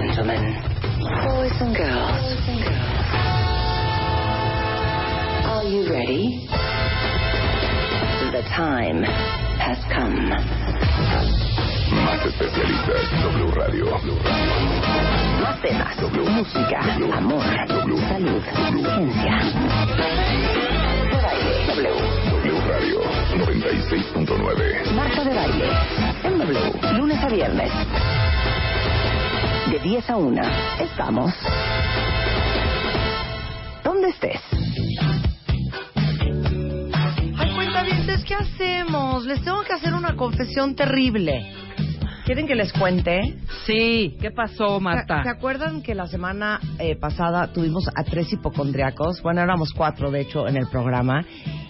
gentlemen, boys and girls, are you ready? The time has come. Más especialistas. W Radio. Más temas, música, amor, salud, ciencia. De baile, W. W Radio 96.9. Marta de baile, en W, lunes a viernes. De 10 a 1, estamos. ¿Dónde estés? Ay, cuentavientes, ¿qué hacemos? Les tengo que hacer una confesión terrible. ¿Quieren que les cuente? Sí, ¿qué pasó, ¿Se, Marta? se acuerdan que la semana eh, pasada tuvimos a tres hipocondriacos? Bueno, éramos cuatro, de hecho, en el programa.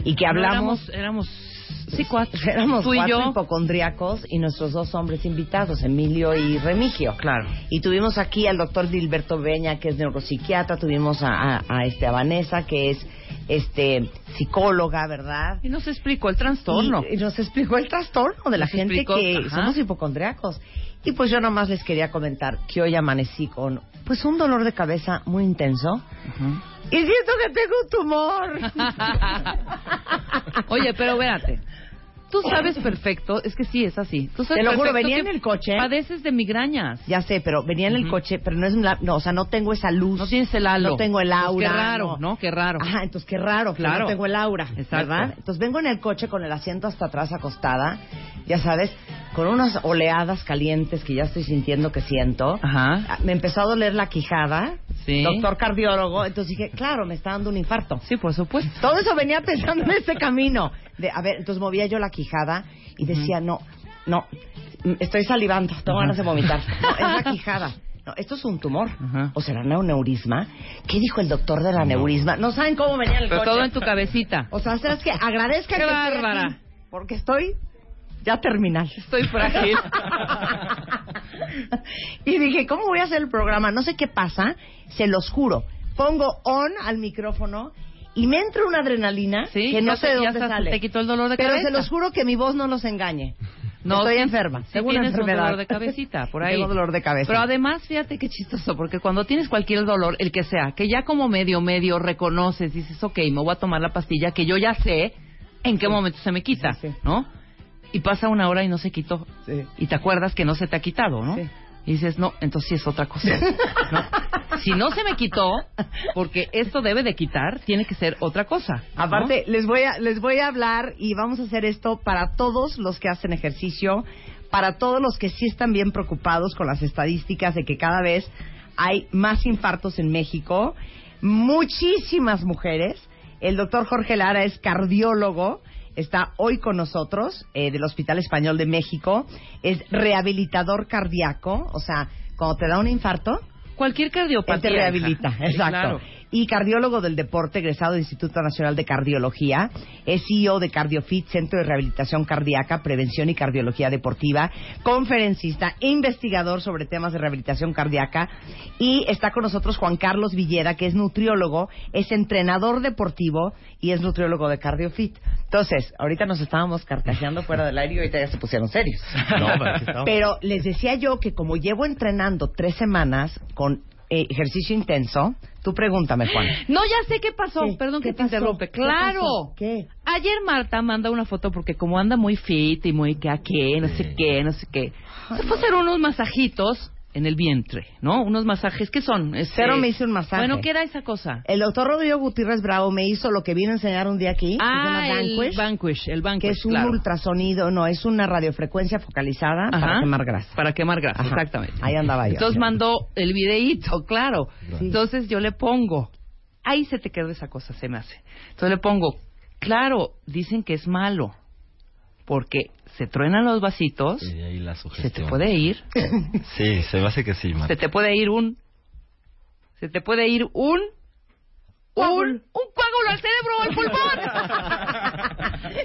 Y que No, hablamos... éramos, éramos sí, cuatro. Éramos Tú y cuatro yo. hipocondriacos y nuestros dos hombres invitados, Emilio y Remigio. Claro. Y tuvimos aquí al doctor Dilberto Beña, que es neuropsiquiatra, tuvimos a, a- a, este, a Vanessa, que es este psicóloga, ¿verdad? Y nos explicó el trastorno. Y, y nos explicó el trastorno de la Nos gente explicó, que ajá. somos hipocondriacos. Y pues yo nomás les quería comentar que hoy amanecí con pues un dolor de cabeza muy intenso. Y siento que tengo un tumor. Oye, pero véate. Tú sabes perfecto, es que sí, es así. Tú sabes Te lo juro, perfecto venía que en el coche. Padeces de migrañas. Ya sé, pero venía en el Ujú. coche, pero no es la, no, o sea, no tengo esa luz. No tienes el halo. No tengo el Pues aura. qué raro, ¿no? Qué raro. Ajá, entonces qué raro, Claro. no tengo el aura, Exacto. ¿verdad? Entonces vengo en el coche con el asiento hasta atrás acostada, ya sabes, con unas oleadas calientes que ya estoy sintiendo que siento. Ajá. Ah, Me empezó a doler la quijada. Sí. Doctor cardiólogo, entonces dije, claro, me está dando un infarto. Sí, por supuesto. Todo eso venía pensando en este camino. De, a ver, entonces movía yo la quijada y decía, no, no, mm, estoy salivando, tengo ganas de vomitar. No, es la quijada. No, esto es un tumor. Ajá. ¿O será un neurisma? ¿Qué dijo el doctor de la neurisma? No saben cómo venía en el Pero coche. todo en tu cabecita. O sea, ¿sabes que Agradezca Qué que estoy bárbara. aquí, porque estoy ya terminal. Estoy frágil. y dije, ¿cómo voy a hacer el programa? No sé qué pasa, se los juro. Pongo on al micrófono y me entra una adrenalina Sí, que no sé de dónde sale. te quitó el dolor de Pero cabeza. se los juro que mi voz no los engañe. No, Estoy sí- enferma. sí una tienes un enfermedad. dolor de cabecita, por ahí. Tengo dolor de cabeza. Pero además, fíjate qué chistoso, porque cuando tienes cualquier dolor, el que sea, que ya como medio, medio reconoces, dices, ok, me voy a tomar la pastilla, que yo ya sé en qué momento se me quita. ¿no? Y pasa una hora y no se quitó. Y te acuerdas que no se te ha quitado, ¿no? Y dices, no, entonces sí es otra cosa. ¿no? Si no se me quitó, porque esto debe de quitar, tiene que ser otra cosa. ¿no? Aparte, les voy a les voy a hablar y vamos a hacer esto para todos los que hacen ejercicio, para todos los que sí están bien preocupados con las estadísticas de que cada vez hay más infartos en México, muchísimas mujeres. El doctor Jorge Lara es cardiólogo, está hoy con nosotros eh, del Hospital Español de México, es rehabilitador cardíaco, o sea, cuando te da un infarto, Cualquier él cardiopatía. te rehabilita, hija. Sí, exacto. claro. Y cardiólogo del deporte, egresado del Instituto Nacional de Cardiología, es CEO de CardioFit, Centro de Rehabilitación Cardíaca, Prevención y Cardiología Deportiva, conferencista, investigador sobre temas de rehabilitación cardíaca, y está con nosotros Juan Carlos Villeda, que es nutriólogo, es entrenador deportivo y es nutriólogo de CardioFit. Entonces, ahorita nos estábamos carcajeando fuera del aire y ahorita ya se pusieron serios. No, pero les decía yo que como llevo entrenando tres semanas con ejercicio intenso, tú pregúntame, Juan. No, ya sé qué pasó. ¿Qué? Perdón ¿Qué que te pasó? interrumpe. ¿Qué Claro. pasó? ¿Qué? Ayer Marta manda una foto porque como anda muy fit y muy que a qué, no sé qué, no sé qué. Se fue a hacer unos masajitos en el vientre, ¿no? Unos masajes, ¿qué son? Este- Cero me hizo un masaje. Bueno, ¿qué era esa cosa? El doctor Rodrigo Gutiérrez Bravo me hizo lo que vine a enseñar un día aquí, Ah, se llama el Vanquish, Vanquish, el Vanquish, que es un claro. ultrasonido, no, es una radiofrecuencia focalizada para Ajá. quemar grasa. Para quemar grasa, Ajá. exactamente. Ahí andaba yo. Entonces mandó el videíto, claro. Sí. Entonces yo le pongo, ahí se te quedó esa cosa, se me hace. Entonces le pongo, claro, dicen que es malo, porque se truenan los vasitos, Y ahí la se te puede ir, Sí, se me hace que sí, Marta. se te puede ir un, se te puede ir un, un, un coágulo al cerebro, al pulmón.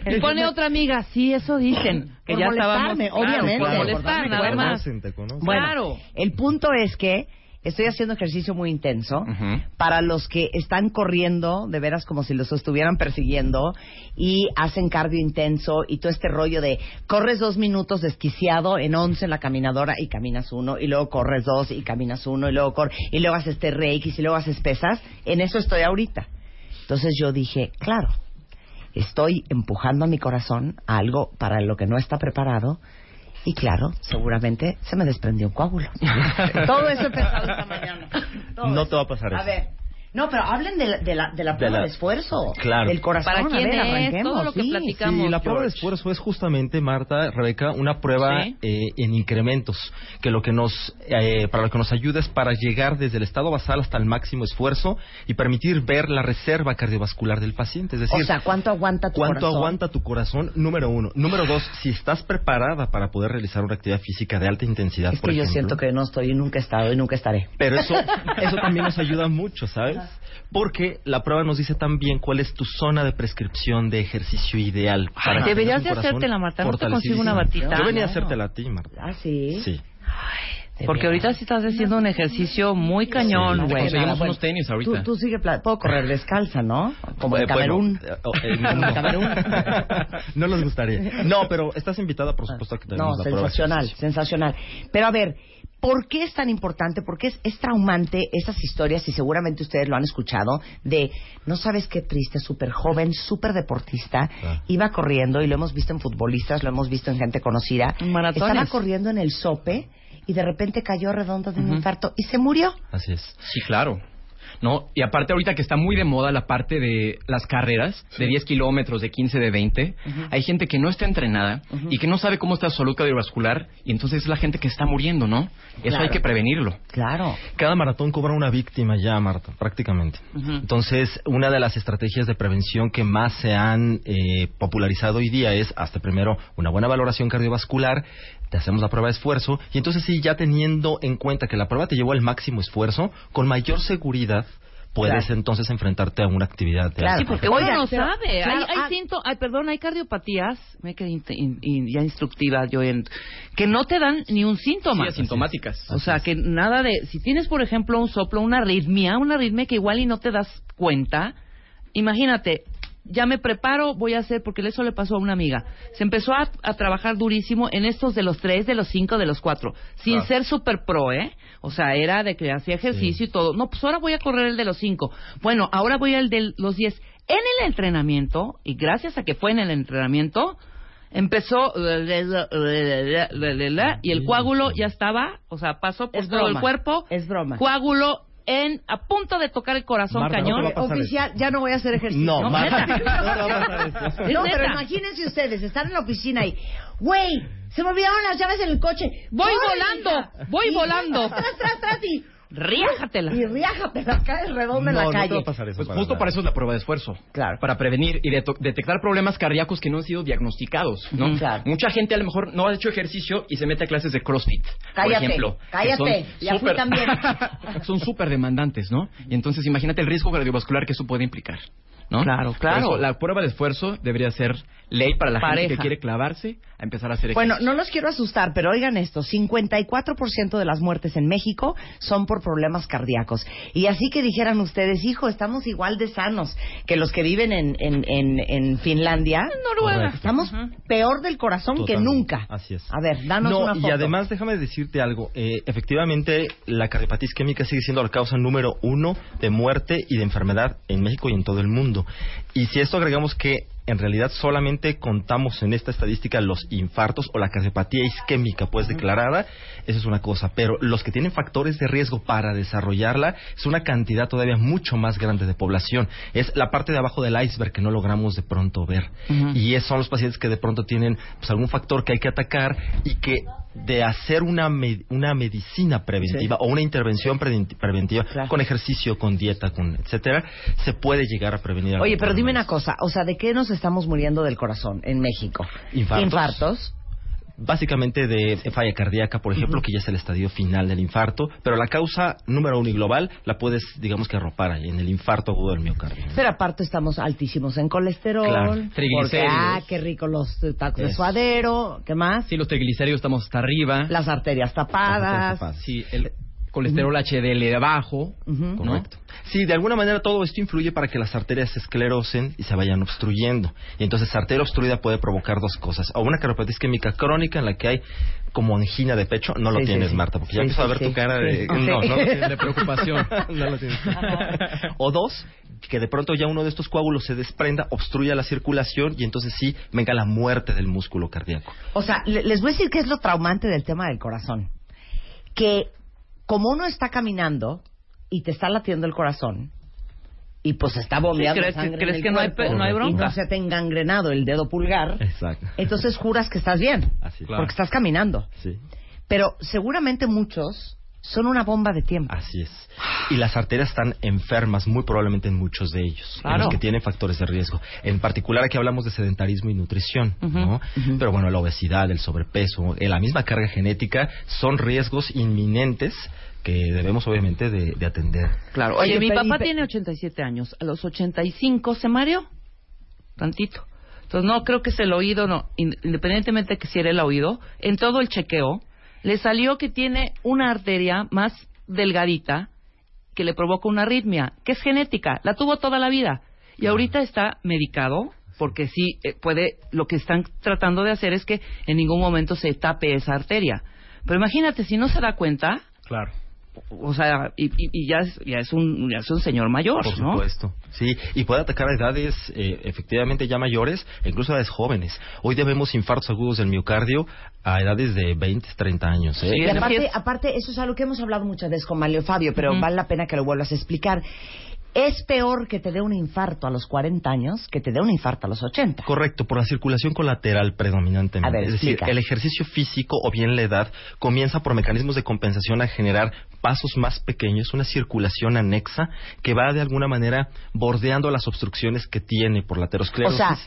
y pone otra amiga, sí, eso dicen, que Por ya estábamos, molestarme, claro, obviamente, por por molestar, nada más. Conocen, te conocen. Bueno, Claro. el punto es que estoy haciendo ejercicio muy intenso. Para los que están corriendo, de veras como si los estuvieran persiguiendo, y hacen cardio intenso, y todo este rollo de corres dos minutos desquiciado en once en la caminadora y caminas uno, y luego corres dos y caminas uno, y luego corres, y luego haces este reiki, y luego haces pesas, en eso estoy ahorita. Entonces yo dije, claro, estoy empujando a mi corazón a algo para lo que no está preparado. Y claro, seguramente se me desprendió un coágulo. Todo eso he pensado esta mañana. Todo No eso. te va a pasar A eso. ver, no, pero hablen de la, de la, de la prueba de, la- esfuerzo. Claro. Del corazón. ¿Para a quién ver, es? arranquemos, Todo lo que sí. platicamos. Sí, la prueba de esfuerzo es justamente, Marta, Rebeca, una prueba Sí. eh, en incrementos, que lo que nos, eh, para lo que nos ayuda es para llegar desde el estado basal hasta el máximo esfuerzo y permitir ver la reserva cardiovascular del paciente. Es decir, O sea, ¿cuánto aguanta tu ¿Cuánto corazón? aguanta tu corazón? Número uno. Número dos, si estás preparada para poder realizar una actividad física de alta intensidad, Es por que yo ejemplo. siento que no estoy y nunca he estado y nunca estaré. Pero eso, eso también nos ayuda mucho, ¿sabes? Porque la prueba nos dice también cuál es tu zona de prescripción de ejercicio ideal. para que deberías de hacértela, Marta. ¿No te consigo una batita? Yo venía a hacértela a ti, Marta. ¿Ah, sí? Sí. De Porque ahorita sí estás haciendo un ejercicio muy cañón, güey. conseguimos Bueno, unos tenis ahorita. Tú, tú sigue, puedo correr descalza, ¿no? Como en Eh, bueno, Camerún. eh, oh, eh, Como en no. Camerún. no les gustaría. No, pero estás invitada, por supuesto, a que No, tenemos la prueba. de sensacional, ejercicio. sensacional. Pero a ver, ¿por qué es tan importante? Porque es, es traumante esas historias, y seguramente ustedes lo han escuchado, de no sabes qué triste, súper joven, súper deportista, Claro. iba corriendo, y lo hemos visto en futbolistas, lo hemos visto en gente conocida, maratones. estaba corriendo en el sope y de repente cayó redondo de un infarto y se murió. Así es. Sí, claro. No, y aparte ahorita que está muy de moda la parte de las carreras de 10 kilómetros, de 15, de 20, hay gente que no está entrenada y que no sabe cómo está su salud cardiovascular y entonces es la gente que está muriendo, ¿no? Eso Claro. hay que prevenirlo. Claro. Cada maratón cobra una víctima ya, Marta, prácticamente. Entonces, una de las estrategias de prevención que más se han eh, popularizado hoy día es, hasta primero, una buena valoración cardiovascular, te hacemos la prueba de esfuerzo, y entonces sí, ya teniendo en cuenta que la prueba te llevó al máximo esfuerzo, con mayor seguridad puedes Claro. entonces enfrentarte a una actividad de Claro. Sí, porque uno no sabe. claro, hay hay ah- ay, perdón, hay cardiopatías, me quedé in- in- in- ya instructiva yo en, que no te dan ni un síntoma. Sí, asintomáticas. O sea, que nada de, si tienes por ejemplo un soplo, una arritmia, una arritmia que igual y no te das cuenta, imagínate, ya me preparo, voy a hacer, porque eso le pasó a una amiga. Se empezó a, a trabajar durísimo en estos de los tres, de los cinco, de los cuatro, sin ser super pro, ¿eh? O sea, era de que hacía ejercicio y todo. No, pues ahora voy a correr el de los cinco. Bueno, ahora voy al de los diez. En el entrenamiento, y gracias a que fue en el entrenamiento, empezó y el coágulo ya estaba, o sea, pasó por Es todo el cuerpo. Es broma. Coágulo en a punto de tocar el corazón Marta, no cañón. pasar Oficial, ya no voy a hacer ejercicio. No, No, Marta, neta. no No, pero imagínense ustedes, están en la oficina y, güey, se me olvidaron las llaves en el coche. Voy ¡Corre, volando, voy volando. Tras, tras, tras, y... Riájatela. Y riájatela, caes redondo en No, la no te calle. va a pasar eso. Pues para justo nada. para eso es la prueba de esfuerzo. Claro. Para prevenir y detectar problemas cardíacos que no han sido diagnosticados, ¿no? Ujú. Claro. Mucha gente a lo mejor no ha hecho ejercicio y se mete a clases de CrossFit, Cállate, por ejemplo. cállate, ya fui súper- también. son súper demandantes, ¿no? Y entonces imagínate el riesgo cardiovascular que eso puede implicar, ¿no? Claro, claro. eso, la prueba de esfuerzo debería ser ley para la gente que quiere clavarse a empezar a hacer Bueno, ejercicio. no los quiero asustar, pero oigan esto, 54% de las muertes en México son por problemas cardíacos. Y así que dijeran ustedes, hijo, estamos igual de sanos que los que viven en, en, en, en Finlandia. Noruega. Correcto. Estamos peor del corazón que nunca. Así es. A ver, danos no, una foto. Y además, déjame decirte algo. eh, efectivamente, la cardiopatía isquémica sigue siendo la causa número uno de muerte y de enfermedad en México y en todo el mundo. Y si esto agregamos que en realidad solamente contamos en esta estadística los infartos o la cardiopatía isquémica pues declarada, eso es una cosa, pero los que tienen factores de riesgo para desarrollarla es una cantidad todavía mucho más grande de población. Es la parte de abajo del iceberg que no logramos de pronto ver. Ujú. Y es- son los pacientes que de pronto tienen pues, algún factor que hay que atacar y que de hacer una, me- una medicina preventiva o una intervención prevent- preventiva Claro. con ejercicio, con dieta, con etcétera, se puede llegar a prevenir. Oye, pero dime una cosa, o sea, ¿de qué nos estamos muriendo del corazón en México? Infartos. Infartos. Básicamente de falla cardíaca, por ejemplo, que ya es el estadio final del infarto, pero la causa número uno y global la puedes, digamos que arropar ahí, en el infarto agudo del miocardio. Pero aparte estamos altísimos en colesterol. Claro. Porque, Triglicéridos. ah, qué rico los tacos de suadero. ¿Qué más? Sí, los triglicéridos estamos hasta arriba. Las arterias tapadas. Las arterias tapadas. Sí, el colesterol HDL bajo, ¿no? Correcto. Sí, de alguna manera todo esto influye para que las arterias se esclerosen y se vayan obstruyendo. Y entonces arteria obstruida puede provocar dos cosas. O una cardiopatía isquémica crónica en la que hay como angina de pecho. No lo Sí, tienes, sí. Marta, porque ya Sí, empiezo a ver sí. tu cara de... Sí. No, no, lo tienes. de preocupación. no lo tienes. O dos, que de pronto ya uno de estos coágulos se desprenda, obstruya la circulación y entonces sí venga la muerte del músculo cardíaco. O sea, le- les voy a decir qué es lo traumante del tema del corazón. Que como uno está caminando y te está latiendo el corazón y pues está bombeando Sí, crees que- sangre en crees el que no hay no hay y bronca. no se te ha engangrenado el dedo pulgar, Exacto. entonces juras que estás bien, Así porque estás caminando. Sí. Pero seguramente muchos son una bomba de tiempo. Así es. Y las arterias están enfermas, muy probablemente en muchos de ellos, en Claro. los que tienen factores de riesgo. En particular aquí hablamos de sedentarismo y nutrición, Ujú. ¿no? Pero bueno, la obesidad, el sobrepeso, eh, la misma carga genética son riesgos inminentes que debemos obviamente de, de atender. Claro. Oye, Oye, mi papá tiene 87 años. A los 85 se mareó. Tantito. Entonces, no creo que es el oído, no. In- Independientemente de que si era el oído, en todo el chequeo, le salió que tiene una arteria más delgadita que le provoca una arritmia, que es genética. La tuvo toda la vida. Y ahorita está medicado porque sí eh, puede, lo que están tratando de hacer es que en ningún momento se tape esa arteria. Pero imagínate, si no se da cuenta, Claro. O sea, y, y- y ya, es, ya, es un, ya es un señor mayor, Por ¿no? supuesto, sí, y puede atacar a edades eh, efectivamente ya mayores, e incluso a edades jóvenes. Hoy debemos infartos agudos del miocardio a edades de 20, 30 años. ¿eh? Sí, Y aparte, aparte, eso es algo que hemos hablado muchas veces con Mario Fabio, pero vale la pena que lo vuelvas a explicar. Es peor que te dé un infarto a los 40 años que te dé un infarto a los 80. Correcto, por la circulación colateral predominantemente. A ver, es decir, el ejercicio físico o bien la edad comienza por mecanismos de compensación a generar pasos más pequeños, una circulación anexa que va de alguna manera bordeando las obstrucciones que tiene por la O aterosclerosis. sea,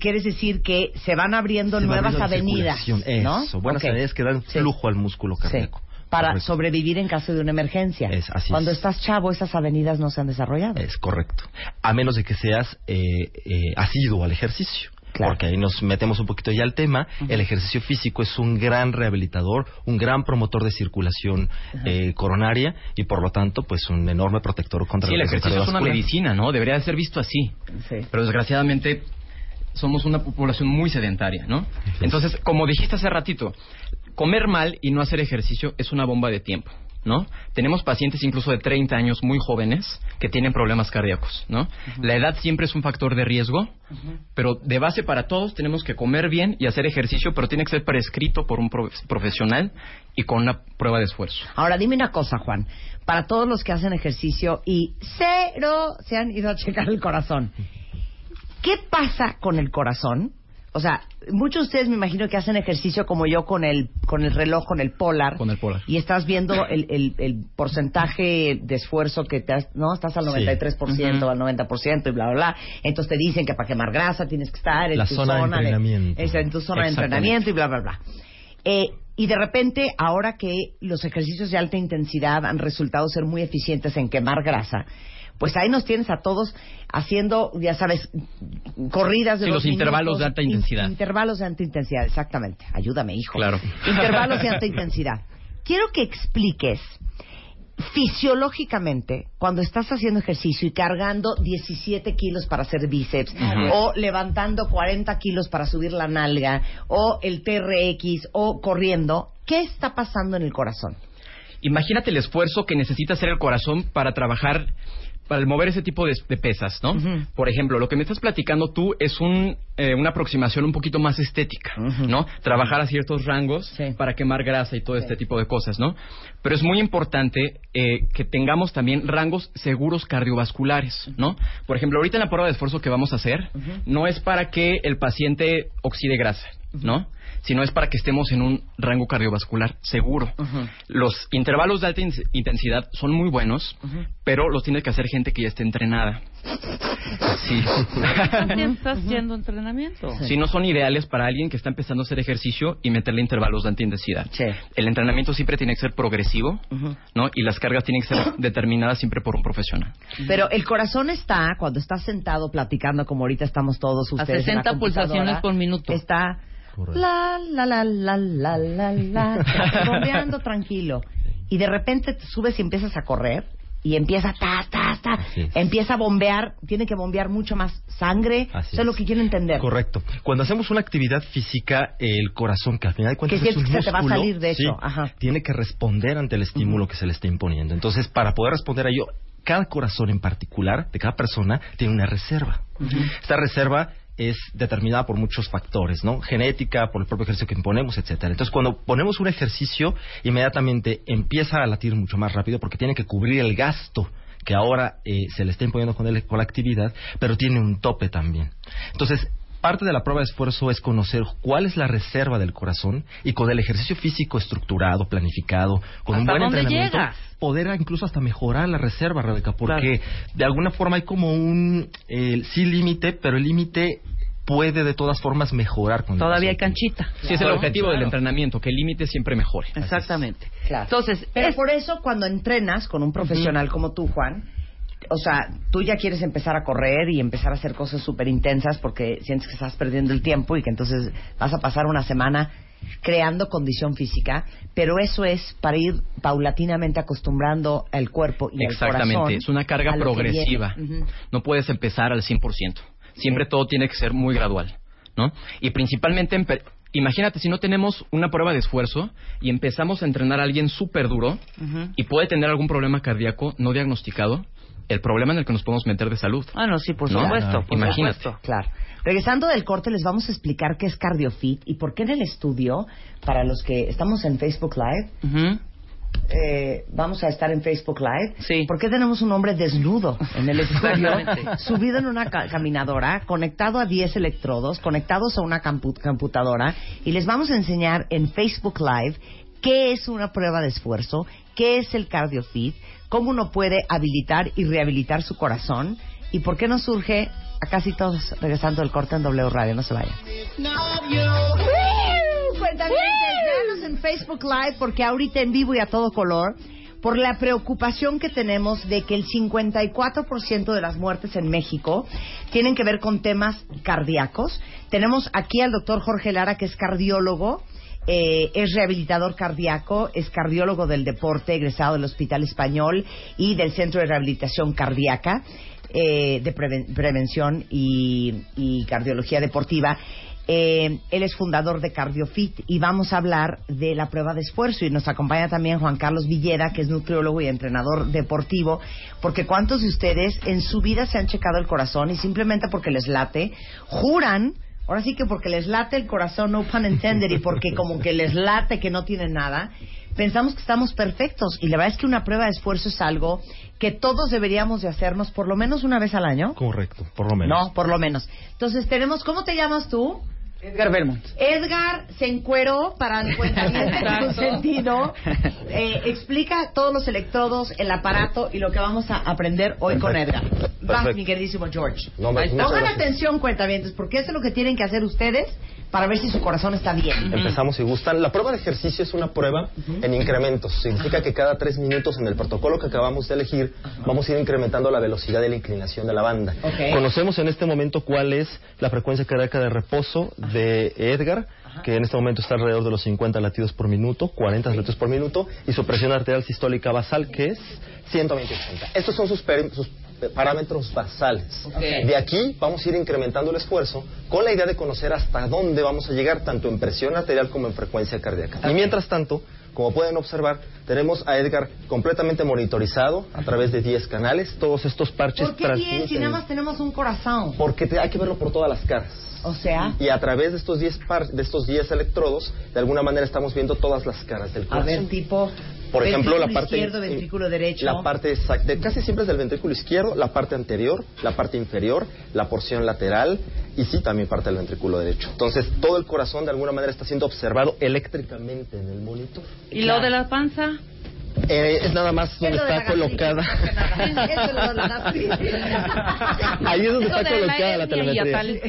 quieres decir que se van abriendo Se va nuevas abriendo avenidas, ¿no? Eso, buenas avenidas que dan Sí. flujo al músculo Sí. Para Correcto. sobrevivir en caso de una emergencia. Es, así Cuando es. estás chavo, esas avenidas no se han desarrollado. Es correcto. A menos de que seas eh, eh, asiduo al ejercicio. Claro. Porque ahí nos metemos un poquito ya al tema. El ejercicio físico es un gran rehabilitador, un gran promotor de circulación eh, coronaria y por lo tanto, pues un enorme protector contra Sí, el ejercicio es una medicina, ¿no? Debería de ser visto así. Sí. Pero desgraciadamente somos una población muy sedentaria, ¿no? Entonces, como dijiste hace ratito, comer mal y no hacer ejercicio es una bomba de tiempo, ¿no? Tenemos pacientes incluso de 30 años muy jóvenes que tienen problemas cardíacos, ¿no? La edad siempre es un factor de riesgo, pero de base para todos tenemos que comer bien y hacer ejercicio, pero tiene que ser prescrito por un pro- profesional y con una prueba de esfuerzo. Ahora, dime una cosa, Juan. Para todos los que hacen ejercicio y cero se han ido a checar el corazón, ¿qué pasa con el corazón? O sea, muchos de ustedes me imagino que hacen ejercicio como yo con el, con el reloj, con el polar. Con el Polar. Y estás viendo el, el, el porcentaje de esfuerzo que te has, ¿no? Estás al Sí. 93%, Ujú. al 90% y bla, bla, bla. Entonces te dicen que para quemar grasa tienes que estar en La tu zona de entrenamiento. es en tu zona de entrenamiento y bla, bla, bla. Eh, y de repente, ahora que los ejercicios de alta intensidad han resultado ser muy eficientes en quemar grasa, pues ahí nos tienes a todos haciendo, ya sabes, corridas de Sí, dos los intervalos minutos, de alta in- intensidad. intervalos de alta intensidad, exactamente. Ayúdame, hijo. Claro. Intervalos de alta intensidad. Quiero que expliques fisiológicamente, cuando estás haciendo ejercicio y cargando 17 kilos para hacer bíceps, o levantando 40 kilos para subir la nalga, o el TRX, o corriendo, ¿qué está pasando en el corazón? Imagínate el esfuerzo que necesita hacer el corazón para trabajar, para mover ese tipo de, de pesas, ¿no? Por ejemplo, lo que me estás platicando tú es un, eh, una aproximación un poquito más estética. ¿no? Trabajar a ciertos rangos Sí. para quemar grasa y todo Sí. este tipo de cosas, ¿no? Pero es muy importante eh, que tengamos también rangos seguros cardiovasculares, ¿no? Por ejemplo, ahorita en la prueba de esfuerzo que vamos a hacer, no es para que el paciente oxide grasa, ¿no? Sino es para que estemos en un rango cardiovascular seguro. Los intervalos de alta in- intensidad son muy buenos, pero los tiene que hacer gente que ya esté entrenada. Sí. ¿Cuánto tiempo estás yendo a entrenamiento? Si no son ideales para alguien que está empezando a hacer ejercicio y meterle intervalos de alta intensidad. Sí. El entrenamiento siempre tiene que ser progresivo, ¿no? Y las cargas tienen que ser determinadas siempre por un profesional. Pero el corazón está, cuando estás sentado platicando, como ahorita estamos todos A ustedes. en la 60 pulsaciones por minuto. Está Correcto. la, la, la, la, la, la, la, bombeando tranquilo. y de repente te subes y empiezas a correr y empieza ta ta ta, empieza a bombear, tiene que bombear mucho más sangre, Así eso es lo que quiero entender. Correcto. Cuando hacemos una actividad física, el corazón, que al final de cuentas Que es un que se te va a músculo, salir, de hecho. sí, Ajá. tiene que responder ante el estímulo que se le está imponiendo. Entonces, para poder responder a ello, cada corazón en particular, de cada persona, tiene una reserva. Esta reserva es determinada por muchos factores, ¿no? Genética, por el propio ejercicio que imponemos, etcétera. Entonces, cuando ponemos un ejercicio, inmediatamente empieza a latir mucho más rápido porque tiene que cubrir el gasto que ahora eh, se le está imponiendo con, con la actividad, pero tiene un tope también. Entonces, parte de la prueba de esfuerzo es conocer cuál es la reserva del corazón y con el ejercicio físico estructurado, planificado, con un ¿Hasta buen dónde entrenamiento, llegas? poder incluso hasta mejorar la reserva, Rebeca, porque de alguna forma hay como un, eh, sí límite, pero el límite puede de todas formas mejorar con el Todavía hay canchita. Sí, es el objetivo del Claro. entrenamiento, que el límite siempre mejore. Exactamente. Claro. Entonces, Pero es- por eso cuando entrenas con un profesional como tú, Juan, o sea, tú ya quieres empezar a correr y empezar a hacer cosas súper intensas porque sientes que estás perdiendo el tiempo y que entonces vas a pasar una semana creando condición física, pero eso es para ir paulatinamente acostumbrando el cuerpo y el Exactamente, corazón es una carga progresiva. No puedes empezar al 100%. Siempre todo tiene que ser muy gradual, ¿no? Y principalmente, en imagínate si no tenemos una prueba de esfuerzo y empezamos a entrenar a alguien súper duro y puede tener algún problema cardíaco no diagnosticado, el problema en el que nos podemos meter de salud. Ah, no, sí, por No, supuesto. por imagínate. supuesto. Claro. Regresando del corte, les vamos a explicar qué es CardioFit y por qué en el estudio, para los que estamos en Facebook Live, eh, vamos a estar en Facebook Live. Sí. ¿Por qué tenemos un hombre desnudo en el estudio, subido en una ca- caminadora, conectado a 10 electrodos, conectados a una computadora? Y les vamos a enseñar en Facebook Live qué es una prueba de esfuerzo, qué es el CardioFit, cómo uno puede habilitar y rehabilitar su corazón y por qué nos surge a casi todos regresando del corte en W Radio. No se vayan. Cuentavientes, véanos en Facebook Live porque ahorita en vivo y a todo color, por la preocupación que tenemos de que el 54% de las muertes en México tienen que ver con temas cardíacos. Tenemos aquí al doctor Jorge Lara, que es cardiólogo, eh, es rehabilitador cardíaco, es cardiólogo del deporte, egresado del Hospital Español y del Centro de Rehabilitación Cardíaca eh, de Preven- Prevención y, Cardiología Deportiva. Eh, él es fundador de CardioFit y vamos a hablar de la prueba de esfuerzo y nos acompaña también Juan Carlos Villeda, que es nutriólogo y entrenador deportivo, porque cuántos de ustedes en su vida se han checado el corazón y simplemente porque les late, juran, ahora sí que porque les late el corazón, no pun intended, y porque como que les late que no tienen nada, pensamos que estamos perfectos y la verdad es que una prueba de esfuerzo es algo que todos deberíamos de hacernos por lo menos una vez al año. Correcto, por lo menos. No, por lo menos. Entonces tenemos, ¿cómo te llamas tú? Edgar Belmont. Edgar se encueró para el cuentamiento en su sentido. Eh, explica todos los electrodos, el aparato y lo que vamos a aprender hoy con Edgar. Vas, Perfecto. mi queridísimo George. No, Pongan atención, cuentavientes, porque eso es lo que tienen que hacer ustedes para ver si su corazón está bien. Empezamos si gustan. La prueba de ejercicio es una prueba en incrementos. Significa que cada tres minutos en el protocolo que acabamos de elegir vamos a ir incrementando la velocidad y la inclinación de la banda. Ok. Conocemos en este momento cuál es la frecuencia cardíaca de reposo de Edgar, que en este momento está alrededor de los 50 latidos por minuto, 40 latidos por minuto, y su presión arterial sistólica basal, que es 120 80. Estos son sus, sus, parámetros basales. De aquí vamos a ir incrementando el esfuerzo con la idea de conocer hasta dónde vamos a llegar, tanto en presión arterial como en frecuencia cardíaca. Y mientras tanto, como pueden observar, tenemos a Edgar completamente monitorizado a través de 10 canales. Todos estos parches ¿Por qué 10 si nada más tenemos un corazón? Porque te- hay que verlo por todas las caras. O sea, Y a través de estos 10 par- de estos 10 electrodos, de alguna manera estamos viendo todas las caras del a corazón. ver, tipo. Por ejemplo, la ventrículo parte izquierdo, ventrículo derecho. La parte exacta, casi siempre es del ventrículo izquierdo, la parte anterior, la parte inferior, la porción lateral y sí también parte del ventrículo derecho. Entonces, todo el corazón de alguna manera está siendo observado eléctricamente en el monitor. ¿Y lo de la panza? Eh, es nada más donde está colocada. Eso. Ahí es donde está colocada la telemetría. hiatal.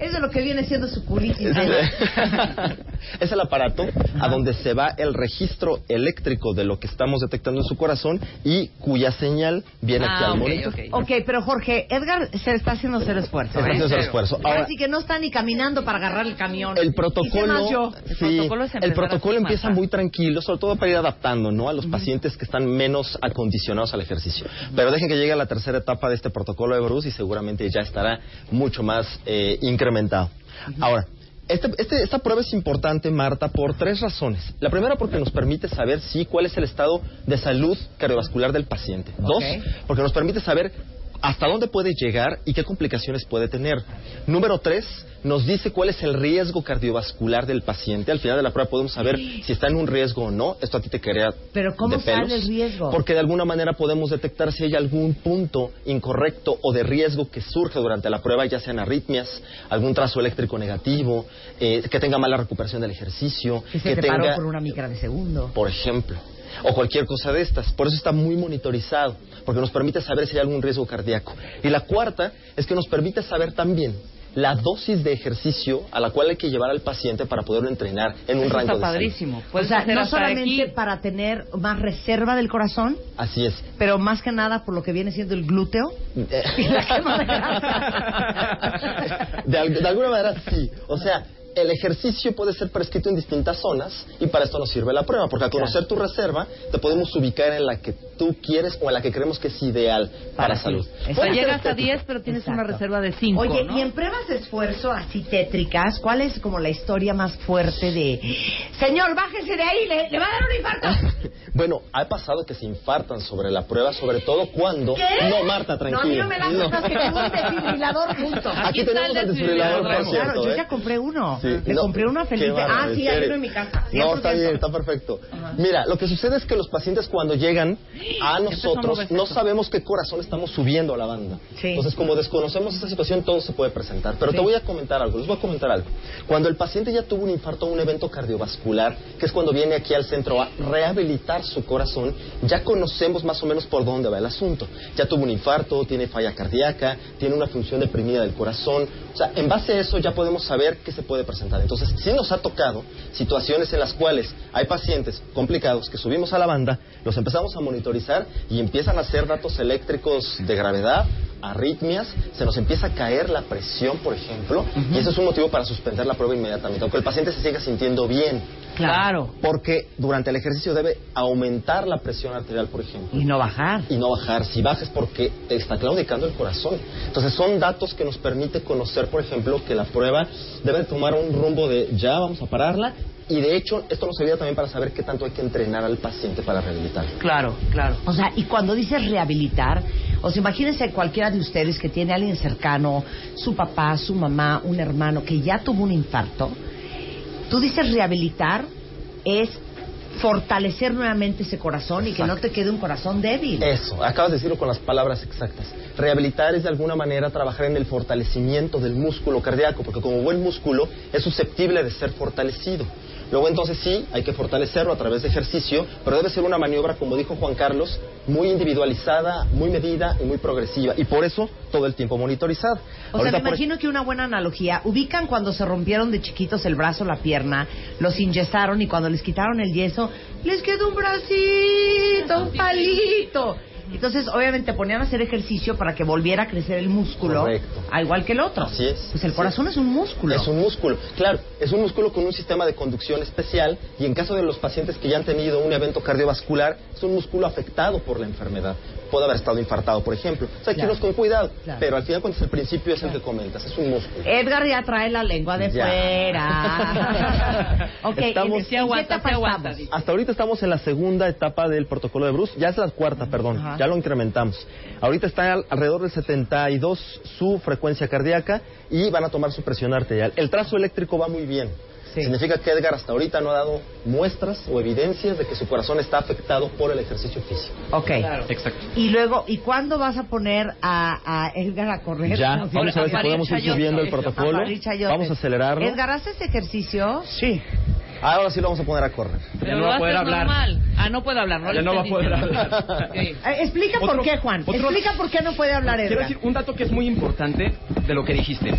Es de lo que viene siendo su culitis. es el aparato a donde se va el registro eléctrico de lo que estamos detectando en su corazón y cuya señal viene aquí Ah, al ok, monitor. ok. ok, pero Jorge, Edgar se está haciendo cero esfuerzo. Se está ¿eh? haciendo el esfuerzo. Ahora, Casi que no está ni caminando para agarrar el camión. el ¿Y qué protocolo, yo? El sí, protocolo el protocolo así, empieza muy tranquilo, sobre todo para ir adaptando, ¿no? A los pacientes que están menos acondicionados al ejercicio. Pero dejen que llegue a la tercera etapa de este protocolo de Bruce y seguramente ya estará mucho más eh, incrementado. Ahora. Este, este- esta prueba es importante, Marta, por tres razones. La primera, porque nos permite saber sí cuál es el estado de salud cardiovascular del paciente. Dos, porque nos permite saber hasta dónde puede llegar y qué complicaciones puede tener. Número tres, nos dice cuál es el riesgo cardiovascular del paciente. Al final de la prueba podemos saber si está en un riesgo o no. Esto a ti te crea Pero ¿cómo de pelos, sale el riesgo? Porque de alguna manera podemos detectar si hay algún punto incorrecto o de riesgo que surge durante la prueba, ya sean arritmias, algún trazo eléctrico negativo, eh, que tenga mala recuperación del ejercicio, Que se te tenga paró por una micra de segundo. por ejemplo, o cualquier cosa de estas. Por eso está muy monitorizado, porque nos permite saber si hay algún riesgo cardíaco. Y la cuarta es que nos permite saber también la dosis de ejercicio a la cual hay que llevar al paciente para poderlo entrenar en un Eso rango está de salud. padrísimo. O sea, no solamente aquí. para tener más reserva del corazón, Así es. pero más que nada por lo que viene siendo el glúteo. Y la quema de grasa. De, al- de alguna manera sí. O sea, el ejercicio puede ser prescrito en distintas zonas y para esto nos sirve la prueba, porque al conocer tu reserva te podemos ubicar en la que tú quieres o en la que creemos que es ideal para, Para salud. O sea, llegas a estético. 10, pero tienes una Exacto. reserva de 5. Oye, ¿no? y en pruebas de esfuerzo así tétricas, ¿cuál es como la historia más fuerte de Señor, bájese de ahí, le, le va a dar un infarto? Bueno, ha pasado que se infartan sobre la prueba, sobre todo cuando... ¿Qué? No, Marta, No, a mí tranquila. no me la más que tengo un desfibrilador junto. Aquí Aquí tenemos el desfibrilador, por desfibrilador. Claro, cierto, yo ¿eh? ya compré uno. Sí, Le no, compré uno a Felipe. Ah, sí, ¿en hay uno en mi casa. No, está 100%. bien, está perfecto. Mira, lo que sucede es que los pacientes cuando llegan a nosotros no sabemos qué corazón estamos subiendo a la banda. Sí. Entonces, como desconocemos esa situación, todo se puede presentar. Pero Sí. te voy a comentar algo, les voy a comentar algo. Cuando el paciente ya tuvo un infarto o un evento cardiovascular, que es cuando viene aquí al centro a rehabilitar su corazón, ya conocemos más o menos por dónde va el asunto. Ya tuvo un infarto, tiene falla cardíaca, tiene una función deprimida del corazón. O sea, en base a eso ya podemos saber qué se puede presentar. Entonces, sí nos ha tocado situaciones en las cuales hay pacientes complicados que subimos a la banda, los empezamos a monitorizar y empiezan a hacer datos eléctricos de gravedad, arritmias, se nos empieza a caer la presión, por ejemplo, y eso es un motivo para suspender la prueba inmediatamente, aunque el paciente se siga sintiendo bien. Claro. Porque durante el ejercicio debe aumentar la presión arterial, por ejemplo. Y no bajar. Y no bajar. Si bajas porque te está claudicando el corazón. Entonces son datos que nos permite conocer, por ejemplo, que la prueba debe tomar un rumbo de ya vamos a pararla. Y de hecho, esto nos ayuda también para saber qué tanto hay que entrenar al paciente para rehabilitar. Claro, claro. O sea, y cuando dices rehabilitar, o sea, imagínense cualquiera de ustedes que tiene a alguien cercano, su papá, su mamá, un hermano que ya tuvo un infarto. Tú dices rehabilitar es fortalecer nuevamente ese corazón y que no te quede un corazón débil. Eso, acabas de decirlo con las palabras exactas. Rehabilitar es de alguna manera trabajar en el fortalecimiento del músculo cardíaco, porque como buen músculo es susceptible de ser fortalecido. Luego entonces sí, hay que fortalecerlo a través de ejercicio, pero debe ser una maniobra, como dijo Juan Carlos, muy individualizada, muy medida y muy progresiva. Y por eso todo el tiempo monitorizada. O sea, me imagino que una buena analogía, ubican cuando se rompieron de chiquitos el brazo, la pierna, los inyesaron y cuando les quitaron el yeso, les quedó un bracito, un palito. Entonces, obviamente, ponían a hacer ejercicio para que volviera a crecer el músculo, Correcto. a igual que el otro. Así es. Pues el corazón es un músculo. Es un músculo, claro, es un músculo con un sistema de conducción especial y en caso de los pacientes que ya han tenido un evento cardiovascular, es un músculo afectado por la enfermedad. Puede haber estado infartado, por ejemplo. O sea, hay que Claro. irnos con cuidado, Claro. pero al final cuando es el principio es el que comentas, es un músculo. Edgar ya trae la lengua de Ya. fuera. ok, Estamos- ¿en, Sí en aguanta, qué etapa sí aguanta, estamos? Hasta ahorita estamos en la segunda etapa del protocolo de Bruce, ya es la cuarta, perdón, Ajá. Ya lo incrementamos. Ahorita está al- alrededor del 72 su frecuencia cardíaca y van a tomar su presión arterial. El trazo eléctrico va muy bien. Sí. Significa que Edgar hasta ahorita no ha dado muestras o evidencias de que su corazón está afectado por el ejercicio físico. Ok. Exacto. Y luego, ¿y cuándo vas a poner a, a Edgar a correr? Ya, si vamos a ver si podemos ir subiendo el A protocolo. Chayote. Vamos a acelerarlo. Edgar, ¿haces ejercicio? Sí, Ahora sí lo vamos a poner a correr. Pero no lo va a poder hablar. normal. Ah, no puede hablar, no Ya le no va a poder hablar. Sí. Eh, explica por Otro- qué, Juan. otro- Explica por qué no puede hablar Quiero Edgar. decir un dato que es muy importante de lo que dijiste.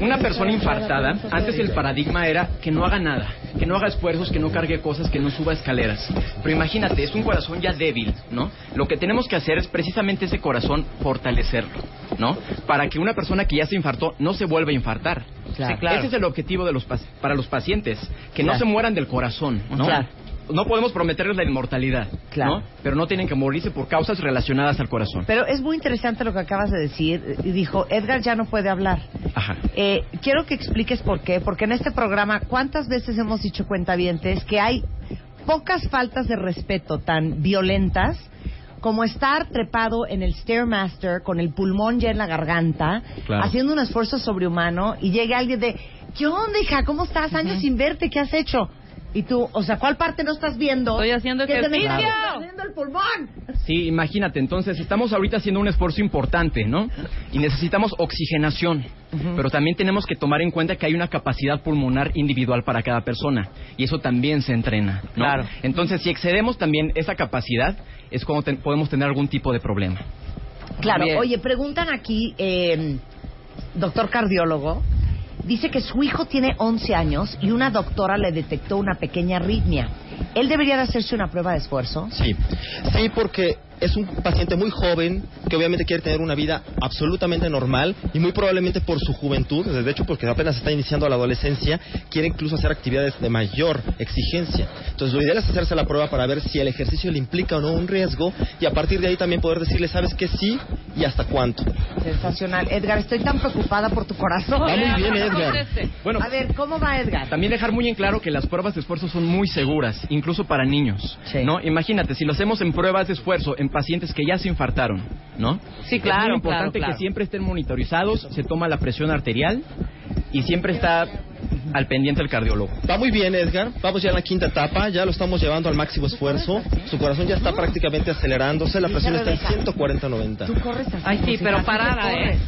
Una persona infartada, antes el paradigma era que no haga nada, que no haga esfuerzos, que no cargue cosas, que no suba escaleras. Pero imagínate, es un corazón ya débil, ¿no? Lo que tenemos que hacer es precisamente ese corazón fortalecerlo, ¿no? Para que una persona que ya se infartó no se vuelva a infartar. Claro. Sí, claro. Ese es el objetivo de los para los pacientes, que no Claro. se mueran del corazón, ¿no? Claro. No podemos prometerles la inmortalidad, Claro. ¿no? Pero no tienen que morirse por causas relacionadas al corazón. Pero es muy interesante lo que acabas de decir. Y dijo, Edgar ya no puede hablar. Ajá. Eh, quiero que expliques por qué, porque en este programa, ¿cuántas veces hemos dicho cuentavientes que hay pocas faltas de respeto tan violentas como estar trepado en el Stairmaster con el pulmón ya en la garganta, Claro. haciendo un esfuerzo sobrehumano y llegue alguien de, ¿qué onda, hija? ¿Cómo estás? Años sin verte, ¿qué has hecho? Y tú, o sea, ¿cuál parte no estás viendo? Estoy haciendo Que se me está ejercicio. haciendo el pulmón. Sí, imagínate, entonces estamos ahorita haciendo un esfuerzo importante, ¿no? Y necesitamos oxigenación, pero también tenemos que tomar en cuenta que hay una capacidad pulmonar individual para cada persona y eso también se entrena, ¿no? Claro. Entonces, si excedemos también esa capacidad, es como ten- podemos tener algún tipo de problema. Claro, Bien. oye, preguntan aquí, eh, doctor cardiólogo, dice que su hijo tiene 11 años y una doctora le detectó una pequeña arritmia. ¿Él debería de hacerse una prueba de esfuerzo? Sí, sí, porque es un paciente muy joven que obviamente quiere tener una vida absolutamente normal y muy probablemente por su juventud, de hecho porque apenas está iniciando la adolescencia, quiere incluso hacer actividades de mayor exigencia. Entonces lo ideal es hacerse la prueba para ver si el ejercicio le implica o no un riesgo y a partir de ahí también poder decirle, sabes que sí y hasta cuánto. Sensacional. Edgar, estoy tan preocupada por tu corazón. Va muy bien, Edgar. Bueno, A ver, ¿cómo va Edgar? También dejar muy en claro que las pruebas de esfuerzo son muy seguras, incluso para niños. Sí. ¿No? Imagínate, si lo hacemos en pruebas de esfuerzo en pacientes que ya se infartaron, ¿no? Sí, claro, Es muy importante claro, claro. que siempre estén monitorizados, se toma la presión arterial y siempre está al pendiente el cardiólogo. Va muy bien, Edgar. Vamos ya en la quinta etapa. Ya lo estamos llevando al máximo esfuerzo. Su corazón ya está prácticamente acelerándose. La presión está en 140-90. Tú corres así. Ay, sí, pero parada, ¿eh?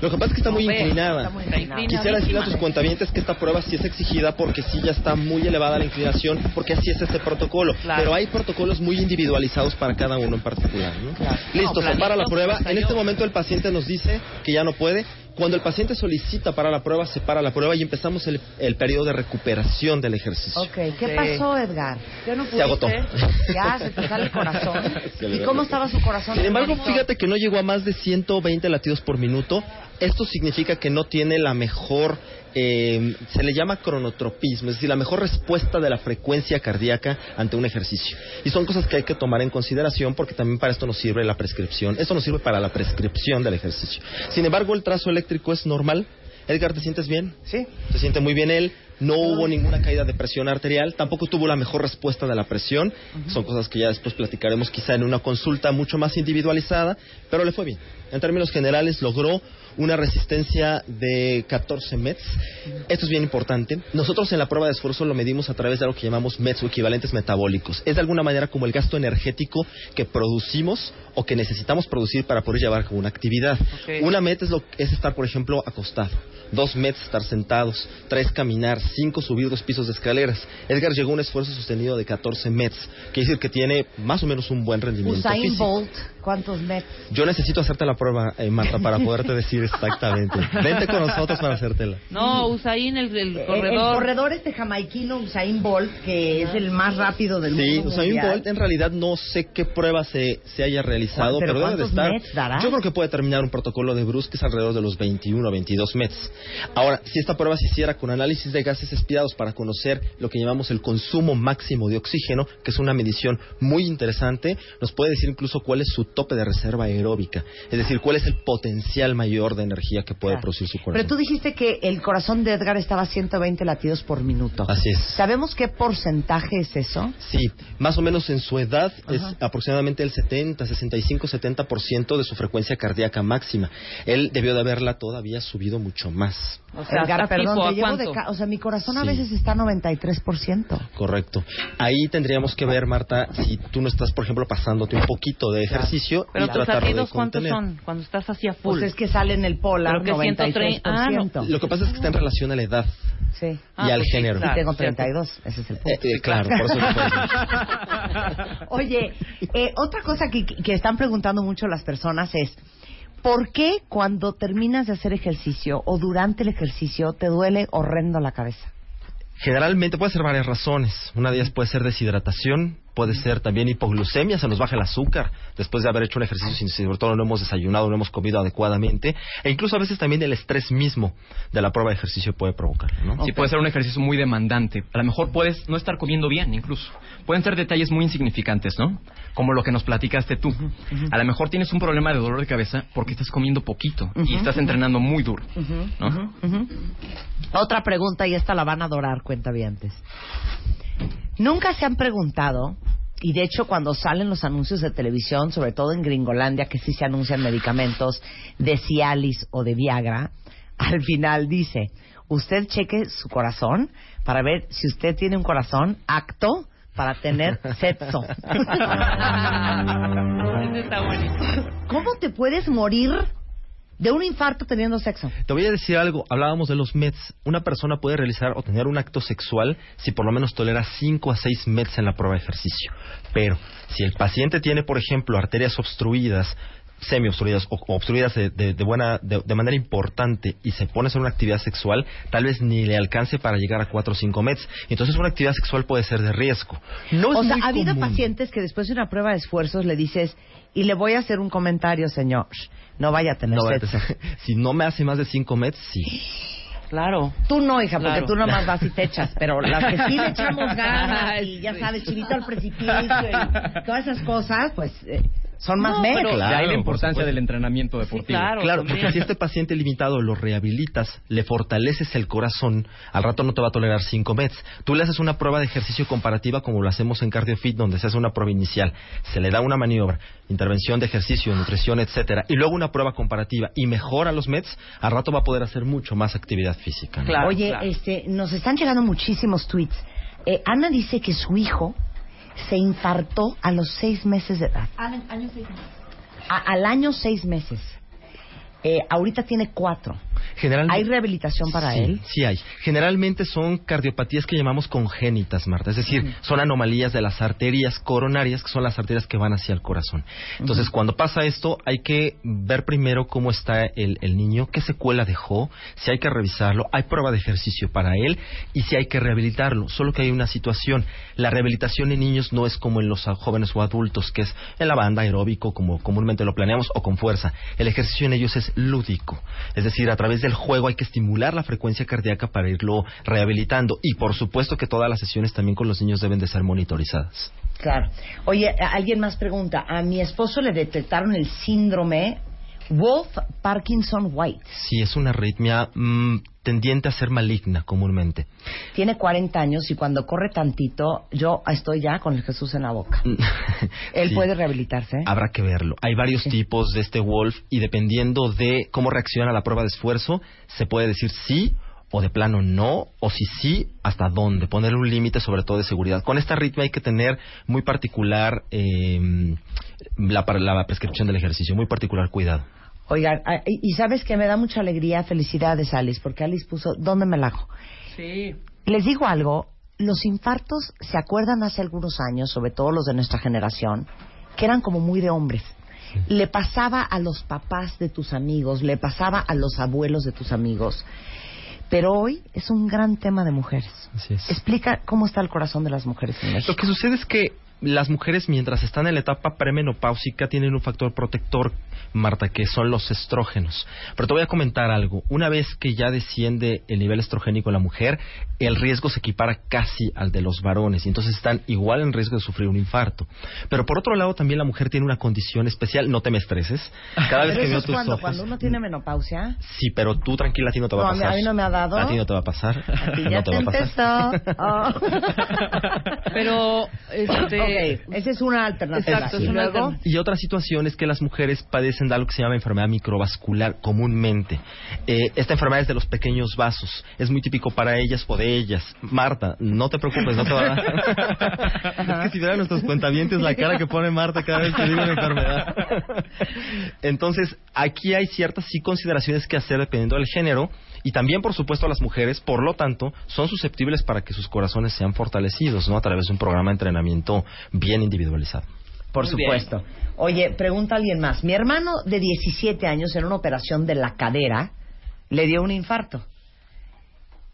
Lo que pasa es que está muy inclinada. está muy Está inclinada. Quisiera decirle a tus cuentavientes que esta prueba sí es exigida porque sí ya está muy elevada la inclinación, porque así es este protocolo. Claro. Pero hay protocolos muy individualizados para cada uno en particular. ¿no? Claro. Listo, No, se para la prueba. En este momento el paciente nos dice que ya no puede. Cuando el paciente solicita para la prueba, se para la prueba y empezamos el, el periodo de recuperación del ejercicio. Ok, ¿qué Sí. pasó, Edgar? ¿Qué no Se agotó. Ya, se te sale el corazón. ¿Y cómo estaba su corazón? Sin embargo, fíjate que no llegó a más de 120 latidos por minuto. Esto significa que no tiene la mejor, eh, se le llama cronotropismo, es decir, la mejor respuesta de la frecuencia cardíaca ante un ejercicio. Y son cosas que hay que tomar en consideración porque también para esto nos sirve la prescripción. Esto nos sirve para la prescripción del ejercicio. Sin embargo, el trazo eléctrico es normal. Edgar, ¿te sientes bien? Sí. Se siente muy bien él. No hubo ninguna caída de presión arterial, tampoco tuvo la mejor respuesta de la presión. Son cosas que ya después platicaremos quizá en una consulta mucho más individualizada, pero le fue bien. En términos generales logró una resistencia de 14 METs. Esto es bien importante. Nosotros en la prueba de esfuerzo lo medimos a través de lo que llamamos METs o equivalentes metabólicos. Es de alguna manera como el gasto energético que producimos o que necesitamos producir para poder llevar cabo una actividad. Una MET es, lo, es estar, por ejemplo, acostado. Dos METs estar sentados. Tres caminar. Cinco subir dos pisos de escaleras. Edgar llegó a un esfuerzo sostenido de 14 METs. Quiere decir que tiene más o menos un buen rendimiento Usain físico. Bolt, ¿cuántos metros? Yo necesito hacerte la prueba, eh, Marta, para poderte decir exactamente. Vente con nosotros para hacértela. No, Usain, el, el El, el corredor. corredor este jamaiquino Usain Bolt, que es el más rápido del Sí, mundo Usain mundial. Bolt en realidad no sé qué prueba se, se haya realizado, ¿Pero pero, debe de cuántos estar. METs dará? Yo creo que puede terminar un protocolo de Bruce que es alrededor de los 21 o 22 METs. Ahora, si esta prueba se hiciera con análisis de gases expirados para conocer lo que llamamos el consumo máximo de oxígeno, que es una medición muy interesante, nos puede decir incluso cuál es su tope de reserva aeróbica, es decir, cuál es el potencial mayor de energía que puede Claro. producir su Pero corazón. tú dijiste que el corazón de Edgar estaba a 120 latidos por minuto. Así es. ¿Sabemos qué porcentaje es eso? Sí, más o menos en su edad es aproximadamente el 70, 65, 70% de su frecuencia cardíaca máxima. Él debió de haberla todavía subido mucho más. O sea, Edgar, ¿hasta perdón, tipo, te a llevo de ca- O sea, mi corazón a Sí. veces está a 93%. Correcto. Ahí tendríamos que ver, Marta, si tú no estás, por ejemplo, pasándote un poquito de ejercicio Pero y tus latidos, ¿cuántos son? Cuando estás así a full. Pues es que salen en el polar Pero que 93%. 130, ah, no. Lo que pasa es que está en relación a la edad Sí. y Ah, al pues sí, género. claro. y tengo 32, ese es el punto. Eh, eh, claro, por eso. Oye, eh, otra cosa que, que están preguntando mucho las personas es, ¿por qué cuando terminas de hacer ejercicio o durante el ejercicio te duele horrendo la cabeza? Generalmente puede ser varias razones. Una de ellas puede ser deshidratación, puede ser también hipoglucemia, se nos baja el azúcar después de haber hecho un ejercicio, si sobre todo no hemos desayunado, no hemos comido adecuadamente, e incluso a veces también el estrés mismo de la prueba de ejercicio puede provocarlo. ¿no? Sí, puede ser un ejercicio muy demandante. A lo mejor puedes no estar comiendo bien, incluso. Pueden ser detalles muy insignificantes, ¿no? Como lo que nos platicaste tú. A lo mejor tienes un problema de dolor de cabeza porque estás comiendo poquito y estás entrenando muy duro, ¿no? Otra pregunta, y esta la van a adorar, cuenta antes. Nunca se han preguntado, y de hecho cuando salen los anuncios de televisión, sobre todo en Gringolandia, que sí se anuncian medicamentos de Cialis o de Viagra, al final dice, usted cheque su corazón para ver si usted tiene un corazón acto para tener sexo. Está. ¿Cómo te puedes morir de un infarto teniendo sexo? Te voy a decir algo, hablábamos de los METs. Una persona puede realizar o tener un acto sexual si por lo menos tolera 5 a 6 METs en la prueba de ejercicio. Pero si el paciente tiene, por ejemplo, arterias obstruidas, semi-obstruidas o, o obstruidas de, de- de buena, de, de manera importante y se pone a hacer una actividad sexual, tal vez ni le alcance para llegar a 4 o 5 METs. Entonces una actividad sexual puede ser de riesgo. No o sea, ha habido común. pacientes que después de una prueba de esfuerzos le dices, y le voy a hacer un comentario, señor, no vaya a tener No, sexo. si no me hace más de 5 METs, sí. Claro. Tú no, hija, porque Claro. tú nomás vas y te echas, pero las que sí le echamos ganas y ya sabes, chivito al precipicio y todas esas cosas, pues eh, son más No, metas. pero- De ahí Claro, la por importancia del entrenamiento deportivo. claro. Claro, porque si este paciente limitado lo rehabilitas, le fortaleces el corazón, al rato no te va a tolerar 5 METs. Tú le haces una prueba de ejercicio comparativa como lo hacemos en CardioFit, donde se hace una prueba inicial, se le da una maniobra, intervención de ejercicio, nutrición, etcétera, y luego una prueba comparativa y mejora los METs, al rato va a poder hacer mucho más actividad física. ¿no? Claro. Oye, este, nos están llegando muchísimos tweets. Eh, Ana dice que su hijo se infartó a los seis meses de edad. A- al año seis meses. Eh, ahorita tiene cuatro. Generalmente, ¿Hay rehabilitación para sí, él? Sí hay. Generalmente son cardiopatías que llamamos congénitas, Marta. Es decir, son anomalías de las arterias coronarias, que son las arterias que van hacia el corazón. Entonces, cuando pasa esto, hay que ver primero cómo está el, el niño, qué secuela dejó, si hay que revisarlo, hay prueba de ejercicio para él y si hay que rehabilitarlo. Solo que hay una situación. La rehabilitación en niños no es como en los jóvenes o adultos, que es en la banda aeróbico, como comúnmente lo planeamos, o con fuerza. El ejercicio en ellos es lúdico. Es decir, a través del juego hay que estimular la frecuencia cardíaca para irlo rehabilitando. Y por supuesto que todas las sesiones también con los niños deben de ser monitorizadas. Claro. Oye, alguien más pregunta. A mi esposo le detectaron el síndrome Wolf Parkinson White. Sí, es una arritmia mm, tendiente a ser maligna comúnmente. Tiene 40 años y cuando corre tantito, yo estoy ya con el Jesús en la boca. Él Sí. puede rehabilitarse. Habrá que verlo. Hay varios tipos de este Wolf y dependiendo de cómo reacciona a la prueba de esfuerzo, se puede decir sí o de plano no, o si sí, hasta dónde, ponerle un límite sobre todo de seguridad. Con esta ritmo hay que tener muy particular eh, la, la prescripción del ejercicio, muy particular cuidado. Oigan, ah, y sabes que me da mucha alegría, felicidades Alice, porque Alice puso, ¿dónde me la hago? Sí. Les digo algo, los infartos, ¿se acuerdan hace algunos años, sobre todo los de nuestra generación, que eran como muy de hombres? Le pasaba a los papás de tus amigos, le pasaba a los abuelos de tus amigos, pero hoy es un gran tema de mujeres. Así es. Explica cómo está el corazón de las mujeres en México. Lo que sucede es que las mujeres mientras están en la etapa premenopáusica tienen un factor protector, Marta, que son los estrógenos. Pero te voy a comentar algo. Una vez que ya desciende el nivel estrogénico en la mujer, el riesgo se equipara casi al de los varones y entonces están igual en riesgo de sufrir un infarto. Pero por otro lado también la mujer tiene una condición especial, no te me estreses. Cada vez Pero que veo tus cuando, ojos, cuando uno tiene menopausia. Sí, pero tú tranquila, a ti no te va No, a pasar. a mí no me ha dado. A ti no te va a pasar. A ti no ya te te va a pasar. Oh. Pero, este, esa es una alternativa. Exacto, Y es una alternativa. Y otra situación es que las mujeres padecen de algo que se llama enfermedad microvascular comúnmente. Eh, esta enfermedad es de los pequeños vasos. Es muy típico para ellas o de ellas. Marta, no te preocupes, no te va a dar. es que si vieran nuestros cuentavientes la cara que pone Marta cada vez que digo una enfermedad. Entonces, aquí hay ciertas sí consideraciones que hacer dependiendo del género. Y también, por supuesto, las mujeres, por lo tanto, son susceptibles para que sus corazones sean fortalecidos, ¿no? A través de un programa de entrenamiento bien individualizado. Por Muy bien. supuesto. Oye, pregunta alguien más. Mi hermano de 17 años en una operación de la cadera le dio un infarto.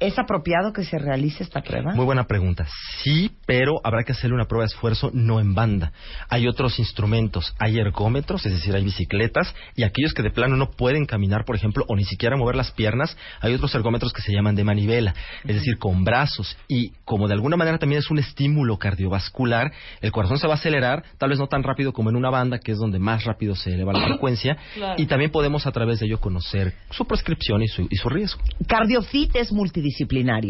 ¿Es apropiado que se realice esta prueba? Muy buena pregunta. Sí, pero habrá que hacerle una prueba de esfuerzo no en banda. Hay otros instrumentos, hay ergómetros, es decir, hay bicicletas, y aquellos que de plano no pueden caminar, por ejemplo, o ni siquiera mover las piernas, hay otros ergómetros que se llaman de manivela, es decir, con brazos. Y como de alguna manera también es un estímulo cardiovascular, el corazón se va a acelerar, tal vez no tan rápido como en una banda, que es donde más rápido se eleva la frecuencia, Claro. y también podemos a través de ello conocer su prescripción y su, y su riesgo. Cardiofit es multidisciplinario.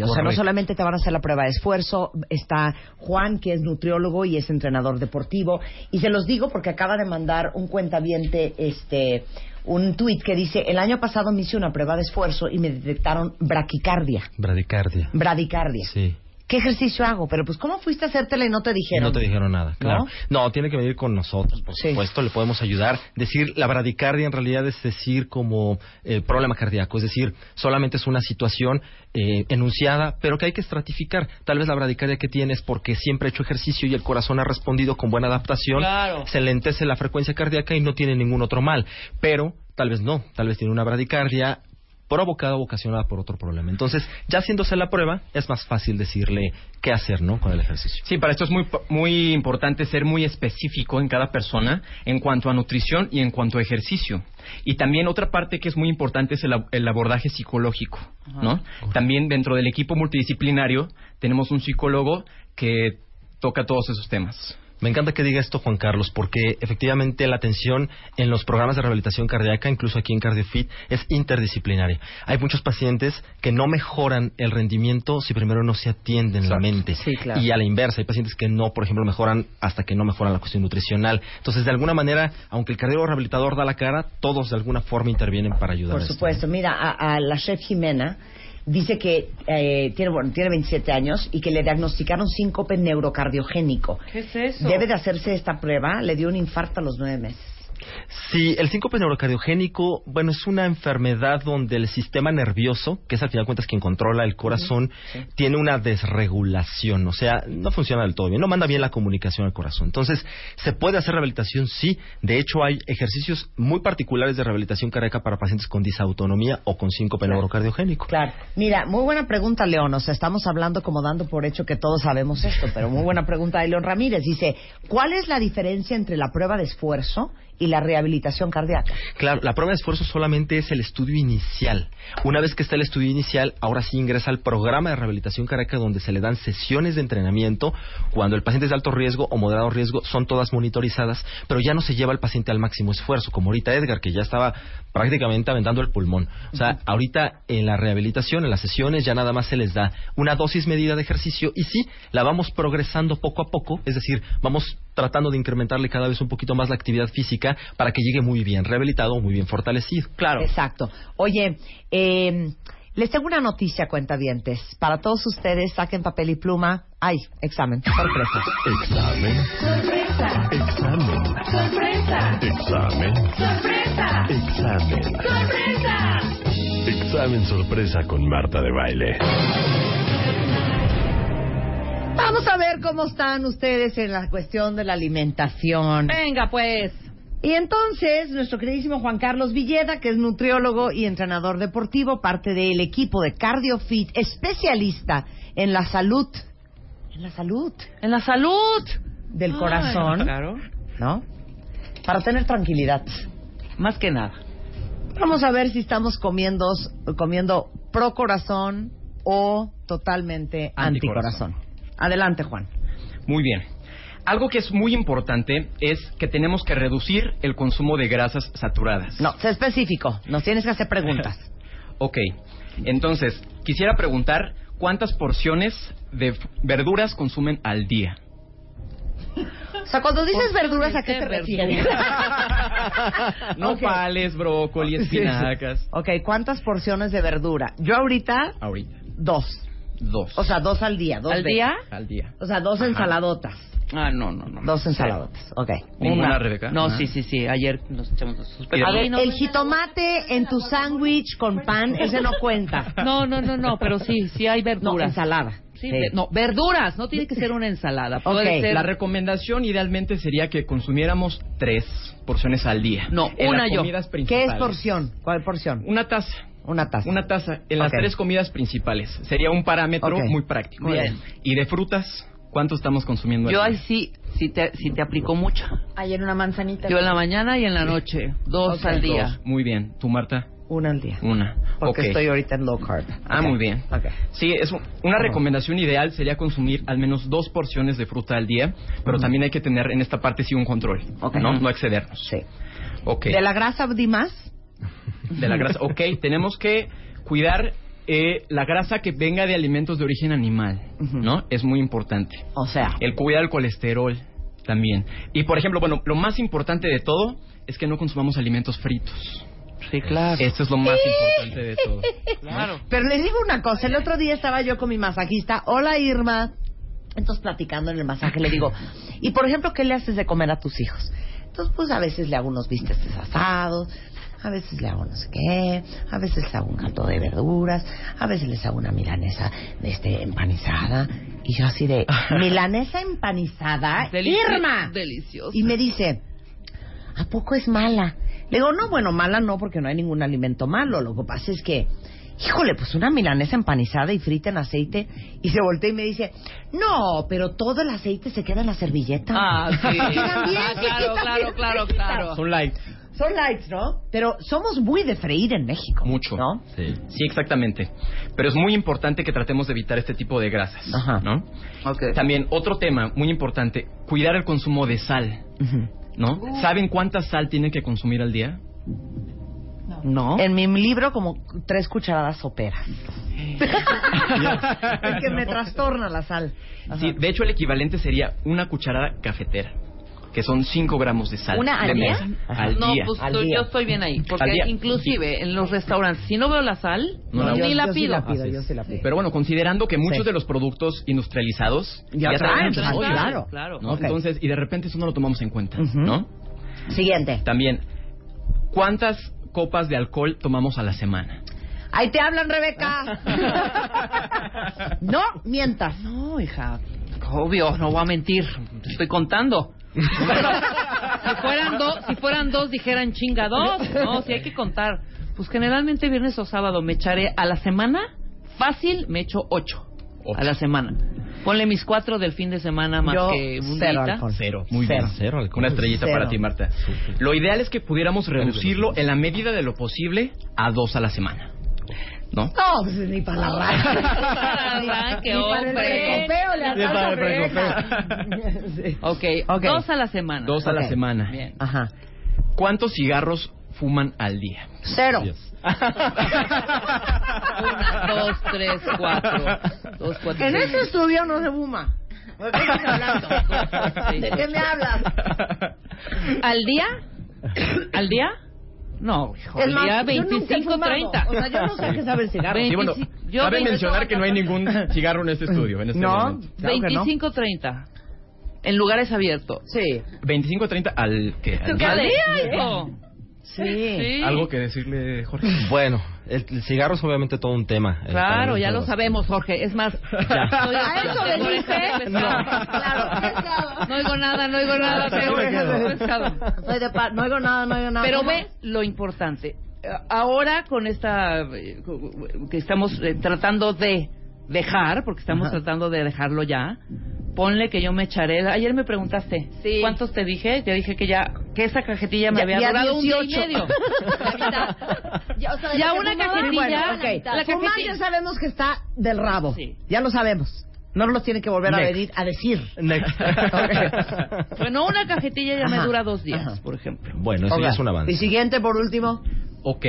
O sea, no Correcto. solamente te van a hacer la prueba de esfuerzo, está Juan, que es nutriólogo y es entrenador deportivo. Y se los digo porque acaba de mandar un cuentaviente este, un tuit que dice, el año pasado me hice una prueba de esfuerzo y me detectaron braquicardia, Bradicardia. bradicardia. Sí. ¿Qué ejercicio hago? Pero pues, ¿cómo fuiste a hacértela y no te dijeron? no te dijeron nada, claro. ¿No? ¿No? tiene que venir con nosotros, por Sí. supuesto, le podemos ayudar. Decir, la bradicardia en realidad es decir como el problema cardíaco, es decir, solamente es una situación eh, enunciada, pero que hay que estratificar. Tal vez la bradicardia que tiene es porque siempre ha hecho ejercicio y el corazón ha respondido con buena adaptación, Claro. se lentece la frecuencia cardíaca y no tiene ningún otro mal. Pero tal vez no, tal vez tiene una bradicardia provocada o ocasionada por otro problema. Entonces, ya haciéndose la prueba, es más fácil decirle qué hacer, ¿no? Con el ejercicio. Sí, para esto es muy, muy importante ser muy específico en cada persona en cuanto a nutrición y en cuanto a ejercicio. Y también otra parte que es muy importante es el, el abordaje psicológico, ¿no? También dentro del equipo multidisciplinario tenemos un psicólogo que toca todos esos temas. Me encanta que diga esto Juan Carlos, porque efectivamente la atención en los programas de rehabilitación cardíaca, incluso aquí en CardioFit, es interdisciplinaria. Hay muchos pacientes que no mejoran el rendimiento si primero no se atienden la mente. Sí, claro. Y a la inversa, hay pacientes que no, por ejemplo, mejoran hasta que no mejoran la cuestión nutricional. Entonces, de alguna manera, aunque el cardiólogo rehabilitador da la cara, todos de alguna forma intervienen para ayudar. Por a esto. supuesto. Mira, a, a la chef Jimena dice que eh, tiene, bueno, tiene 27 años y que le diagnosticaron síncope neurocardiogénico. ¿Qué es eso? Debe de hacerse esta prueba. Le dio un infarto a los nueve meses. Sí, el síncope neurocardiogénico, bueno, es una enfermedad donde el sistema nervioso, que es al final de cuentas quien controla el corazón, tiene una desregulación, o sea, no funciona del todo bien, no manda bien la comunicación al corazón. Entonces, ¿se puede hacer rehabilitación? Sí. De hecho, hay ejercicios muy particulares de rehabilitación cardíaca para pacientes con disautonomía o con síncope neurocardiogénico. Claro. Mira, muy buena pregunta, León. O sea, estamos hablando como dando por hecho que todos sabemos esto, pero muy buena pregunta de León Ramírez. Dice, ¿cuál es la diferencia entre la prueba de esfuerzo y la rehabilitación cardíaca? Claro, la prueba de esfuerzo solamente es el estudio inicial. Una vez que está el estudio inicial, ahora sí ingresa al programa de rehabilitación cardíaca donde se le dan sesiones de entrenamiento. Cuando el paciente es de alto riesgo o moderado riesgo, son todas monitorizadas, pero ya no se lleva al paciente al máximo esfuerzo, como ahorita Edgar, que ya estaba prácticamente aventando el pulmón. O sea, ahorita en la rehabilitación, en las sesiones, ya nada más se les da una dosis medida de ejercicio y sí, la vamos progresando poco a poco, es decir, vamos tratando de incrementarle cada vez un poquito más la actividad física para que llegue muy bien rehabilitado, muy bien fortalecido. Claro. Exacto. Oye, eh, les tengo una noticia, cuentavientes. Para todos ustedes, saquen papel y pluma. Ay, examen, sorpresa. Examen. ¡Sorpresa! Examen. ¡Sorpresa! Examen. ¡Sorpresa! Examen. ¡Sorpresa! Examen sorpresa con Marta de Baile. Vamos a ver cómo están ustedes en la cuestión de la alimentación. Venga, pues. Y entonces, nuestro queridísimo Juan Carlos Villeda, que es nutriólogo y entrenador deportivo, parte del equipo de CardioFit, especialista en la salud, en la salud En la salud. del Ay, corazón, Claro. ¿no? Para tener tranquilidad. Más que nada. Vamos a ver si estamos comiendo, comiendo pro corazón o totalmente Anticorazón. anticorazón. Adelante, Juan. Muy bien. Algo que es muy importante es que tenemos que reducir el consumo de grasas saturadas. No, sé específico. Nos tienes que hacer preguntas. Ok. Entonces, quisiera preguntar cuántas porciones de verduras consumen al día. O sea, cuando dices verduras, ¿a qué te refieres? Nopales, brócoli, espinacas. ok, ¿cuántas porciones de verdura? Yo ahorita, Ahorita. dos. Dos. O sea, dos al día. Dos ¿Al veces. día? al día. O sea, dos ensaladotas. Ah, no, no, no. Dos ensaladotas. Ok. ¿Ninguna, Una. Rebeca? No, sí, sí, sí. Ayer nos echamos dos A A ver, no, el jitomate en tu sándwich con pan, ese no cuenta. No, no, no, no, pero sí, sí hay No, verduras. ensalada. Sí, ve- no, verduras, no tiene que ser una ensalada. Puede ser La recomendación idealmente sería que consumiéramos tres porciones al día. No, En una las yo. ¿Qué es porción? ¿Cuál porción? Una taza. Una taza. Una taza en las tres comidas principales. Sería un parámetro muy práctico. Muy bien. Y de frutas, ¿cuánto estamos consumiendo? Yo ahí sí, sí te, sí te aplico mucho. Ayer una manzanita. Yo en la mañana y en la noche, dos al día. Dos. Muy bien. ¿Tú, Marta? Una al día. Una. Porque estoy ahorita en low carb. Ah, muy bien. Ok. Sí, es un- una recomendación ideal sería consumir al menos dos porciones de fruta al día, pero también hay que tener en esta parte sí un control, Ok. ¿no? No excedernos. Sí. Ok. ¿De la grasa di más? De la grasa. Ok, tenemos que cuidar eh, la grasa que venga de alimentos de origen animal. ¿no? Es muy importante. O sea, El cuidar el colesterol también. Y por ejemplo, bueno, lo más importante de todo es que no consumamos alimentos fritos. Sí, claro. Esto es lo más importante de todo. Claro. Pero les digo una cosa, el otro día estaba yo con mi masajista, hola Irma, entonces platicando en el masaje le digo, y por ejemplo, ¿qué le haces de comer a tus hijos? Entonces, pues a veces le hago unos bistes asados, a veces le hago no sé qué, a veces les hago un caldo de verduras, a veces les hago una milanesa este, empanizada, y yo así de, milanesa empanizada, Delici- Irma. Delicioso. Y me dice, ¿a poco es mala? Le digo, no, bueno, mala no, porque no hay ningún alimento malo. Lo que pasa es que, híjole, pues una milanesa empanizada y frita en aceite. Y se voltea y me dice, no, pero todo el aceite se queda en la servilleta. Ah, sí. Bien Ah, claro, claro, claro, claro. Son light. Son lights, ¿no? Pero somos muy de freír en México. Mucho. ¿No? Sí. Sí, exactamente. Pero es muy importante que tratemos de evitar este tipo de grasas, Ajá. ¿no? Ok. También otro tema muy importante, cuidar el consumo de sal. ¿no? ¿Saben cuánta sal tienen que consumir al día? No. En mi libro, como tres cucharadas soperas. es que me trastorna la sal. Ajá. Sí, de hecho el equivalente sería una cucharada cafetera, que son 5 gramos de sal. ¿Una al de día? mesa. Al no, día. pues Al tú- día. yo estoy bien ahí. Porque Al día. inclusive en los restaurantes, si no veo la sal, No la- yo- ni la yo sí pido. la pido, Así yo sí la pido. Pero bueno, considerando que muchos Sí. de los productos industrializados Ya traen sal, sodio, claro. Claro. Entonces, y de repente eso no lo tomamos en cuenta. ¿no? Siguiente. También, ¿cuántas copas de alcohol tomamos a la semana? Ahí te hablan, Rebeca. no mientas. No, hija. Obvio, no voy a mentir. Te estoy contando. si fueran dos, si fueran dos dijeran chinga dos. No, si hay que contar. Pues generalmente viernes o sábado me echaré a la semana fácil, me echo ocho, Ocho. a la semana. Ponle mis cuatro del fin de semana más Yo, que un cero alcohol. Cero, muy Cero. bien. Cero alcohol. Una estrellita Cero. para ti, Marta. Lo ideal es que pudiéramos reducirlo en la medida de lo posible a dos a la semana. ¿No? No, pues ni para la raja. Ni para el hombre. precopeo le Ni para el Sí. Ok, Ok. dos a la semana. Dos a la semana. Bien. Ajá. ¿Cuántos cigarros fuman al día? Cero. Una, dos, tres, cuatro. Dos, cuatro, En seis. ese estudio no se fuma. ¿De qué estás hablando? ¿De qué me hablas? ¿Al día? ¿Al día? No, hijo, más, día yo nunca he 25, fumado. 30. O sea, yo no sé qué sabe el cigarro. Sí, bueno, 25, yo cabe 25 mencionar que no hay ningún cigarro en este estudio. En este No, momento. claro que no. 25, 30. En lugares abiertos. Sí. 25 30 al que al ¿Al día. día, hijo? Sí. Sí. Algo que decirle, Jorge. Bueno, el, el cigarro es obviamente todo un tema. eh, Claro, ya lo sabemos, Jorge. Es más, Ya. estoy ¿A eso veniste? pescado. No, claro. No oigo nada, no oigo nada. Pescado. Soy de no oigo nada, no oigo nada. Pero ve lo importante. Eh, Ahora con esta eh, que estamos eh, tratando de dejar, porque estamos Ajá. tratando de dejarlo ya. Ponle que yo me echaré. Ayer me preguntaste, Sí. ¿cuántos te dije? Yo dije que ya que esa cajetilla me Ya- había ya durado un día y 18. medio. La mitad. Ya, o sea, Ya una cajetilla, Bueno, la ok. mitad. La Fumar cajetilla. ya sabemos que está del rabo. Sí. Ya lo sabemos. No nos lo tiene que volver a Next. venir a decir. Next. Bueno, una cajetilla ya me Ajá. dura dos días, Ajá. por ejemplo. Bueno, eso Ok. ya es un avance. Y siguiente, por último. Ok.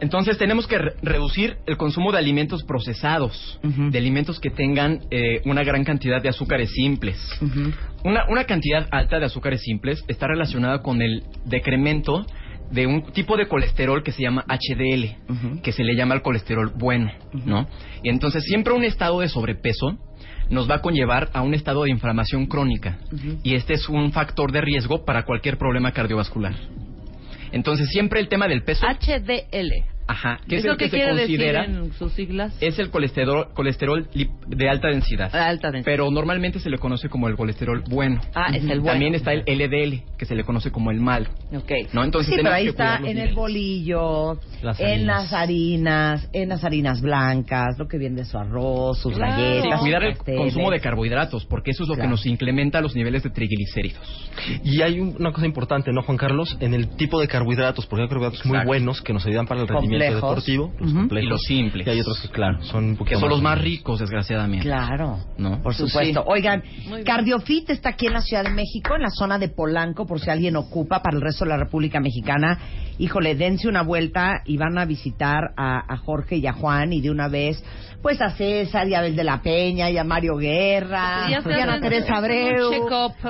Entonces tenemos que re- reducir el consumo de alimentos procesados, de alimentos que tengan eh, una gran cantidad de azúcares simples. una, una cantidad alta de azúcares simples está relacionada con el decremento de un tipo de colesterol que se llama HDL, que se le llama el colesterol bueno, ¿no? Y entonces siempre un estado de sobrepeso nos va a conllevar a un estado de inflamación crónica y este es un factor de riesgo para cualquier problema cardiovascular. Entonces siempre el tema del peso, HDL. Ajá, que es ¿Eso el que qué se considera decir en sus siglas? es el colesterol colesterol lip- de alta densidad. Alta densidad. Pero normalmente se le conoce como el colesterol bueno. Ah, es el bueno. También está el LDL, que se le conoce como el malo. Ok. ¿No? Entonces Sí, pero ahí que está en el bolillo, Las en harinas. las harinas, en las harinas blancas, lo que viene de su arroz, sus Claro. galletas. Sí, cuidar el pasteles. consumo de carbohidratos, porque eso es lo Claro. que nos incrementa los niveles de triglicéridos. Y hay un- una cosa importante, ¿no, Juan Carlos? En el tipo de carbohidratos, porque hay carbohidratos muy buenos que nos ayudan para el rendimiento Deportivo, los Ujú. complejos. Y los simples. Y hay otros que, claro, son un Que poquito son los más ricos, desgraciadamente. Claro, ¿No? por Pues supuesto. sí. Oigan. Cardiofit está aquí en la Ciudad de México, en la zona de Polanco, por si alguien ocupa para el resto de la República Mexicana. Híjole, dense una vuelta y van a visitar a, a Jorge y a Juan y de una vez, pues a César y a Abel de la Peña y a Mario Guerra y a Ana Teresa un Abreu.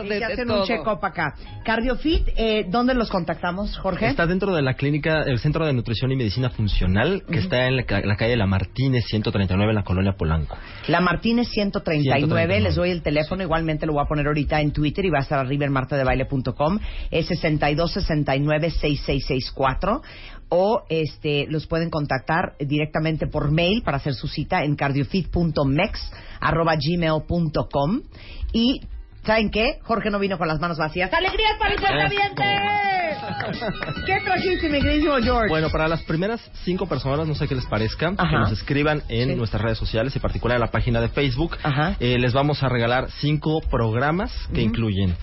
y de- de hacen todo. un check-up acá. Cardiofit, eh, ¿dónde los contactamos, Jorge? Está dentro de la clínica, el Centro de Nutrición y Medicina Funcional, que está en la, ca- la calle La Martínez 139 en la colonia Polanco. La Martínez 139, 139. les doy el teléfono, igualmente lo voy a poner ahorita en Twitter y va a estar arriba en martadebaile.com, es 6269-6664 o este los pueden contactar directamente por mail para hacer su cita en cardiofit.mex arroba gmail.com y ¿saben qué? Jorge no vino con las manos vacías. ¡Alegrías para el cuentavientes! ¿Qué trajiste, mi queridísimo George? Bueno, para las primeras cinco personas, no sé qué les parezca, Ajá. que nos escriban en Sí. nuestras redes sociales, en particular en la página de Facebook, Ajá. eh, les vamos a regalar cinco programas que incluyen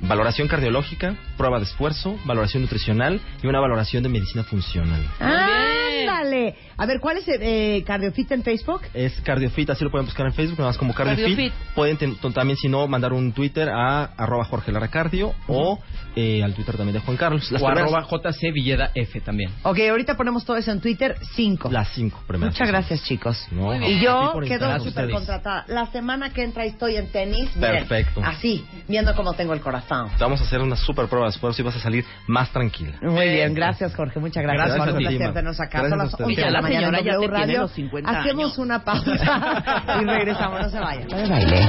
valoración cardiológica, prueba de esfuerzo, valoración nutricional y una valoración de medicina funcional. ¡Ándale! A ver, ¿cuál es eh, Cardiofit en Facebook? Es Cardiofit, así lo pueden buscar en Facebook, nada más como Cardiofit. Cardiofit. Pueden ten- también, si no, mandar un Twitter a arroba Jorge Lara Cardio o eh, al Twitter también de Juan Carlos. Las o primeras- arroba JC Villeda F también. Ok, ahorita ponemos todo eso en Twitter. Cinco. Las cinco primeras. Muchas gracias, chicos. No, Muy bien. Y a ti yo por quedo invitarnos a súper ustedes. contratada. La semana que entra estoy en tenis. miren, Perfecto. así, viendo cómo tengo el corazón. Te vamos a hacer una super prueba de esfuerzo y vas a salir más tranquila. Muy bien, gracias Jorge, muchas gracias. Gracias Fue a un placer tenernos acá. Gracias Son a las ustedes. 11 de la mañana ya te tiene Radio. los 50 Hacemos años. una pausa y regresamos, no se vayan. de baile.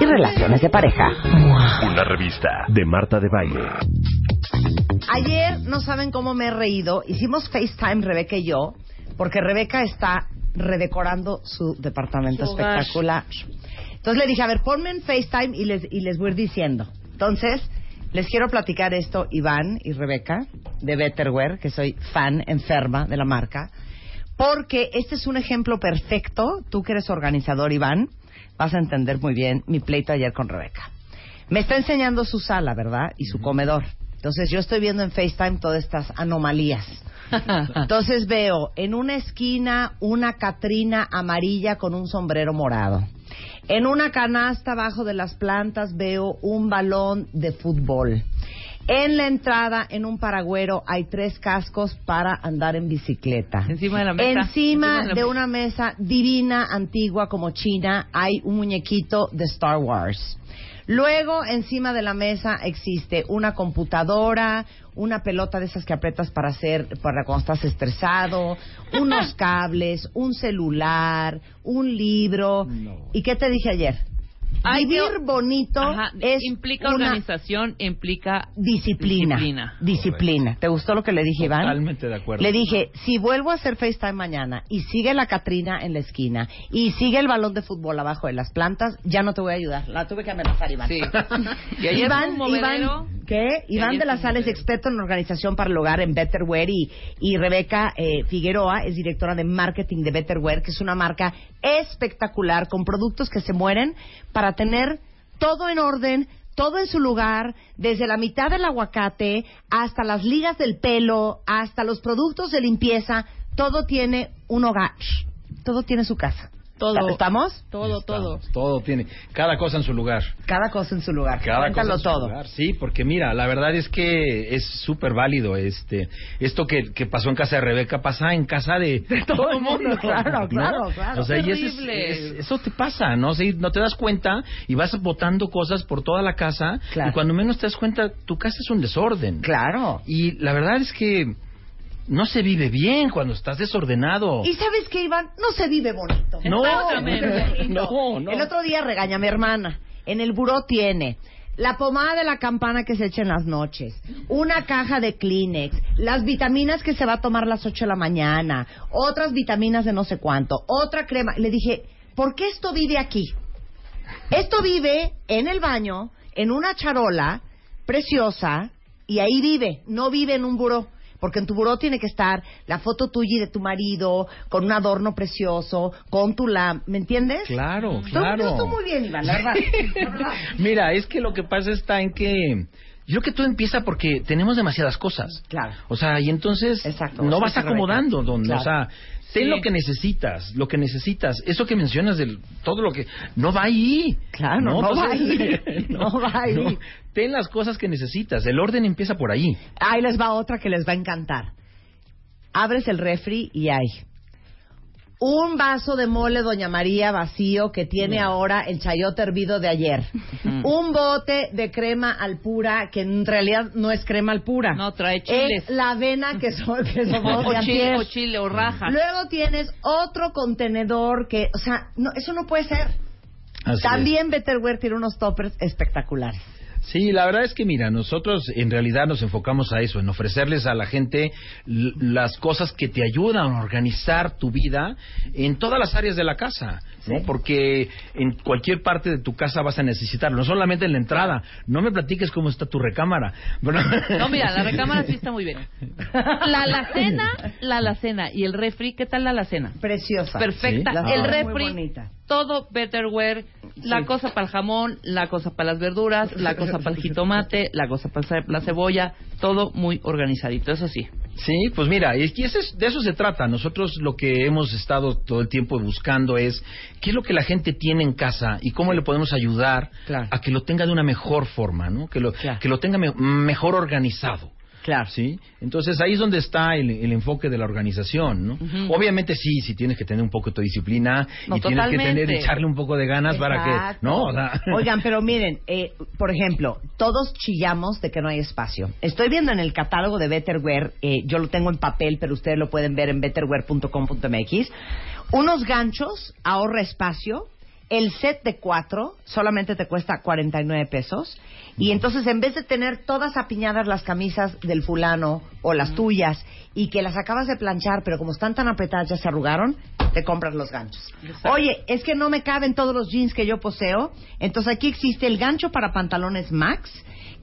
y relaciones de pareja. Una revista de Marta de Baile. Ayer no saben cómo me he reído. Hicimos FaceTime Rebeca y yo, porque Rebeca está redecorando su departamento Su espectacular. Entonces le dije, a ver, ponme en FaceTime y les, y les voy a ir diciendo. Entonces, les quiero platicar esto, Iván y Rebeca, de Betterware, que soy fan enferma de la marca, porque este es un ejemplo perfecto. Tú que eres organizador, Iván, vas a entender muy bien mi pleito ayer con Rebeca. Me está enseñando su sala, ¿verdad? Y su comedor. Entonces yo estoy viendo en FaceTime todas estas anomalías. Entonces veo en una esquina una Catrina amarilla con un sombrero morado. En una canasta abajo de las plantas veo un balón de fútbol. En la entrada, en un paragüero, hay tres cascos para andar en bicicleta. Encima de la mesa. Encima Encima de la de mesa. una mesa divina, antigua como China, hay un muñequito de Star Wars. Luego, encima de la mesa existe una computadora, una pelota de esas que apretas para hacer, para cuando estás estresado, unos cables, un celular, un libro. ¿Y qué te dije ayer? Ay, Vivir bonito Ajá, es implica una organización, implica disciplina. Disciplina. Disciplina. ¿Te gustó lo que le dije, Iván? Totalmente de acuerdo. Le dije, si vuelvo a hacer FaceTime mañana y sigue la Catrina en la esquina y sigue el balón de fútbol abajo de las plantas, ya no te voy a ayudar. La tuve que amenazar, Iván. Sí. Y ayer Iván, un. Iván, ¿Qué? Iván de la Sala es experto en organización para el hogar en Betterware y, y Rebeca eh, Figueroa es directora de marketing de Betterware, que es una marca espectacular con productos que se mueren para tener todo en orden, todo en su lugar, desde la mitad del aguacate hasta las ligas del pelo, hasta los productos de limpieza, todo tiene un hogar, todo tiene su casa. Todo. ¿Estamos? Todo, todo. Todo tiene, cada cosa en su lugar. Cada cosa en su lugar. Cada Cuéntalo cosa en su todo. lugar. Sí, porque mira, la verdad es que es súper válido este esto que, que pasó en casa de Rebeca pasa en casa de, todo el mundo, claro, ¿no? claro, claro. O sea, y ese es- es- eso te pasa, ¿no? Sí, no te das cuenta y vas botando cosas por toda la casa Claro. y cuando menos te das cuenta tu casa es un desorden. Claro. Y la verdad es que no se vive bien cuando estás desordenado. ¿Y sabes qué, Iván? No se vive bonito. No, no, no. El otro día regaña a mi hermana. En el buró tiene la pomada de la campana que se echa en las noches, una caja de Kleenex, las vitaminas que se va a tomar a las 8 de la mañana, otras vitaminas de no sé cuánto, otra crema. Le dije, ¿por qué esto vive aquí? Esto vive en el baño, en una charola preciosa, y ahí vive, no vive en un buró. Porque en tu buró tiene que estar la foto tuya y de tu marido, con un adorno precioso, con tu lamp, ¿me entiendes? Claro, claro. Tú, tú muy bien, Iván. La verdad. Mira, es que lo que pasa está en que yo creo que todo empieza porque tenemos demasiadas cosas. Claro. O sea, y entonces Exacto, no vas acomodando, don. Claro. O sea, ten Sí. lo que necesitas, lo que necesitas. Eso que mencionas del todo lo que no va ahí. Claro, no va ahí. No va ahí. Ten las cosas que necesitas. El orden empieza por ahí. Ahí les va otra que les va a encantar. Abres el refri y hay un vaso de mole Doña María vacío que tiene ahora el chayote hervido de ayer. un bote de crema al pura que en realidad no es crema al pura. No, trae chiles. Es la avena que, son, que somos O de chile, o chile, o rajas. Luego tienes otro contenedor que, o sea, no, eso no puede ser. Así También Betterware tiene unos toppers espectaculares. Sí, la verdad es que mira, nosotros en realidad nos enfocamos a eso, en ofrecerles a la gente las cosas que te ayudan a organizar tu vida en todas las áreas de la casa, ¿no? Porque en cualquier parte de tu casa vas a necesitarlo, no solamente en la entrada. No me platiques cómo está tu recámara. Bueno, No, mira, la recámara sí está muy bien. La alacena, la alacena y el refri, ¿qué tal la alacena? Preciosa. Perfecta. Sí. La El refri, bonita. Todo Betterware, la cosa para el jamón, la cosa para las verduras, la cosa para el jitomate, la cosa para la cebolla, todo muy organizadito, eso sí. Sí, pues mira, y y ese es- de eso se trata. Nosotros lo que hemos estado todo el tiempo buscando es qué es lo que la gente tiene en casa y cómo le podemos ayudar Claro. a que lo tenga de una mejor forma, ¿no? Que lo, Claro. que lo tenga me- mejor organizado. Claro. ¿Sí? Entonces ahí es donde está el, el enfoque de la organización, ¿no? Obviamente sí, sí tienes que tener un poco de disciplina No, y tienes que tener, echarle un poco de ganas para que. ¿no? O sea, Oigan, pero miren, eh, por ejemplo, todos chillamos de que no hay espacio. Estoy viendo en el catálogo de Betterware, eh, yo lo tengo en papel, pero ustedes lo pueden ver en betterware.com.mx, unos ganchos, ahorra espacio. El set de cuatro solamente te cuesta 49 pesos. Y entonces, en vez de tener todas apiñadas las camisas del fulano o las tuyas y que las acabas de planchar, pero como están tan apretadas ya se arrugaron, te compras los ganchos. Oye, es que no me caben todos los jeans que yo poseo. Entonces, aquí existe el gancho para pantalones Max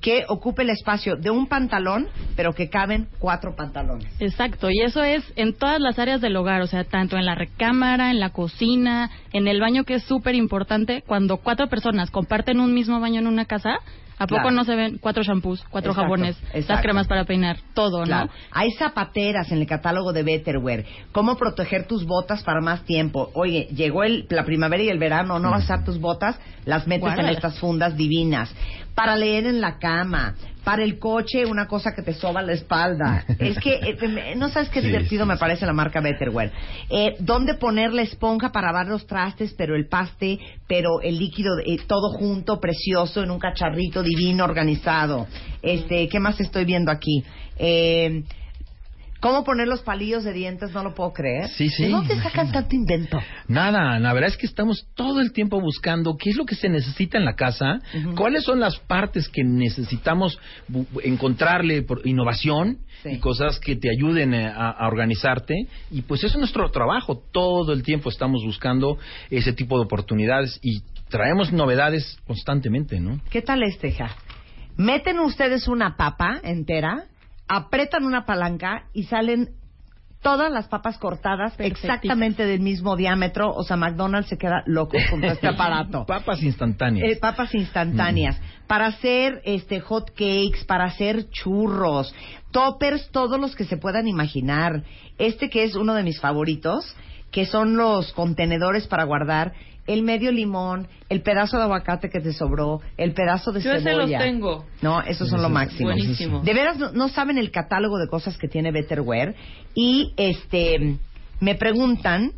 que ocupe el espacio de un pantalón, pero que caben cuatro pantalones. Exacto, y eso es en todas las áreas del hogar, o sea, tanto en la recámara, en la cocina, en el baño, que es súper importante. Cuando cuatro personas comparten un mismo baño en una casa, ¿a poco Claro. no se ven cuatro shampoos, cuatro Exacto, jabones, exacto. las cremas para peinar, todo, Claro. ¿no? Hay zapateras en el catálogo de Betterware. ¿Cómo proteger tus botas para más tiempo? Oye, llegó el- la primavera y el verano, no vas a usar tus botas, las metes en estas fundas divinas. Para leer en la cama, para el coche, una cosa que te soba la espalda. es que, eh, no sabes qué Sí, divertido sí, me sí. parece la marca Betterware. Eh, ¿Dónde poner la esponja para lavar los trastes, pero el paste, pero el líquido, eh, todo junto, precioso, en un cacharrito divino, organizado? Este, ¿qué más estoy viendo aquí? Eh, ¿Cómo poner los palillos de dientes? No lo puedo creer. Sí, sí, ¿De dónde sacan tanto invento? Nada, la verdad es que estamos todo el tiempo buscando qué es lo que se necesita en la casa, cuáles son las partes que necesitamos encontrarle por innovación Sí. y cosas que te ayuden eh, a, a organizarte. Y pues eso es nuestro trabajo. Todo el tiempo estamos buscando ese tipo de oportunidades y traemos novedades constantemente, ¿no? ¿Qué tal este, hija? Meten ustedes una papa entera, apretan una palanca y salen todas las papas cortadas exactamente del mismo diámetro. O sea, McDonald's se queda loco con este aparato. Papas instantáneas. Eh, papas instantáneas. Para hacer este hot cakes, para hacer churros, toppers, todos los que se puedan imaginar. Este que es uno de mis favoritos, que son los contenedores para guardar el medio limón, el pedazo de aguacate que te sobró, el pedazo de Yo ese cebolla. los tengo. No, esos son lo máximo. Buenísimo. De veras no, no saben el catálogo de cosas que tiene Betterware y este me preguntan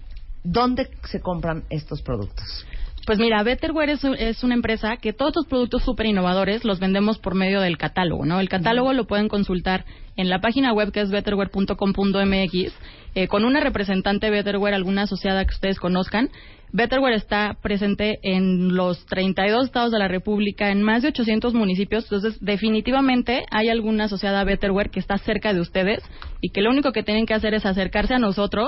dónde se compran estos productos. Pues mira, Betterware es, es una empresa que todos estos productos súper innovadores los vendemos por medio del catálogo, ¿no? El catálogo lo pueden consultar en la página web que es betterware.com.mx eh, con una representante de Betterware, alguna asociada que ustedes conozcan. Betterware está presente en los 32 estados de la República, en más de 800 municipios, entonces definitivamente hay alguna asociada a Betterware que está cerca de ustedes y que lo único que tienen que hacer es acercarse a nosotros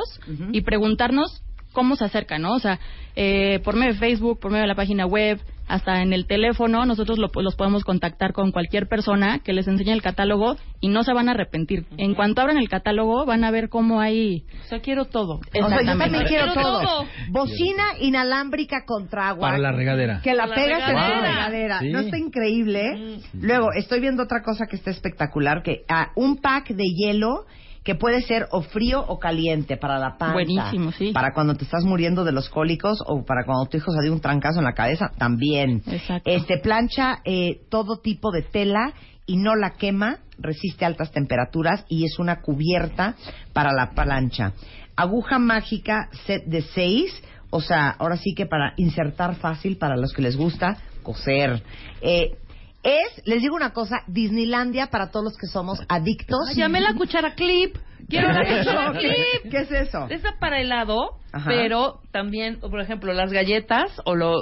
y preguntarnos cómo se acercan, ¿no? O sea, eh, por medio de Facebook, por medio de la página web, hasta en el teléfono, nosotros lo- los podemos contactar con cualquier persona que les enseñe el catálogo y no se van a arrepentir. En cuanto abran el catálogo, van a ver cómo hay... O sea, quiero todo. O sea, yo Exactamente. también quiero todo. todo. Bocina inalámbrica contra agua. Para la regadera. Que la La pegas en la regadera. regadera. Sí. ¿No está increíble? Luego, estoy viendo otra cosa que está espectacular, que ah, un pack de hielo que puede ser o frío o caliente para la panza. Buenísimo, sí. Para cuando te estás muriendo de los cólicos o para cuando tu hijo se dio un trancazo en la cabeza, también. Exacto. Este plancha eh, todo tipo de tela y no la quema, resiste altas temperaturas y es una cubierta para la plancha. Aguja mágica set de seis, o sea, ahora sí que para insertar fácil para los que les gusta coser. Eh, es, les digo una cosa, Disneylandia para todos los que somos adictos. Llamé la cuchara clip. Quiero la cuchara clip. ¿Qué es eso? Esa para helado, Ajá. pero también, por ejemplo, las galletas o lo,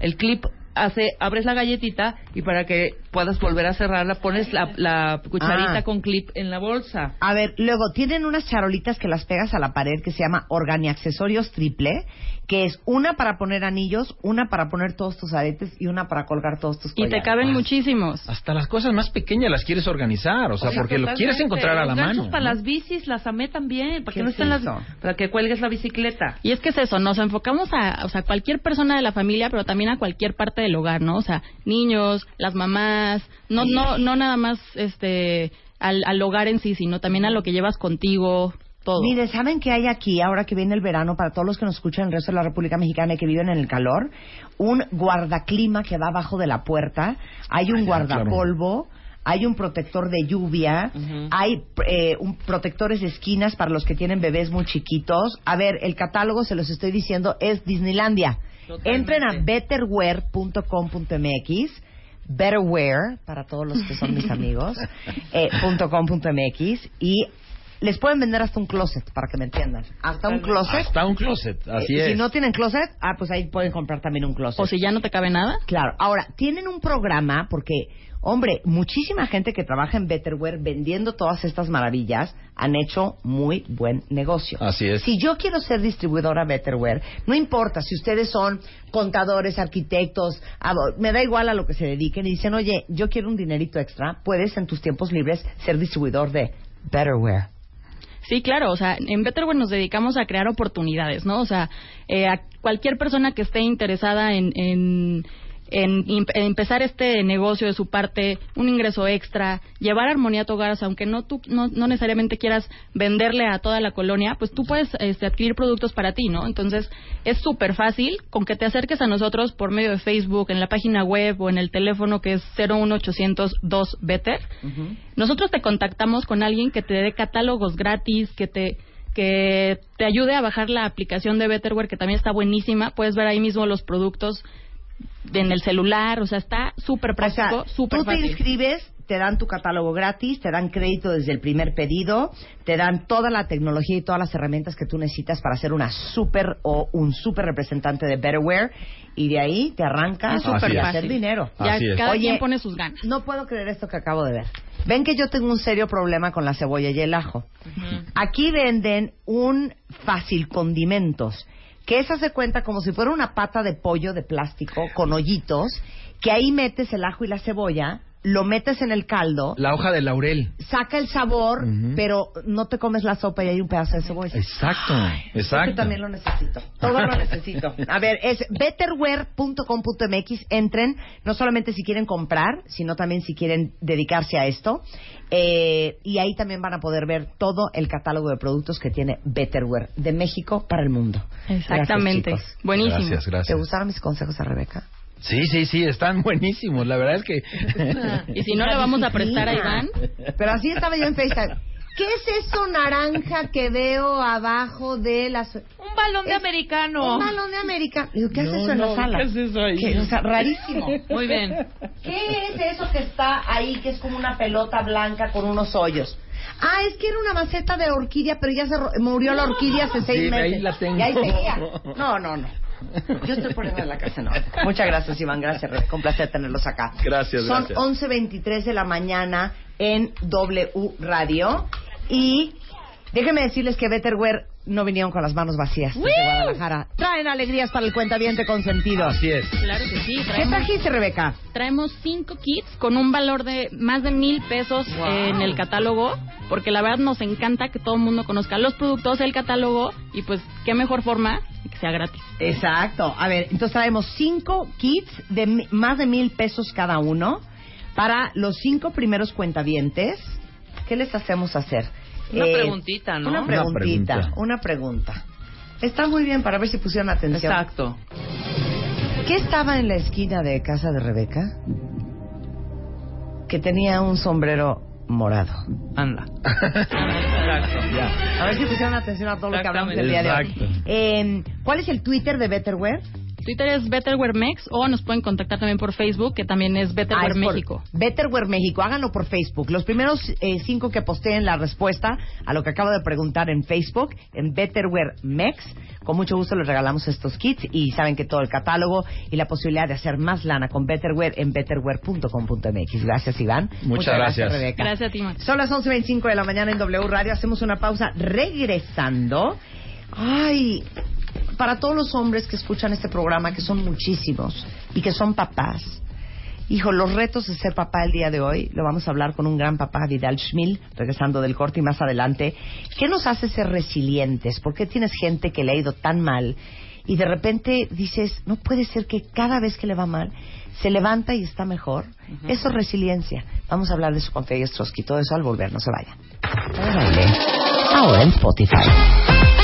el clip hace, abres la galletita y para que puedas volver a cerrarla pones la, la cucharita Ah. con clip en la bolsa. A ver, luego tienen unas charolitas que las pegas a la pared que se llama Organi Accesorios Triple, que es una para poner anillos, una para poner todos tus aretes y una para colgar todos tus Y te collares. caben muchísimos. Hasta las cosas más pequeñas las quieres organizar, o sea, porque lo quieres encontrar a la mano. para ¿no? las bicis las amé también, para ¿Qué que no es estén las, para que cuelgues la bicicleta. Y es que es eso, nos enfocamos a, o sea, cualquier persona de la familia, pero también a cualquier parte del hogar, ¿no? O sea, niños, las mamás, no, no, no nada más, este, al, al hogar en sí, sino también a lo que llevas contigo, todo. Mire, ¿saben qué hay aquí ahora que viene el verano para todos los que nos escuchan en el resto de la República Mexicana y que viven en el calor? Un guardaclima que va abajo de la puerta, hay un Ah, guardapolvo, hay un protector de lluvia, hay eh, un protectores de esquinas para los que tienen bebés muy chiquitos. A ver, el catálogo, se los estoy diciendo, es Disneylandia. Totalmente. Entren a betterwear.com.mx Betterwear, para todos los que son mis amigos, eh, com MX, y les pueden vender hasta un closet, para que me entiendan. Hasta un closet. Hasta un closet, así Eh, es. Si no tienen closet, ah, pues ahí pueden comprar también un closet. O si ya no te cabe nada. Claro. Ahora, tienen un programa porque, hombre, muchísima gente que trabaja en Betterware vendiendo todas estas maravillas han hecho muy buen negocio. Así es. Si yo quiero ser distribuidora Betterware, no importa si ustedes son contadores, arquitectos, me da igual a lo que se dediquen y dicen, oye, yo quiero un dinerito extra, puedes en tus tiempos libres ser distribuidor de Betterware. Sí, claro, o sea, en Betterware nos dedicamos a crear oportunidades, ¿no? O sea, eh, a cualquier persona que esté interesada en, en, en empezar este negocio de su parte, un ingreso extra, llevar armonía a tu hogar, o sea, aunque no tú no, no necesariamente quieras venderle a toda la colonia, pues tú puedes este, adquirir productos para ti, ¿no? Entonces, es súper fácil con que te acerques a nosotros por medio de Facebook, en la página web o en el teléfono que es 01800 2 Better. Nosotros te contactamos con alguien que te dé catálogos gratis, que te que te ayude a bajar la aplicación de Betterware, que también está buenísima. Puedes ver ahí mismo los productos en el celular, o sea, está súper O sea, práctico, súper tú te fácil. inscribes, te dan tu catálogo gratis, te dan crédito desde el primer pedido, te dan toda la tecnología y todas las herramientas que tú necesitas para ser una super o un super representante de Betterware y de ahí te arrancas súper fácil. hacer dinero. Ya Así es. cada Oye, quien pone sus ganas. No puedo creer esto que acabo de ver. Ven que yo tengo un serio problema con la cebolla y el ajo. Aquí venden un fácil condimentos, que esa se cuenta como si fuera una pata de pollo de plástico con hoyitos, que ahí metes el ajo y la cebolla, lo metes en el caldo, La hoja de laurel. saca el sabor, pero no te comes la sopa y hay un pedazo de cebolla. Exacto, Yo exacto. también lo necesito. Todo lo necesito. A ver, es betterware.com.mx. Entren, no solamente si quieren comprar, sino también si quieren dedicarse a esto. Eh, y ahí también van a poder ver todo el catálogo de productos que tiene Betterware de México para el mundo. Exactamente. Gracias. Buenísimo. Gracias, ¿Te gracias. gustaron mis consejos a Rebeca? Sí, sí, sí, están buenísimos. La verdad es que... Y si no le vamos a prestar a Iván, Pero así estaba yo en FaceTime. ¿Qué es eso naranja que veo abajo de las... Un balón de Es americano. Un balón de América. Digo, ¿qué haces No, eso en no, la sala? ¿qué es eso ahí? ¿Qué? O sea, rarísimo. Muy bien. ¿Qué es eso que está ahí, que es como una pelota blanca con unos hoyos? Ah, es que era una maceta de orquídea, pero ya se murió la orquídea hace seis Sí, meses. ahí la tengo. Y ahí seguía. No, no, no. Yo estoy poniendo en la casa, no. Muchas gracias, Iván. Gracias, Rebeca. Un placer tenerlos acá. Gracias, Son gracias. 11.23 de la mañana en W Radio. Y déjenme decirles que Betterware no vinieron con las manos vacías desde Guadalajara. Traen alegrías para el cuentaviente consentido. Así es. claro que sí. ¿Qué Traemos, trajiste, Rebeca? traemos cinco kits con un valor de más de mil pesos en el catálogo, porque la verdad nos encanta que todo el mundo conozca los productos, el catálogo, y pues qué mejor forma que sea gratis. Exacto. A ver, entonces traemos cinco kits de mi- más de mil pesos cada uno para los cinco primeros cuentavientes. ¿Qué les hacemos hacer? Una Eh, preguntita, ¿no? Una Una preguntita, pregunta. una pregunta. Está muy bien para ver si pusieron atención. Exacto. ¿Qué estaba en la esquina de casa de Rebeca? Que tenía un sombrero morado. Anda. Exacto. A ver si pusieron atención a todo lo que hablamos el día de hoy. Exacto. Eh, ¿Cuál es el Twitter de Betterware? Twitter es BetterWearMex o nos pueden contactar también por Facebook, que también es Ah, por México. Betterware México, háganlo por Facebook. Los primeros eh, cinco que posteen la respuesta a lo que acabo de preguntar en Facebook, en Betterware Mex, con mucho gusto les regalamos estos kits y saben que todo el catálogo y la posibilidad de hacer más lana con Betterware en betterware.com.mx. Gracias, Iván. Muchas gracias. Rebeca. Gracias a ti, Max. Son las 11.25 de la mañana en W Radio. Hacemos una pausa regresando. Ay, para todos los hombres que escuchan este programa, que son muchísimos, y que son papás. Hijo, los retos de ser papá el día de hoy, lo vamos a hablar con un gran papá, Vidal Schmil, regresando del corte y más adelante. ¿Qué nos hace ser resilientes? ¿Por qué tienes gente que le ha ido tan mal? Y de repente dices, no puede ser que cada vez que le va mal, se levanta y está mejor. Eso es resiliencia. Vamos a hablar de eso con Fede. Todo eso al volver, no se vayan. Ahora en Spotify.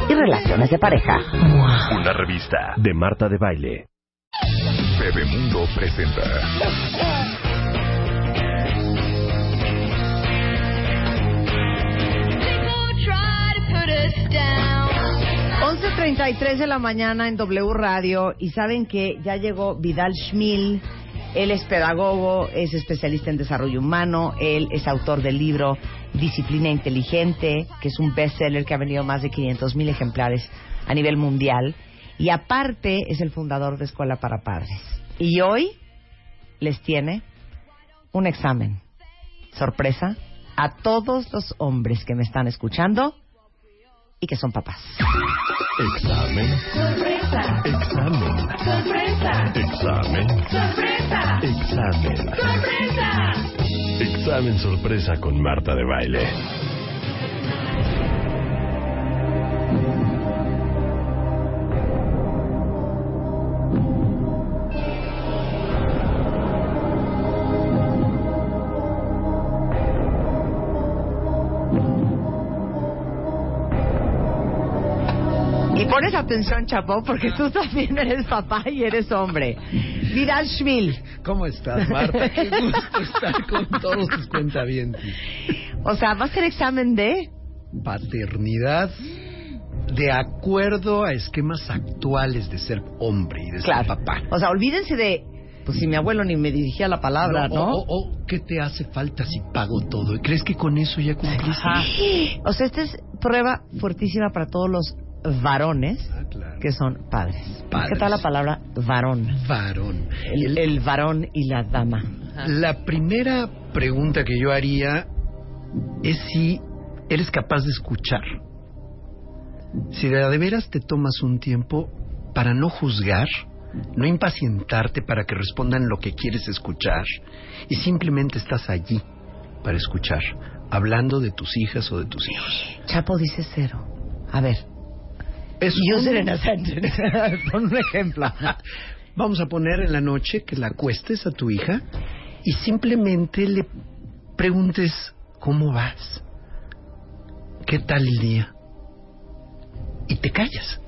y relaciones de pareja. Una revista de Marta de Baile. Bebemundo presenta. down. 11.33 de la mañana en W Radio y saben que ya llegó Vidal Schmil. Él es pedagogo, es especialista en desarrollo humano, él es autor del libro Disciplina Inteligente, que es un bestseller que ha vendido más de 500 mil ejemplares a nivel mundial. Y aparte es el fundador de Escuela para Padres. Y hoy les tiene un examen. Sorpresa a todos los hombres que me están escuchando y que son papás. Examen. Sorpresa. Examen. Sorpresa. Examen. Sorpresa. Examen. Sorpresa. Examen sorpresa con Marta de Baile. Y pones atención, Chapo, porque tú también eres papá y eres hombre. Vidal Schmil. ¿Cómo estás, Marta? Qué gusto estar con todos tus cuentavientes. O sea, va a ser examen de... Paternidad de acuerdo a esquemas actuales de ser hombre y de Claro. ser papá. O sea, olvídense de... Pues si mi abuelo ni me dirigía la palabra, ¿no? O, o- o, ¿qué te hace falta si pago todo? ¿Y crees que con eso ya cumpliste? O sea, esta es prueba fuertísima para todos los varones Ah, claro. que son padres. Padres. ¿Qué tal la palabra varón? Varón. El, el varón y la dama. La primera pregunta que yo haría es si eres capaz de escuchar. Si de, de veras te tomas un tiempo para no juzgar, no impacientarte para que respondan lo que quieres escuchar y simplemente estás allí para escuchar, hablando de tus hijas o de tus hijos. Chapo dice cero. A ver. Es Y yo, un- Serena Sánchez. Pon un ejemplo. Vamos a poner en la noche que la acuestes a tu hija y simplemente le preguntes cómo vas, qué tal el día. Y te callas.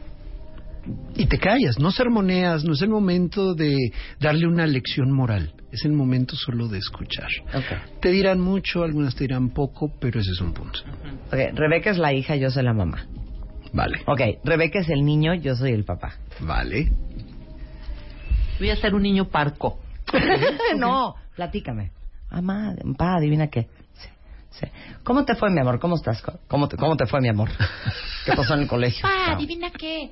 Y te callas, no sermoneas, no es el momento de darle una lección moral, es el momento solo de escuchar. Te dirán mucho, algunas te dirán poco, pero ese es un punto. Rebeca es la hija, yo soy la mamá. Vale, Ok, Rebeca es el niño, yo soy el papá. vale. Voy a ser un niño parco. no, platícame. Mamá, papá, adivina qué. Sí, sí. ¿Cómo te fue, mi amor? ¿Cómo estás? ¿Cómo te, cómo te fue, mi amor? ¿Qué pasó en el colegio? Pa, adivina qué.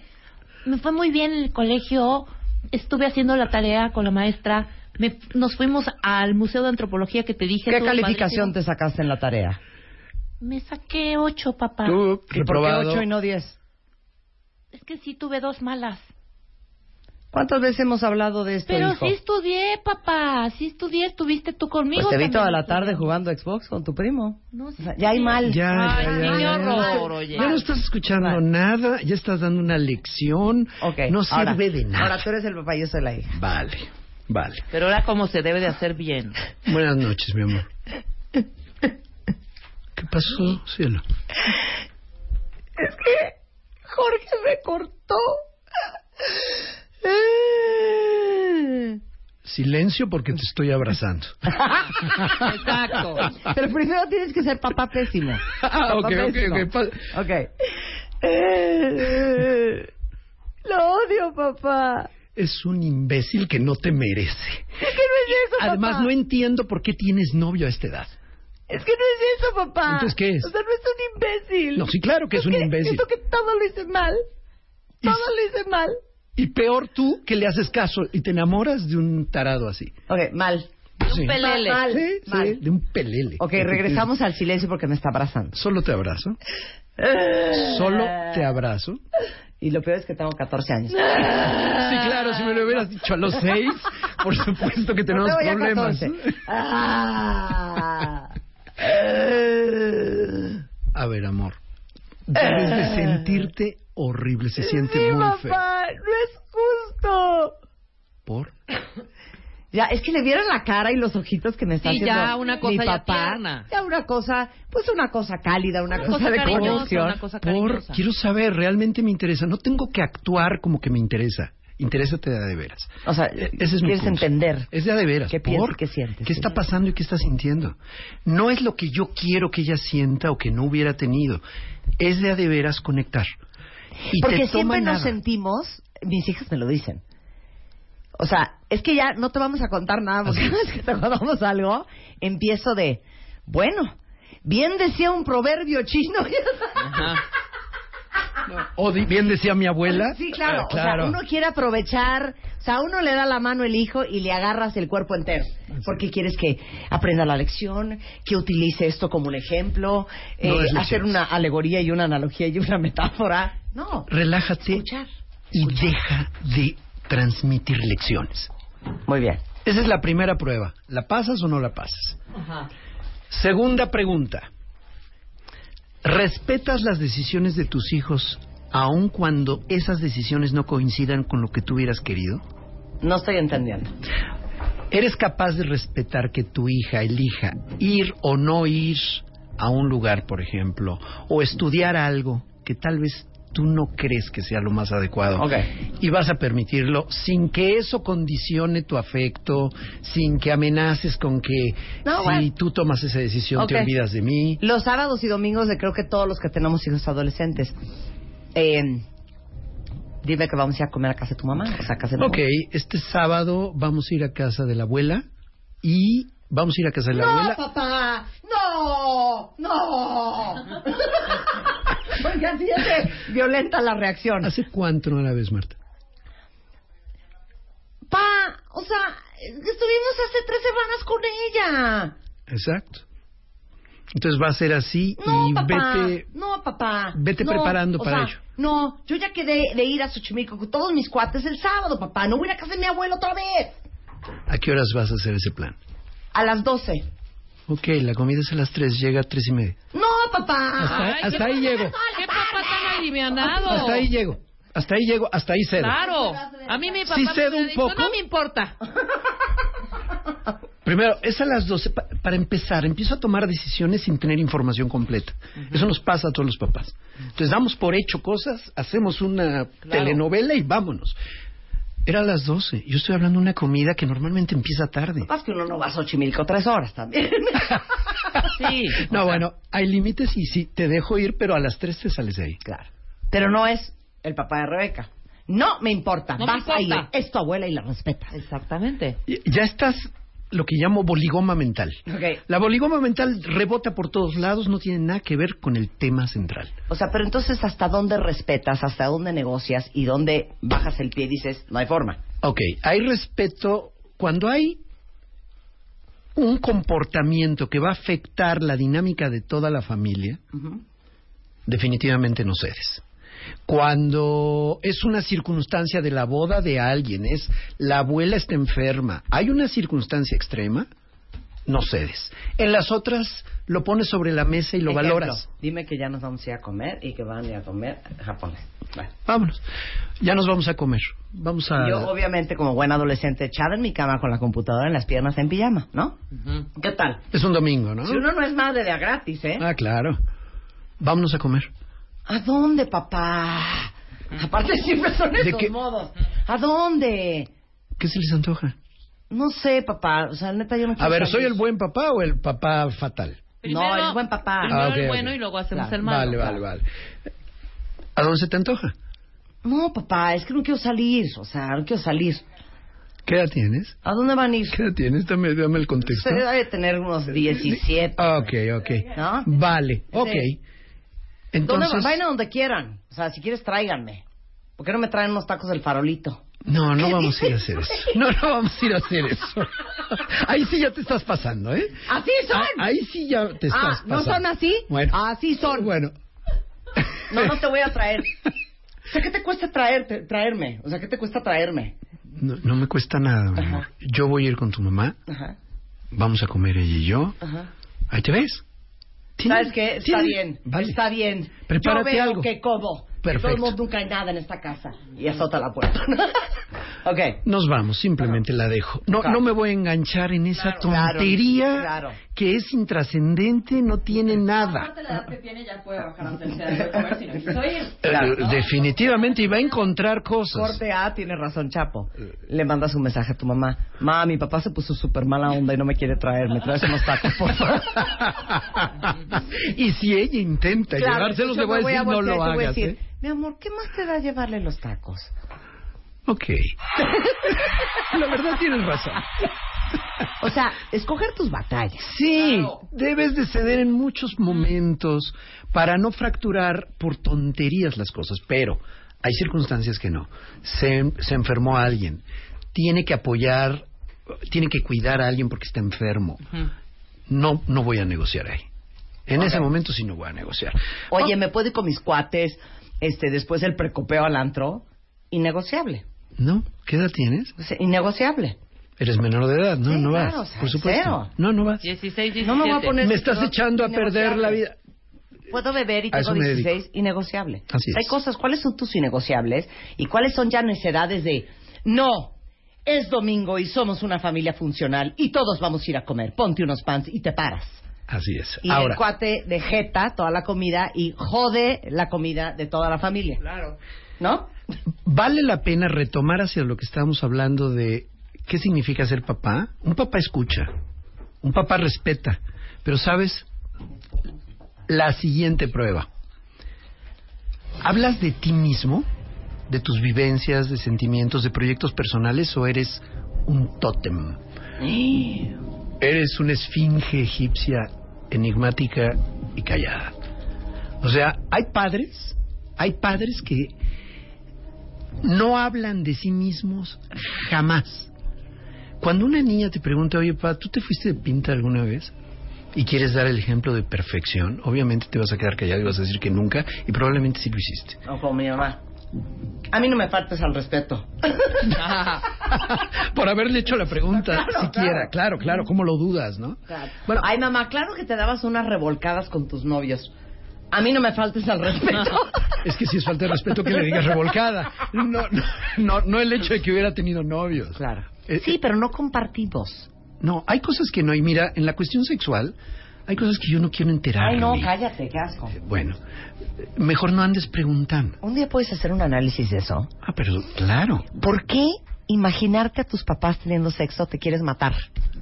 Me fue muy bien en el colegio. Estuve haciendo la tarea con la maestra. Me- nos fuimos al Museo de Antropología que te dije. ¿Qué calificación te sacaste en la tarea? Me saqué ocho, papá. Tú, ¿Y por qué ocho y no diez? Es que sí tuve dos malas. ¿Cuántas veces hemos hablado de esto, Pero hijo? sí estudié, papá. Sí estudié. Estuviste tú conmigo. Pues te vi toda la tarde jugando Xbox con tu primo. No, O sí sea, ya hay mal. Ya, Ay, ya, ya, ya. horror, oye. Ya no estás escuchando nada, ya estás dando una lección. Ok, no ahora- sirve de nada. Ahora tú eres el papá y yo soy la hija. Vale, vale. Pero ahora como se debe de hacer bien. Buenas noches, mi amor. ¿Qué pasó, cielo? Es que Jorge me cortó. Silencio porque te estoy abrazando. Exacto. Pero primero tienes que ser papá pésimo. Ah, Papá ok, ok, pésimo. ok. Eh, Lo odio, papá. Es un imbécil que no te merece. No es eso, Además, papá. no entiendo por qué tienes novio a esta edad. Es que no es eso, papá. Entonces, ¿qué es? O sea, no es un imbécil. No, sí, claro que es un imbécil. Siento que todo lo hice mal. Todo lo hice mal. Y peor tú que le haces caso y te enamoras de un tarado así. Ok, mal. Sí. pelele. Mal, Sí, sí, mal. de un pelele. Ok, regresamos al silencio porque me está abrazando. Solo te abrazo. Solo te abrazo. Y lo peor es que tengo 14 años. Sí, claro, si me lo hubieras dicho a los seis, por supuesto que tenemos No problemas. 14. Ah. A ver, amor. Debes de sentirte horrible, se siente Sí, muy feo. papá, no es justo. ¿Por? Ya, es que le vieron la cara y los ojitos que me está Sí, haciendo ya una cosa mi ya papá. tierna. Ya una cosa, pues una cosa cálida, una, Una cosa, cosa de cariñosa, conexión. una cosa Por, quiero saber, realmente me interesa. No tengo que actuar como que me interesa. Interésate de a de veras. O sea, E- ese es mi quieres punto. entender Es de a de veras. qué piensas qué sientes. ¿Qué está pasando y qué está sintiendo? No es lo que yo quiero que ella sienta o que no hubiera tenido. Es de a de veras conectar. Y Porque siempre nos sentimos, mis hijas me lo dicen. O sea, es que ya no te vamos a contar nada porque cada vez que te contamos algo, empiezo de, bueno, bien decía un proverbio chino. O di- bien decía mi abuela. Sí, claro. O sea, uno quiere aprovechar, o sea, uno le da la mano el hijo y le agarras el cuerpo entero. Porque quieres que aprenda la lección, que utilice esto como un ejemplo, eh, No hacer una alegoría y una analogía y una metáfora. No. Relájate Escuchar. y deja de transmitir lecciones. Muy bien. Esa es la primera prueba. ¿La pasas o no la pasas? Segunda pregunta. ¿Respetas las decisiones de tus hijos aun cuando esas decisiones no coincidan con lo que tú hubieras querido? No estoy entendiendo. ¿Eres capaz de respetar que tu hija elija ir o no ir a un lugar, por ejemplo, o estudiar algo que tal vez tú no crees que sea lo más adecuado. Ok. Y vas a permitirlo sin que eso condicione tu afecto, sin que amenaces con que No, si bueno. tú tomas esa decisión te olvidas de mí. Los sábados y domingos de creo que todos los que tenemos hijos adolescentes. Eh, dime que vamos a ir a comer a casa de tu mamá. O sea, a casa de mi Ok, este sábado vamos a ir a casa de la abuela y vamos a ir a casa de la No, abuela. papá, no, no. Porque así es violenta la reacción. ¿Hace cuánto no la ves, Marta? Pa, o sea, estuvimos hace tres semanas con ella. Exacto. Entonces va a ser así No, y papá, vete no, papá. vete No, preparando o para sea, ello. No, yo ya quedé de ir a Xochimilco con todos mis cuates el sábado, papá. No voy a ir a casa de mi abuelo otra vez. ¿A qué horas vas a hacer ese plan? A las doce. Ok, la comida es a las tres, llega a tres y media. No, papá. Hasta, Ay, hasta qué ahí llego. ¿Qué papá tan alivianado? Hasta ahí llego. Hasta ahí llego, hasta ahí cedo. Claro. A mí mi papá Sí me cedo hubiera un dicho, poco. no me importa. Primero, es a las 12. Pa- para empezar, empiezo a tomar decisiones sin tener información completa. Eso nos pasa a todos los papás. Entonces, damos por hecho cosas, hacemos una telenovela y vámonos. Era a las 12. Yo estoy hablando de una comida que normalmente empieza tarde. Más que uno no va a Xochimilco tres horas también. Sí. No, bueno, hay límites y sí, te dejo ir, pero a las 3 te sales de ahí. Claro. Pero no es el papá de Rebeca. No me importa. No me Vas a ir. importa. Es tu abuela y la respetas. Exactamente. Y- Ya estás lo que llamo boligoma mental. Ok. La boligoma mental rebota por todos lados, no tiene nada que ver con el tema central. O sea, pero entonces, ¿hasta dónde respetas? ¿Hasta dónde negocias? ¿Y dónde bajas el pie y dices, no hay forma? Ok, hay respeto cuando hay un comportamiento que va a afectar la dinámica de toda la familia, definitivamente no cedes. Cuando es una circunstancia de la boda de alguien, es la abuela está enferma, hay una circunstancia extrema, no cedes. En las otras lo pones sobre la mesa y lo Ejemplo, valoras. Dime que ya nos vamos a ir a comer y que van a ir a comer japonés. Bueno. Vámonos. Ya nos vamos a comer. Vamos a... Yo, obviamente, como buen adolescente, echada en mi cama con la computadora en las piernas en pijama, ¿no? ¿Qué tal? Es un domingo, ¿no? Si uno no es madre de a gratis, ¿eh? Ah, claro. Vámonos a comer. ¿A dónde, papá? Aparte siempre son ¿De esos qué? modos. ¿A dónde? ¿Qué se les antoja? No sé, papá. O sea, neta, yo no A quiero ver, salir. ¿soy el buen papá o el papá fatal? No, el buen papá. Primero Ah, ok, el bueno ok. y luego hacemos Claro. el malo. Vale, vale, vale. ¿A dónde se te antoja? No, papá, es que no quiero salir. O sea, no quiero salir. ¿Qué edad tienes? ¿A dónde van a ir? ¿Qué edad tienes? Dame, dame el contexto. Usted debe tener unos 17. Ah, Ok, ok. ¿No? Vale, ok. Sí. Entonces... ¿Dónde vayan a donde quieran? O sea, si quieres, tráiganme. ¿Por qué no me traen unos tacos del farolito? No, no vamos a ir a hacer eso. No, no vamos a ir a hacer eso. Ahí sí ya te estás pasando, ¿eh? ¡Así son! Ah, Ahí sí ya te estás Ah, ¿no pasando. son así? Bueno. Así son. Bueno. No, no te voy a traer. O sea, ¿qué te cuesta traerme? O sea, ¿qué te cuesta traerme? No, no me cuesta nada, mi amor. Yo voy a ir con tu mamá. Ajá, Vamos a comer ella y yo. ajá. Ahí te ves. ¿Sabes qué? Está bien, Vale. está bien. Prepárate Yo veo algo. que como. Perfecto. todos modos, nunca hay nada en esta casa. Y azota la puerta. ok. Nos vamos, simplemente la dejo. No, Claro. no me voy a enganchar en esa Claro, tontería claro. Que es intrascendente, no tiene nada. Aparte la edad que tiene ya puede bajar antes de comer si no quiso ir. Eh, definitivamente, y va a encontrar cosas. Corte A, tiene razón, Chapo. Le mandas un mensaje a tu mamá. Ma, mi papá se puso súper mala onda y no me quiere traer. ¿Me traes unos tacos, por favor? y si ella intenta Claro, llevárselos, le voy a decir, no lo hagas. decir, ¿eh? Mi amor, ¿qué más te da llevarle los tacos? Ok. La verdad tienes razón. O sea, escoger tus batallas. Sí, debes de ceder en muchos momentos para no fracturar por tonterías las cosas, pero hay circunstancias que no. Se, se enfermó alguien, tiene que apoyar, tiene que cuidar a alguien porque está enfermo. No, no voy a negociar ahí. En ese momento sí no voy a negociar. Oye, ¿me puedo ir con mis cuates este, después del precopeo al antro? Innegociable. ¿No? ¿Qué edad tienes? Sea, innegociable. Eres menor de edad, ¿no? Sí, no vas. claro, o sea, por supuesto. cero. No, no vas. 16, 17. No me voy a poner... Me estás echando a perder la innegociable. vida. Puedo beber y tengo me dedico. 16, innegociable. Así es. Hay cosas, ¿cuáles son tus innegociables? ¿Y cuáles son ya necesidades de, no, es domingo y somos una familia funcional y todos vamos a ir a comer, ponte unos pants y te paras? Así es. Y Ahora, el cuate de jeta toda la comida y jode la comida de toda la familia. Claro. ¿No? Vale la pena retomar hacia lo que estábamos hablando de qué significa ser papá. Un papá escucha, un papá respeta, pero sabes, la siguiente prueba. ¿Hablas de ti mismo, de tus vivencias, de sentimientos, de proyectos personales o eres un tótem? Eres una esfinge egipcia enigmática y callada. O sea, hay padres, hay padres que no hablan de sí mismos jamás. Cuando una niña te pregunta, oye, pa, ¿tú te fuiste de pinta alguna vez? Y quieres dar el ejemplo de perfección, obviamente te vas a quedar callado y vas a decir que nunca, y probablemente sí lo hiciste. O como mi mamá. A mí no me faltes al respeto. Por haberle hecho la pregunta, Claro, siquiera, claro, claro, ¿cómo lo dudas, no? Bueno, ay mamá, claro que te dabas unas revolcadas con tus novios. A mí no me faltes al respeto. Es que si es falta de respeto que le digas revolcada. No, no, no, no el hecho de que hubiera tenido novios. Eh, Claro. Sí, pero no compartimos. No, hay cosas que no. Y mira, en la cuestión sexual, hay cosas que yo no quiero enterarme. Ay, no, cállate, qué asco. Bueno, mejor no andes preguntando. Un día puedes hacer un análisis de eso. Ah, pero claro. ¿Por qué imaginarte a tus papás teniendo sexo te quieres matar?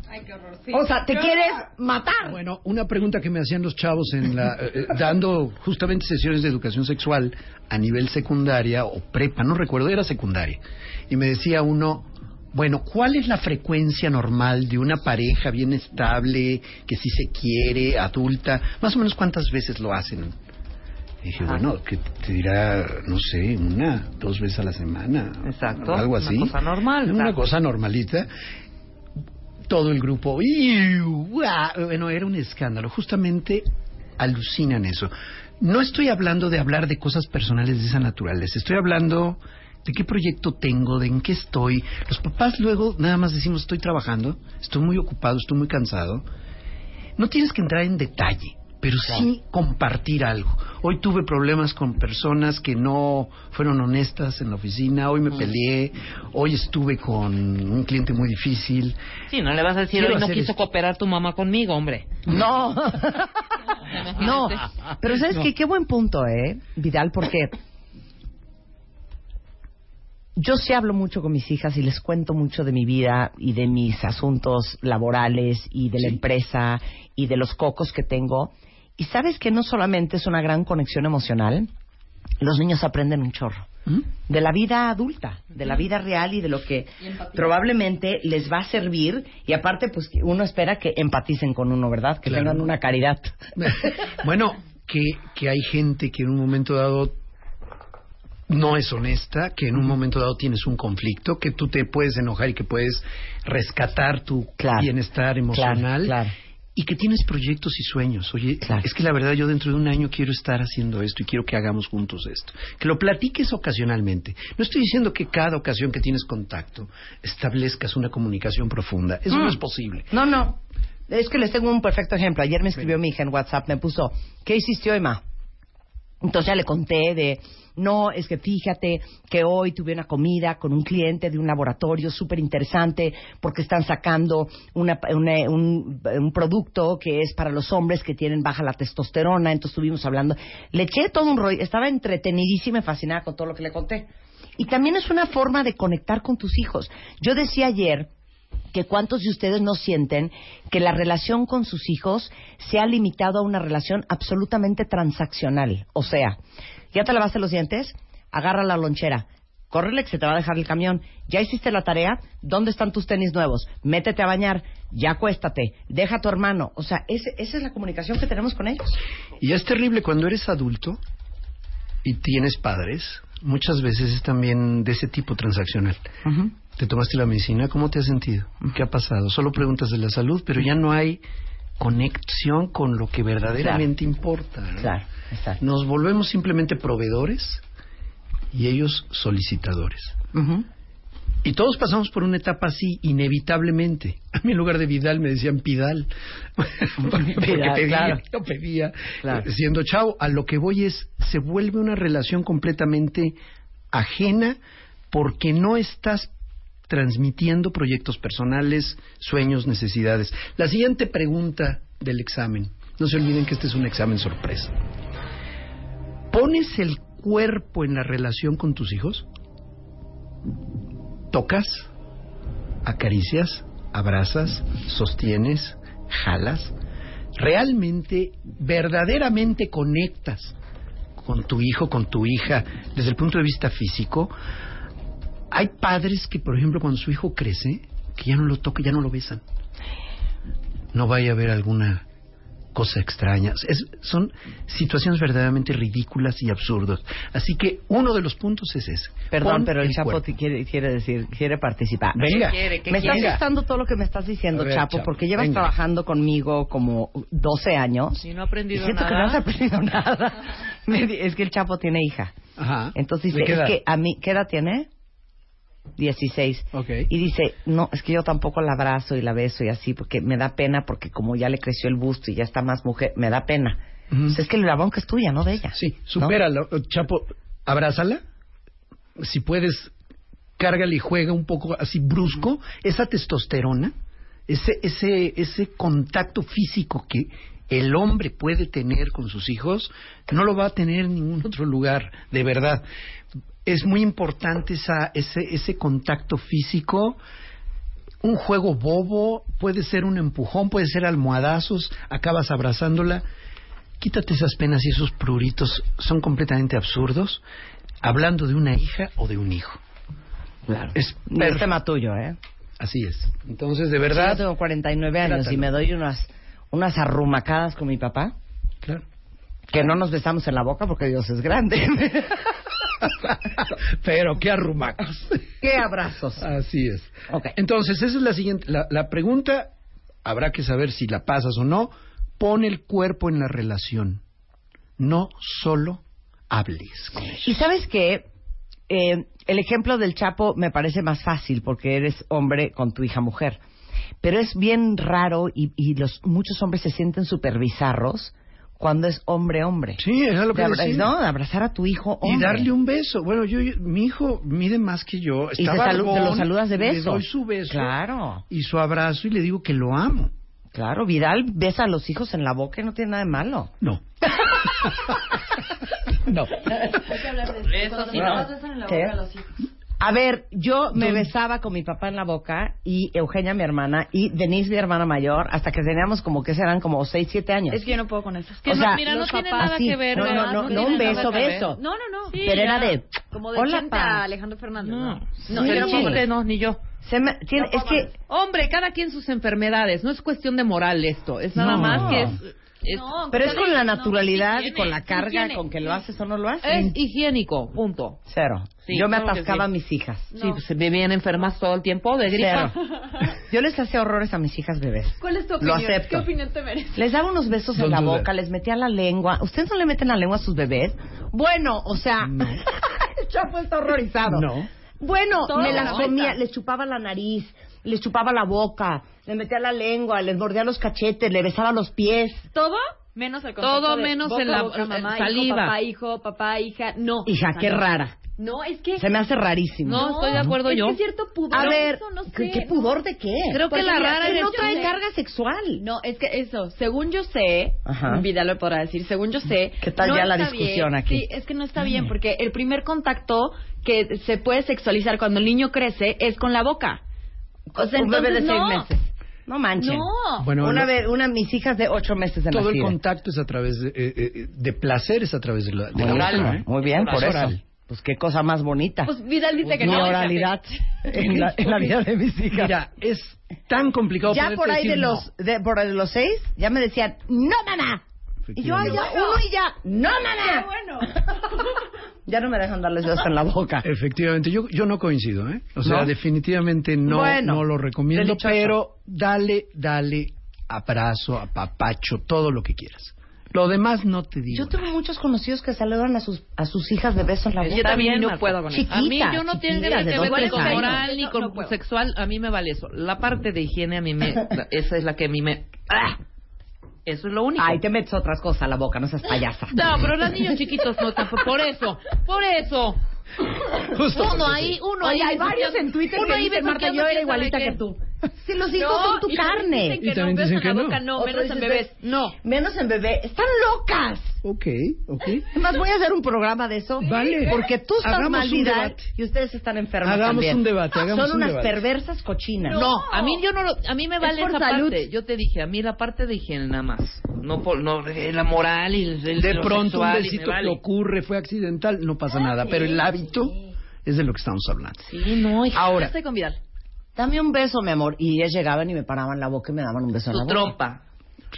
Ay, qué horror. O sea, te quieres matar. Bueno, una pregunta que me hacían los chavos en la, eh, eh, dando justamente sesiones de educación sexual a nivel secundaria o prepa, no recuerdo, era secundaria. Y me decía uno, bueno, ¿cuál es la frecuencia normal de una pareja bien estable, que sí se quiere, adulta? Más o menos cuántas veces lo hacen. Y dije, bueno, que te dirá, no sé, una, dos veces a la semana. Exacto. Algo Una así. cosa normal, Una cosa normalita. Todo el grupo, bueno, era un escándalo. Justamente alucinan eso. No estoy hablando de hablar de cosas personales de esa naturaleza. Estoy hablando de qué proyecto tengo, de en qué estoy. Los papás luego nada más decimos, estoy trabajando, estoy muy ocupado, estoy muy cansado. No tienes que entrar en detalle, pero sí compartir algo. Hoy tuve problemas con personas que no fueron honestas en la oficina, hoy me peleé, hoy estuve con un cliente muy difícil. Sí, no le vas a decir, Quiero hoy no quiso esto". cooperar tu mamá conmigo, hombre. No. no. Pero ¿sabes No. qué? Qué buen punto, ¿eh, Vidal? Porque yo sí hablo mucho con mis hijas y les cuento mucho de mi vida y de mis asuntos laborales y de la empresa y de los cocos que tengo. Y sabes que no solamente es una gran conexión emocional, los niños aprenden un chorro. De la vida adulta, de la vida real y de lo que probablemente les va a servir. Y aparte, pues uno espera que empaticen con uno, ¿verdad? Que Claro. tengan una caridad. Bueno, que, que hay gente que en un momento dado no es honesta, que en un momento dado tienes un conflicto, que tú te puedes enojar y que puedes rescatar tu bienestar emocional. claro. Y que tienes proyectos y sueños. Oye, es que la verdad yo dentro de un año quiero estar haciendo esto y quiero que hagamos juntos esto. Que lo platiques ocasionalmente. No estoy diciendo que cada ocasión que tienes contacto establezcas una comunicación profunda. Eso Mm. no es posible. No, no. Es que les tengo un perfecto ejemplo. Ayer me escribió mi hija en WhatsApp, me puso, ¿qué hiciste hoy, ma? Entonces ya le conté de, no, es que fíjate que hoy tuve una comida con un cliente de un laboratorio súper interesante porque están sacando una- una- un, un producto que es para los hombres que tienen baja la testosterona. Entonces estuvimos hablando. Le eché todo un rollo. Estaba entretenidísima y fascinada con todo lo que le conté. Y también es una forma de conectar con tus hijos. Yo decía ayer que cuántos de ustedes no sienten que la relación con sus hijos se ha limitado a una relación absolutamente transaccional. O sea, ya te lavaste los dientes, agarra la lonchera, córrele que se te va a dejar el camión. Ya hiciste la tarea, ¿dónde están tus tenis nuevos? Métete a bañar, ya acuéstate, deja a tu hermano. O sea, ese- esa es la comunicación que tenemos con ellos. Y es terrible cuando eres adulto y tienes padres, muchas veces es también de ese tipo transaccional. ¿Te tomaste la medicina? ¿Cómo te has sentido? ¿Qué ha pasado? Solo preguntas de la salud, pero ya no hay conexión con lo que verdaderamente importa. ¿no? Claro, exacto. Nos volvemos simplemente proveedores y ellos solicitadores. Y todos pasamos por una etapa así, inevitablemente. A mí en lugar de Vidal me decían Pidal. porque Pidal, pedía, claro. yo pedía. Claro. Siendo chavo, a lo que voy es, se vuelve una relación completamente ajena porque no estás transmitiendo proyectos personales, sueños, necesidades. La siguiente pregunta del examen. No se olviden que este es un examen sorpresa. ¿Pones el cuerpo en la relación con tus hijos? ¿Tocas? ¿Acaricias? ¿Abrazas? ¿Sostienes? ¿Jalas? ¿Realmente, verdaderamente conectas con tu hijo, con tu hija, desde el punto de vista físico? Hay padres que, por ejemplo, cuando su hijo crece, que ya no lo tocan, ya no lo besan. No vaya a haber alguna cosa extraña. Es- son situaciones verdaderamente ridículas y absurdas. Así que uno de los puntos es ese. Perdón, Pon pero el Chapo te quiere, quiere decir, quiere participar. Venga. ¿Qué quiere? ¿Qué me está quiere? asustando todo lo que me estás diciendo, ver, Chapo, Chapo, porque llevas venga. trabajando conmigo como 12 años. Y no ha aprendido y siento que no has aprendido nada. Es que el Chapo tiene hija. Ajá. Entonces ¿De dice, qué es que a mí, ¿qué edad tiene? 16. Ok. Y dice, no, es que yo tampoco la abrazo y la beso y así, porque me da pena, porque como ya le creció el busto y ya está más mujer, me da pena. O sea, es que la bronca es tuya, no de ella. Sí, supéralo. Chapo, abrázala. Si puedes, cárgale y juega un poco así brusco. Esa testosterona, ese, ese, ese contacto físico que el hombre puede tener con sus hijos, no lo va a tener en ningún otro lugar, de verdad. Es muy importante esa, ese, ese contacto físico. Un juego bobo, puede ser un empujón, puede ser almohadazos, acabas abrazándola. Quítate esas penas y esos pruritos, son completamente absurdos, hablando de una hija o de un hijo. Claro. Es es tema tuyo, ¿eh? Así es. Entonces, de verdad. yo tengo 49 años Trátalo. y me doy unas, unas arrumacadas con mi papá. Claro. Que no nos besamos en la boca porque Dios es grande. Pero qué arrumacos. qué abrazos. Así es. Entonces, esa es la siguiente. La, la pregunta, habrá que saber si la pasas o no. Pon el cuerpo en la relación. No solo hables con ellos. Y sabes qué, Eh, el ejemplo del Chapo me parece más fácil porque eres hombre con tu hija mujer. Pero es bien raro y, y los muchos hombres se sienten súper bizarros cuando es hombre-hombre. Sí, era lo que De decía. No, de abrazar a tu hijo Y hombre. darle un beso. Bueno, yo, yo- mi hijo mide más que yo. Y Está te salu- te lo saludas de Le beso. doy su beso. Claro. Y su abrazo y le digo que lo amo. Claro, Vidal besa a los hijos en la boca y no tiene nada de malo. No. no. Eso sí, no. ¿Qué? A ver, yo me besaba con mi papá en la boca y Eugenia, mi hermana, y Denise, mi hermana mayor, hasta que teníamos como que serán como 6, 7 años. Es que yo no puedo con eso. Es O sea, mira, no tiene papás- nada así, que ver. no, no, no, no tiene un beso, que beso. No, no, no. Pero era de, Como de hola, a Alejandro Fernández. No, No, no, Sí. chiste no, ni yo. Se me- tiene- es que Hombre, cada quien sus enfermedades. No es cuestión de moral esto. Es nada No. más que es... es- No, Pero es con la no, naturalidad y con la carga higiene. con que lo haces o no lo haces. es higiénico, punto. Cero. Sí, Yo me claro atascaba sí. a mis hijas. Sí, pues se vivían enfermas todo el tiempo de gripa. Cero. Yo les hacía horrores a mis hijas bebés. ¿Cuál es tu Lo opinión? acepto. ¿Qué opinión te merece? Les daba unos besos en Don't la do boca, les metía la lengua. ¿Ustedes no le meten la lengua a sus bebés? Bueno, o sea, el Chapo está horrorizado. No. Bueno, Todo me la las comía, les chupaba la nariz, les chupaba la boca, les metía la lengua, les mordía los cachetes, le besaba los pies. ¿Todo? Menos el contacto Todo de menos boca en la- boca, en mamá, saliva. Hijo, papá, hijo, papá, hija. No. Hija, qué no. rara. No, es que... Se me hace rarísimo. No, estoy de acuerdo es yo. que cierto pudor. A ver, eso no sé. ¿qué, qué pudor de qué? Creo que la rara eres no trae sé. carga sexual. No, es que eso, según yo sé, Ajá. Vidal lo podrá decir, según yo sé, ¿Qué tal no ya la discusión bien. aquí? Sí, es que no está bien, porque el primer contacto que se puede sexualizar cuando el niño crece es con la boca. O sea, un bebé de seis no. meses. No manchen. No. Bueno, una, vez, una de mis hijas de ocho meses de todo el contacto es a través de, eh, eh, de placer, es a través de la, de Muy la bien, boca, ¿eh? muy bien, por Es eso. oral. Pues qué cosa más bonita. Pues Vidal dice que Mi no. oralidad en la, en la vida de mis hijas. Mira, es tan complicado ya por ahí decir de no. los de, por ahí de los seis ya me decían no mamá y yo ay, ya uno y ya no mamá bueno. ya no me dejan darles besos en la boca Efectivamente, yo, yo no coincido, ¿eh? O sea, ¿No? definitivamente no, Bueno, no lo recomiendo, delicioso. pero dale, dale abrazo, apapacho, todo lo que quieras. Lo demás no te digo. yo tengo muchos conocidos que saludan a sus a sus hijas de beso en la boca Yo también no puedo con eso. A mí yo no tiene chiquitas, que ver con años. moral ni No, con no sexual, a mí me vale eso. La parte de higiene a mí me esa es la que a mí me ¡Ah! Eso es lo único. ay te metes otras cosas a la boca no seas payasa No, pero los niños chiquitos no te- por eso, por eso. Justo Uno ahí, uno Oye, ahí hay varios en Twitter uno que ahí dicen, Marta, yo era igualita que tú. Si los hijos No, son tu y carne. dicen que Y también no, dicen que boca no. no, Otros menos en bebés. No, menos en bebé. Están locas. Ok, ok. Además, voy a hacer un programa de eso. Vale. Porque tú estás Hagamos y ustedes están enfermos Hagamos también. un debate, hagamos Son un unas debate. perversas cochinas. No, a mí yo no lo, a mí me Es vale por esa salud. parte. Yo te dije, a mí la parte de higiene nada más. No por no eh, la moral y el, el- De pronto un besito vale. que ocurre, fue accidental, no pasa nada. Pero el hábito es de lo que estamos hablando. Sí, no, hija. Ahora, Estoy con Vidal. Dame un beso, mi amor. Y ellas llegaban y me paraban la boca y me daban un beso en Tu la boca. trompa.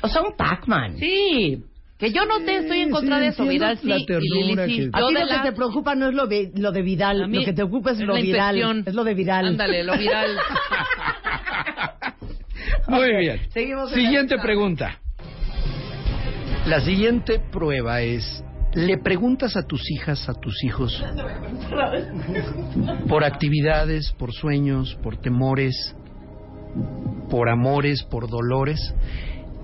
O sea, un Pac-Man. Sí. Que yo no te estoy en contra sí, de eso, Vidal, sí. la y Lili, sí. que- A ti de lo la- que te preocupa no es lo, vi- lo de Vidal, lo que te ocupa es, es lo viral. infección. Es lo de viral. Ándale, lo viral. Muy Ok, bien. seguimos en Siguiente pregunta. La siguiente prueba es, ¿le preguntas a tus hijas, a tus hijos, por actividades, por sueños, por temores, por amores, por dolores?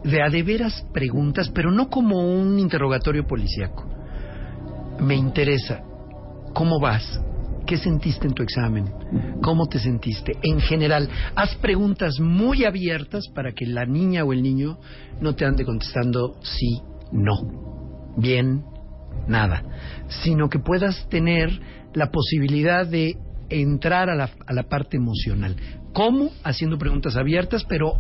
De a de veras preguntas, pero no como un interrogatorio policíaco. Me interesa, ¿cómo vas? ¿Qué sentiste en tu examen? ¿Cómo te sentiste? En general, haz preguntas muy abiertas para que la niña o el niño no te ande contestando sí, no, bien, nada, sino que puedas tener la posibilidad de entrar a la, a la parte emocional. ¿Cómo? Haciendo preguntas abiertas, pero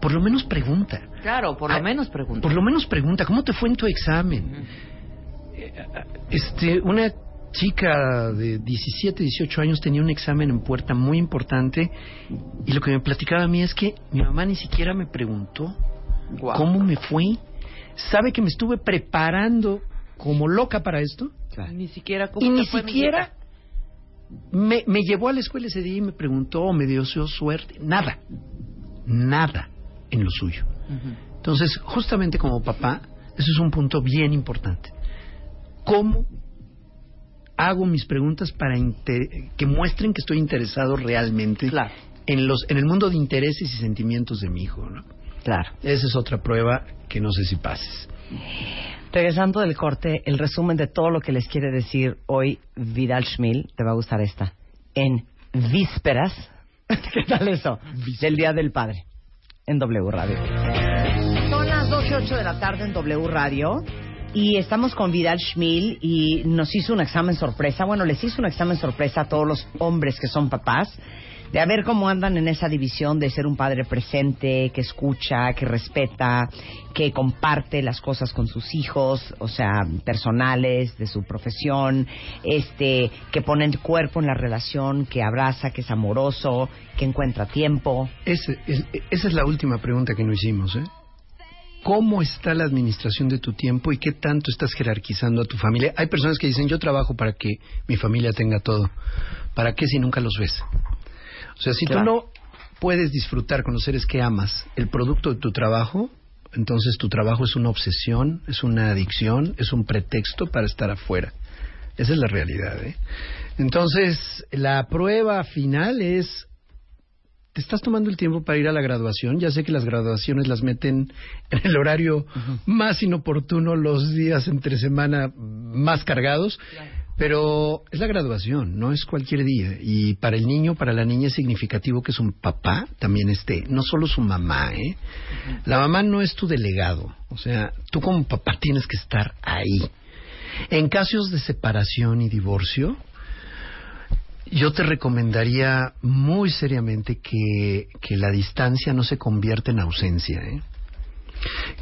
por lo menos pregunta. Claro, por lo Ah, menos pregunta. Por lo menos pregunta, ¿cómo te fue en tu examen? Eh, Este, una chica de 17, 18 años tenía un examen en puerta muy importante y lo que me platicaba a mí es que mi mamá ni siquiera me preguntó cómo me fue. ¿Sabe que me estuve preparando como loca para esto? Ni siquiera Y ni siquiera me, me llevó a la escuela ese día y me preguntó o me dio su suerte. Nada, nada en lo suyo. Entonces, justamente como papá, eso es un punto bien importante. ¿Cómo hago mis preguntas para que muestren que estoy interesado realmente en los en el mundo de intereses y sentimientos de mi hijo? ¿no? Claro. Esa es otra prueba que no sé si pases. Regresando del corte, el resumen de todo lo que les quiere decir hoy Vidal Schmil, te va a gustar esta, en vísperas, ¿qué tal eso? Del Día del Padre, en W Radio. Son las 12.08 de la tarde en W Radio. Y estamos con Vidal Schmil y nos hizo un examen sorpresa, bueno, les hizo un examen sorpresa a todos los hombres que son papás, de a ver cómo andan en esa división de ser un padre presente, que escucha, que respeta, que comparte las cosas con sus hijos, o sea, personales, de su profesión, este, que pone el cuerpo en la relación, que abraza, que es amoroso, que encuentra tiempo. Ese- es- esa es la última pregunta que no hicimos, ¿eh? ¿Cómo está la administración de tu tiempo y qué tanto estás jerarquizando a tu familia? Hay personas que dicen, yo trabajo para que mi familia tenga todo. ¿Para qué si nunca los ves? O sea, si Claro. tú no puedes disfrutar con los seres que amas el producto de tu trabajo, entonces tu trabajo es una obsesión, es una adicción, es un pretexto para estar afuera. Esa es la realidad, ¿eh? Entonces, la prueba final es ¿Te estás tomando el tiempo para ir a la graduación? Ya sé que las graduaciones las meten en el horario más inoportuno, los días entre semana más cargados, pero es la graduación, no es cualquier día. Y para el niño, para la niña es significativo que su papá también esté, no solo su mamá, ¿eh? La mamá no es tu delegado, o sea, tú como papá tienes que estar ahí. En casos de separación y divorcio, yo te recomendaría muy seriamente que, que la distancia no se convierta en ausencia. ¿eh?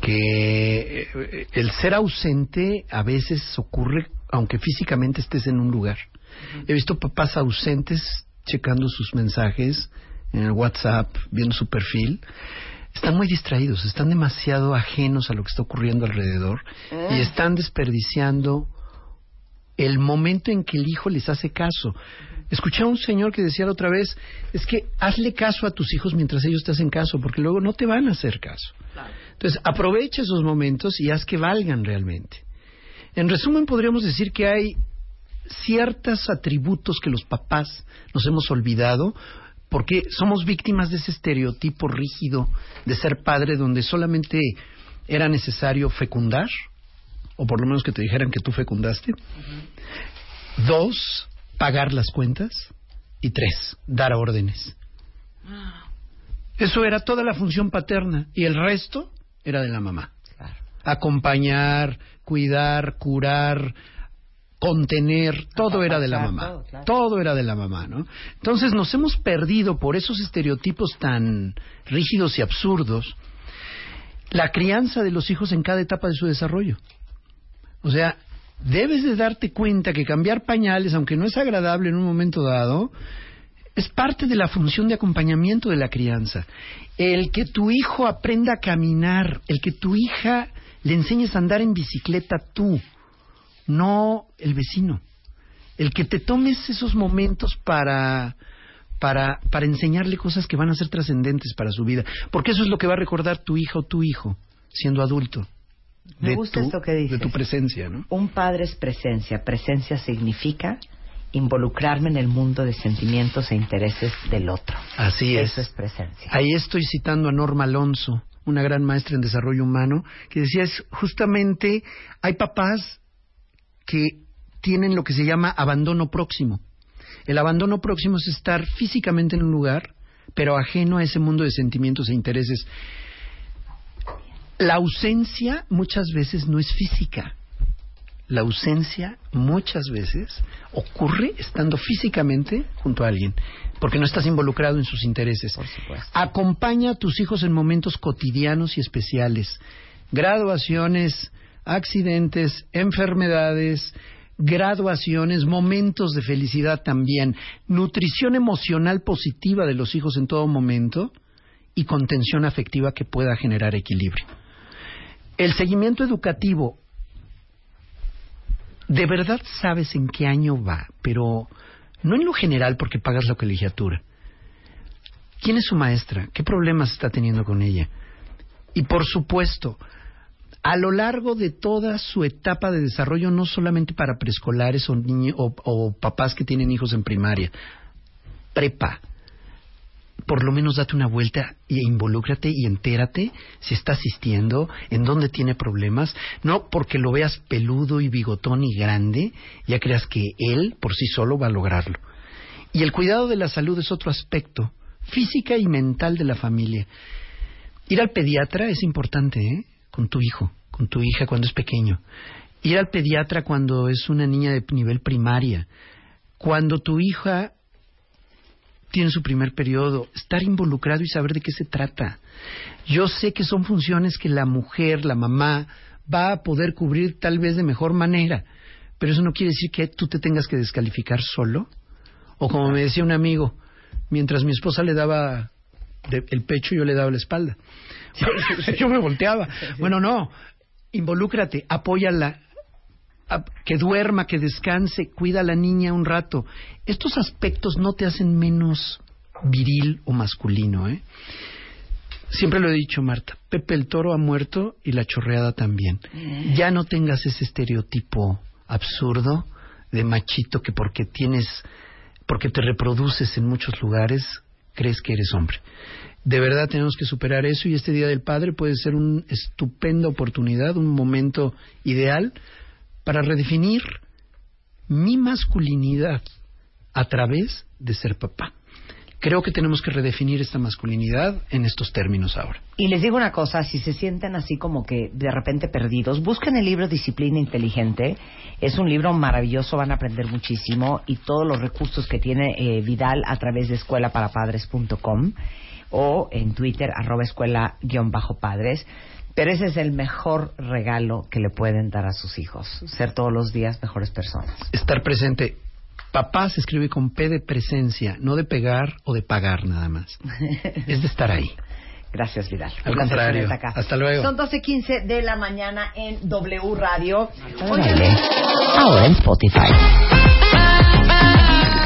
Que eh, el ser ausente a veces ocurre aunque físicamente estés en un lugar. He visto papás ausentes checando sus mensajes en el WhatsApp, viendo su perfil. Están muy distraídos, están demasiado ajenos a lo que está ocurriendo alrededor y están desperdiciando el momento en que el hijo les hace caso. Escuché a un señor que decía la otra vez, es que hazle caso a tus hijos mientras ellos te hacen caso, porque luego no te van a hacer caso. Entonces, aprovecha esos momentos y haz que valgan realmente. En resumen, podríamos decir que hay ciertos atributos que los papás nos hemos olvidado porque somos víctimas de ese estereotipo rígido de ser padre donde solamente era necesario fecundar, o por lo menos que te dijeran que tú fecundaste. Dos, pagar las cuentas. Y tres, dar órdenes. Eso era toda la función paterna y el resto era de la mamá. Acompañar, cuidar, curar, contener, todo era de la mamá. Todo era de la mamá, ¿no? Entonces nos hemos perdido por esos estereotipos tan rígidos y absurdos la crianza de los hijos en cada etapa de su desarrollo. O sea, debes de darte cuenta que cambiar pañales, aunque no es agradable en un momento dado, es parte de la función de acompañamiento de la crianza. El que tu hijo aprenda a caminar, el que tu hija le enseñes a andar en bicicleta tú, no el vecino. El que te tomes esos momentos para, para, para enseñarle cosas que van a ser trascendentes para su vida. Porque eso es lo que va a recordar tu hija o tu hijo siendo adulto. Me de gusta tu- esto que dices. De tu presencia, ¿no? Un padre es presencia. Presencia significa involucrarme en el mundo de sentimientos e intereses del otro. Así es. Eso es presencia. Ahí estoy citando a Norma Alonso, una gran maestra en desarrollo humano, que decía es justamente hay papás que tienen lo que se llama abandono próximo. El abandono próximo es estar físicamente en un lugar, pero ajeno a ese mundo de sentimientos e intereses. La ausencia muchas veces no es física. La ausencia muchas veces ocurre estando físicamente junto a alguien, porque no estás involucrado en sus intereses. Acompaña a tus hijos en momentos cotidianos y especiales. Graduaciones, accidentes, enfermedades, graduaciones, momentos de felicidad también, nutrición emocional positiva de los hijos en todo momento y contención afectiva que pueda generar equilibrio. El seguimiento educativo, de verdad sabes en qué año va, pero no en lo general porque pagas la colegiatura. ¿Quién es su maestra? ¿Qué problemas está teniendo con ella? Y por supuesto, a lo largo de toda su etapa de desarrollo, no solamente para preescolares o, o papás que tienen hijos en primaria, prepa, por lo menos date una vuelta e involúcrate y entérate si está asistiendo, en dónde tiene problemas, no porque lo veas peludo y bigotón y grande, ya creas que él por sí solo va a lograrlo. Y el cuidado de la salud es otro aspecto, física y mental de la familia. Ir al pediatra es importante, ¿eh? Con tu hijo, con tu hija cuando es pequeño. Ir al pediatra cuando es una niña de nivel primaria. Cuando tu hija tiene su primer periodo, estar involucrado y saber de qué se trata. Yo sé que son funciones que la mujer, la mamá, va a poder cubrir tal vez de mejor manera, pero eso no quiere decir que tú te tengas que descalificar solo. O como me decía un amigo, mientras mi esposa le daba de- el pecho, yo le daba la espalda. yo me volteaba. Bueno, no, involúcrate, apóyala, que duerma, que descanse, cuida a la niña un rato. Estos aspectos no te hacen menos viril o masculino, ¿eh? Siempre lo he dicho, Marta, Pepe el Toro ha muerto y la chorreada también. Ya no tengas ese estereotipo absurdo de machito que porque tienes, porque te reproduces en muchos lugares, crees que eres hombre. De verdad tenemos que superar eso y este Día del Padre puede ser una estupenda oportunidad, un momento ideal para redefinir mi masculinidad a través de ser papá. Creo que tenemos que redefinir esta masculinidad en estos términos ahora. Y les digo una cosa, si se sienten así como que de repente perdidos, busquen el libro Disciplina Inteligente. Es un libro maravilloso, van a aprender muchísimo y todos los recursos que tiene eh, Vidal a través de escuelaparapadres.com o en Twitter arroba escuela-padres. Pero ese es el mejor regalo que le pueden dar a sus hijos, ser todos los días mejores personas. Estar presente. Papá se escribe con P de presencia, no de pegar o de pagar nada más. Es de estar ahí. Gracias, Vidal. Al contrario. acá. Hasta luego. Son 12.15 de la mañana en W Radio. Ahora en Spotify.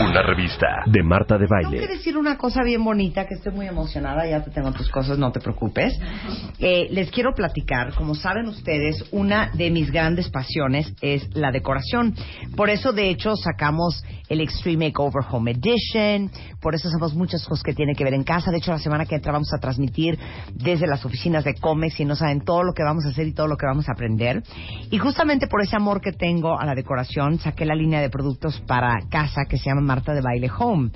Una revista de Marta de Baile. decir una cosa bien bonita, que estoy muy emocionada, ya te tengo tus cosas, no te preocupes. Eh, les quiero platicar, como saben ustedes, una de mis grandes pasiones es la decoración. Por eso, de hecho, sacamos el Extreme Makeover Home Edition, por eso hacemos muchas cosas que tienen que ver en casa. De hecho, la semana que entra vamos a transmitir desde las oficinas de Comex y no saben todo lo que vamos a hacer y todo lo que vamos a aprender. Y justamente por ese amor que tengo a la decoración, saqué la línea de productos para casa que se llama Marta de Baile Home.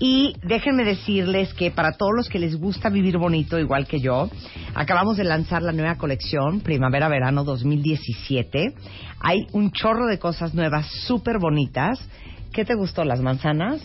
Y déjenme decirles que para todos los que les gusta vivir bonito, igual que yo, acabamos de lanzar la nueva colección Primavera-Verano 2017. Hay un chorro de cosas nuevas súper bonitas. ¿Qué te gustó? ¿Las manzanas?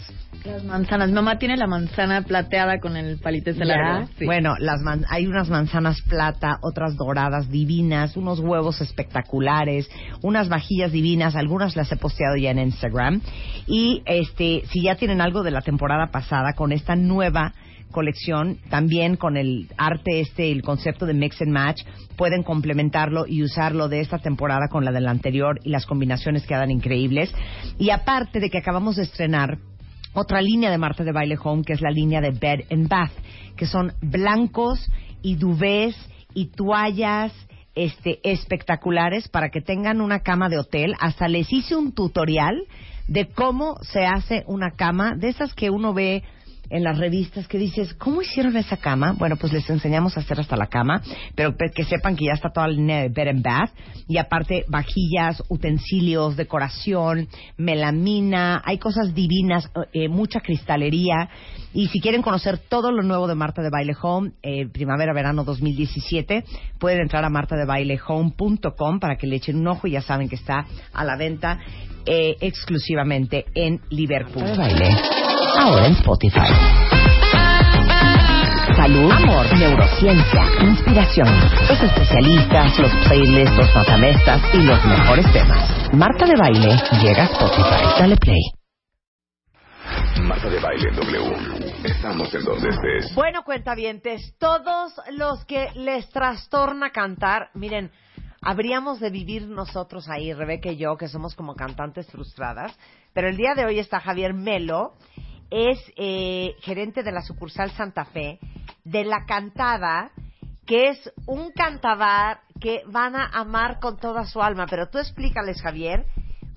Las manzanas. Mi mamá tiene la manzana plateada con el palito largo. Sí. Bueno, las man- hay unas manzanas plata, otras doradas divinas, unos huevos espectaculares, unas vajillas divinas, algunas las he posteado ya en Instagram. Y este, si ya tienen algo de la temporada pasada con esta nueva colección, también con el arte este, el concepto de mix and match, pueden complementarlo y usarlo de esta temporada con la de la anterior y las combinaciones quedan increíbles. Y aparte de que acabamos de estrenar otra línea de Marta de Baile Home, que es la línea de Bed and Bath, que son blancos y duvés y toallas este, espectaculares para que tengan una cama de hotel. Hasta les hice un tutorial de cómo se hace una cama, de esas que uno ve en las revistas que dices, ¿cómo hicieron esa cama? Bueno, pues les enseñamos a hacer hasta la cama, pero pe- que sepan que ya está toda la Bed and Bath y aparte vajillas, utensilios, decoración, melamina, hay cosas divinas, eh, mucha cristalería y si quieren conocer todo lo nuevo de Marta de Baile Home, eh, primavera-verano 2017, pueden entrar a martadebailehome.com para que le echen un ojo y ya saben que está a la venta eh, exclusivamente en Liverpool. de Baile. Ahora en Spotify. Salud, amor, neurociencia, inspiración, los especialistas, los playlists, los matamestas y los mejores temas. Marta de Baile llega a Spotify. Dale play. Marta de Baile en W. Estamos en donde estés. Bueno, cuentavientes, todos los que les trastorna cantar, miren, habríamos de vivir nosotros ahí, Rebeca y yo, que somos como cantantes frustradas, pero el día de hoy está Javier Melo, es eh, gerente de la sucursal Santa Fe, de la cantada, que es un cantabar que van a amar con toda su alma, pero tú explícales, Javier,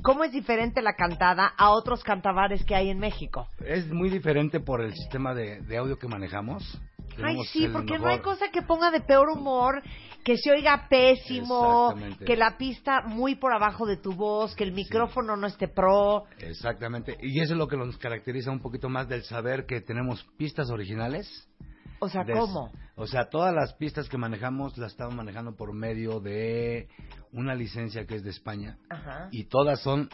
¿cómo es diferente la cantada a otros cantabares que hay en México? Es muy diferente por el sistema de, de audio que manejamos. Ay, sí, porque no hay cosa que ponga de peor humor, que se oiga pésimo, que la pista muy por abajo de tu voz, que el micrófono no esté pro. Exactamente. Y eso es lo que nos caracteriza un poquito más del saber que tenemos pistas originales. O sea, Des- ¿cómo? O sea, todas las pistas que manejamos las estamos manejando por medio de una licencia que es de España. Ajá. Y todas son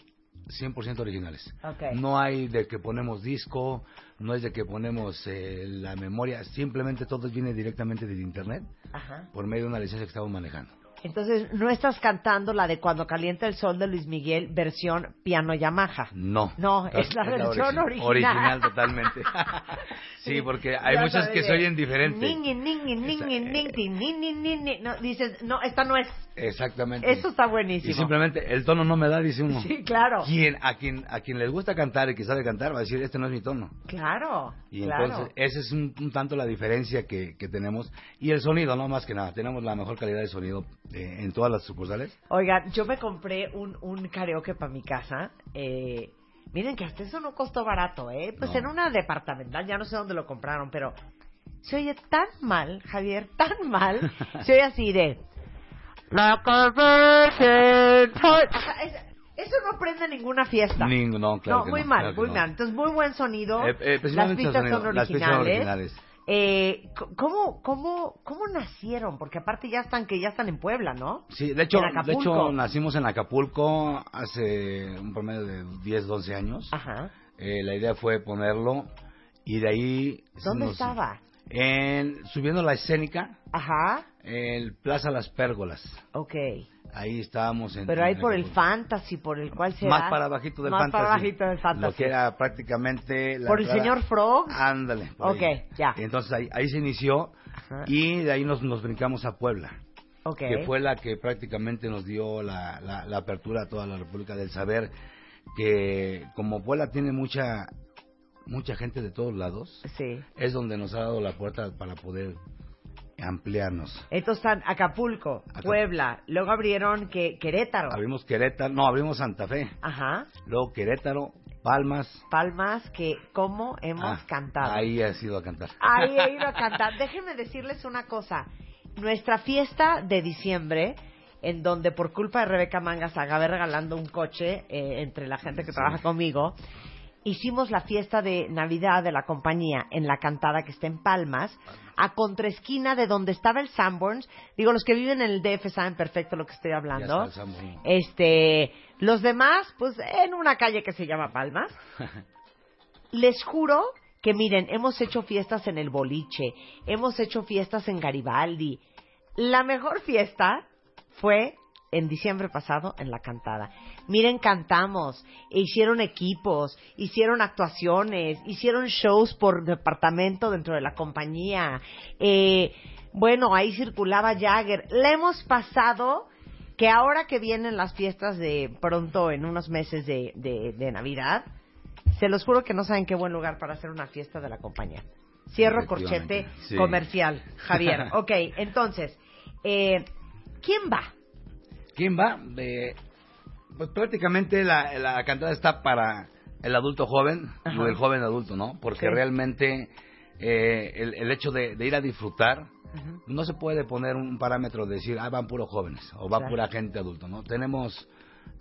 100% originales. No hay de que ponemos disco, no es de que ponemos eh, la memoria, simplemente todo viene directamente del internet Ajá. por medio de una licencia que estamos manejando. Entonces, no estás cantando la de Cuando calienta el sol de Luis Miguel, versión piano Yamaha. No. No, es la versión origi- original. Original totalmente. sí, porque hay Ya muchas que se oyen diferentes. No, dices, no, esta no es. Exactamente. Eso está Y buenísimo. simplemente el tono no me da, dice uno. Sí, claro. Quien, a, quien, a quien les gusta cantar y que sabe cantar va a decir, este no es mi tono. Claro, Y claro. entonces, esa es un, un tanto la diferencia que, que tenemos. Y el sonido, no más que nada. Tenemos la mejor calidad de sonido eh, en todas las sucursales. Oigan, yo me compré un, un karaoke para mi casa. Eh, miren que hasta eso no costó barato, ¿eh? Pues No. en una departamental, ya no sé dónde lo compraron, pero se oye tan mal, Javier, tan mal. Se oye así de... La eso no prende ninguna fiesta. No, claro no, muy no, mal, claro muy mal. Entonces, muy buen sonido. Eh, eh, las pistas son las pistas originales. son originales. Eh, ¿cómo, cómo, ¿Cómo nacieron? Porque aparte ya están que ya están en Puebla, ¿no? Sí, de hecho, de hecho nacimos en Acapulco hace un promedio de 10, 12 años. Ajá. Eh, la idea fue ponerlo y de ahí... ¿Dónde nos- estaba? En, subiendo la escénica, Ajá. en Plaza Las Pérgolas. Ok. Ahí estábamos en... Pero ahí por el Acapulco. Fantasy, por el cual se Más para abajito del Más Fantasy. para abajito del Fantasy. Lo que era prácticamente... la ¿Por el señor Frog? Ándale. Ok, ahí. ya. Entonces ahí, ahí se inició y de ahí nos, nos brincamos a Puebla. Ok. Que fue la que prácticamente nos dio la, la, la apertura a toda la República del Saber. Que como Puebla tiene mucha mucha gente de todos lados, Sí. es donde nos ha dado la puerta para poder ampliarnos. Entonces están Acapulco, Puebla, luego abrieron que Querétaro. Abrimos Querétaro, no, abrimos Santa Fe, Ajá. luego Querétaro, Palmas. Palmas, que cómo hemos Ah, cantado. Ahí ha sido a cantar. Ahí he ido a cantar. Déjenme decirles una cosa. Nuestra fiesta de diciembre, en donde por culpa de Rebeca Mangas acabé regalando un coche eh, entre la gente que trabaja conmigo, hicimos la fiesta de Navidad de la compañía en la cantada que está en Palmas, a contraesquina de donde estaba el Sanborns. Digo, los que viven en el DF saben perfecto lo que estoy hablando. Este, los demás, pues en una calle que se llama Palmas. Les juro que miren, hemos hecho fiestas en el boliche, hemos hecho fiestas en Garibaldi. La mejor fiesta fue en diciembre pasado en la cantada. Miren, cantamos, e hicieron equipos, hicieron actuaciones, hicieron shows por departamento dentro de la compañía. Eh, bueno, ahí circulaba Jagger. La hemos pasado que ahora que vienen las fiestas de pronto en unos meses de, de, de Navidad, se los juro que no saben qué buen lugar para hacer una fiesta de la compañía. Cierro corchete sí. comercial, Javier. ok, entonces, eh, ¿quién va? ¿Quién va? Eh, pues prácticamente la, la cantada está para el adulto joven Ajá. o el joven adulto, ¿no? Porque Sí. realmente eh, el, el hecho de, de ir a disfrutar, no se puede poner un parámetro de decir, ah, van puros jóvenes o va Claro. pura gente adulta, ¿no? Tenemos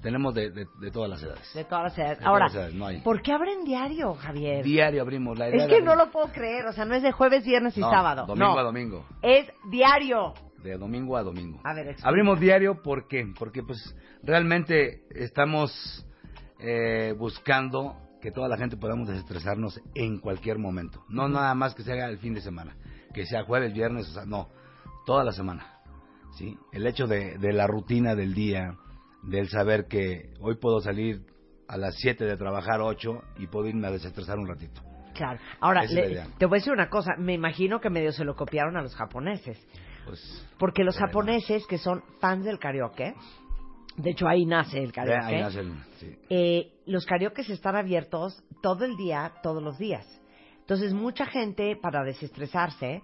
tenemos de, de- de todas las edades. De todas las edades. De Ahora, todas las edades, no hay. ¿por qué abren diario, Javier? Diario abrimos la es de que no lo puedo creer, o sea, no es de jueves, viernes y No, sábado. Domingo no, a domingo. es diario. De domingo a domingo. A ver. Abrimos diario ¿por qué? porque pues realmente estamos eh, buscando que toda la gente podamos desestresarnos en cualquier momento. No nada más que sea el fin de semana, que sea jueves, viernes, o sea, no, toda la semana. ¿sí? El hecho de, de la rutina del día, del saber que hoy puedo salir a las 7 de trabajar 8 y puedo irme a desestresar un ratito. Claro. Ahora, le- te voy a decir una cosa. Me imagino que medio se lo copiaron a los japoneses. Pues, Porque los japoneses, que son fans del karaoke, de hecho ahí nace el karaoke, ahí nace el- sí. eh, los karaokes están abiertos todo el día, todos los días. Entonces, mucha gente, para desestresarse,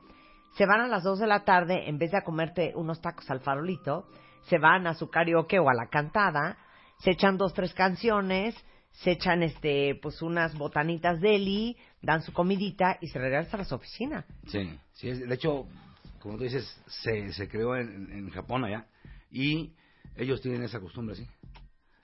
se van a las 2 de la tarde, en vez de a comerte unos tacos al farolito, se van a su karaoke o a la cantada, se echan dos, tres canciones, se echan este, pues unas botanitas deli, dan su comidita y se regresan a las oficinas. Sí, sí, de hecho, como tú dices, se, se creó en, en Japón allá y ellos tienen esa costumbre, sí.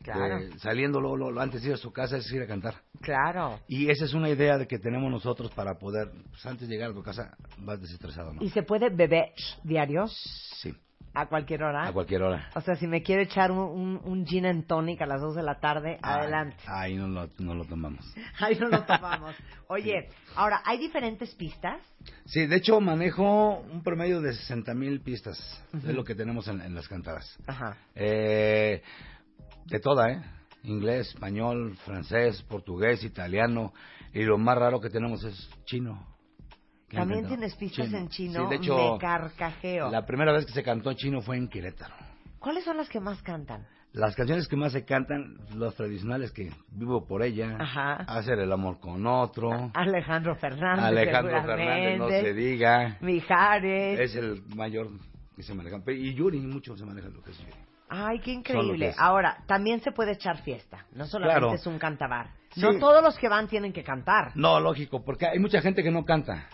Claro. De saliendo lo, lo, lo antes de ir a su casa es ir a cantar. Claro. Y esa es una idea de que tenemos nosotros para poder, pues, antes de llegar a tu casa, vas desestresado, ¿no? ¿Y se puede beber diarios? Sí, ¿A cualquier hora? a cualquier hora. O sea, si me quiero echar un, un, un gin and tonic a las 2 de la tarde, adelante. Ahí no lo, no lo tomamos. Ahí no lo tomamos. Oye, ahora, ¿hay diferentes pistas? Sí, de hecho manejo un promedio de 60 mil pistas. Ujú. Es lo que tenemos en, en las cantadas. Ajá. Eh, de toda, ¿eh? Inglés, español, francés, portugués, italiano. Y lo más raro que tenemos es chino. ¿Qué han También tienes pistas Chino. en chino. Sí, de hecho, me carcajeo. la primera vez que se cantó chino fue en Querétaro. ¿Cuáles son las que más cantan? Las canciones que más se cantan, las tradicionales que vivo por ella, Ajá. Hacer el amor con otro, Alejandro Fernández. Alejandro Fernández, no se diga, Mijares. es el mayor que se maneja. Y Yuri, mucho se maneja lo que es Yuri. Ay, qué increíble. Ahora, también se puede echar fiesta. No solamente Claro. es un cantabar. Sí. No todos los que van tienen que cantar. No, lógico, porque hay mucha gente que no canta.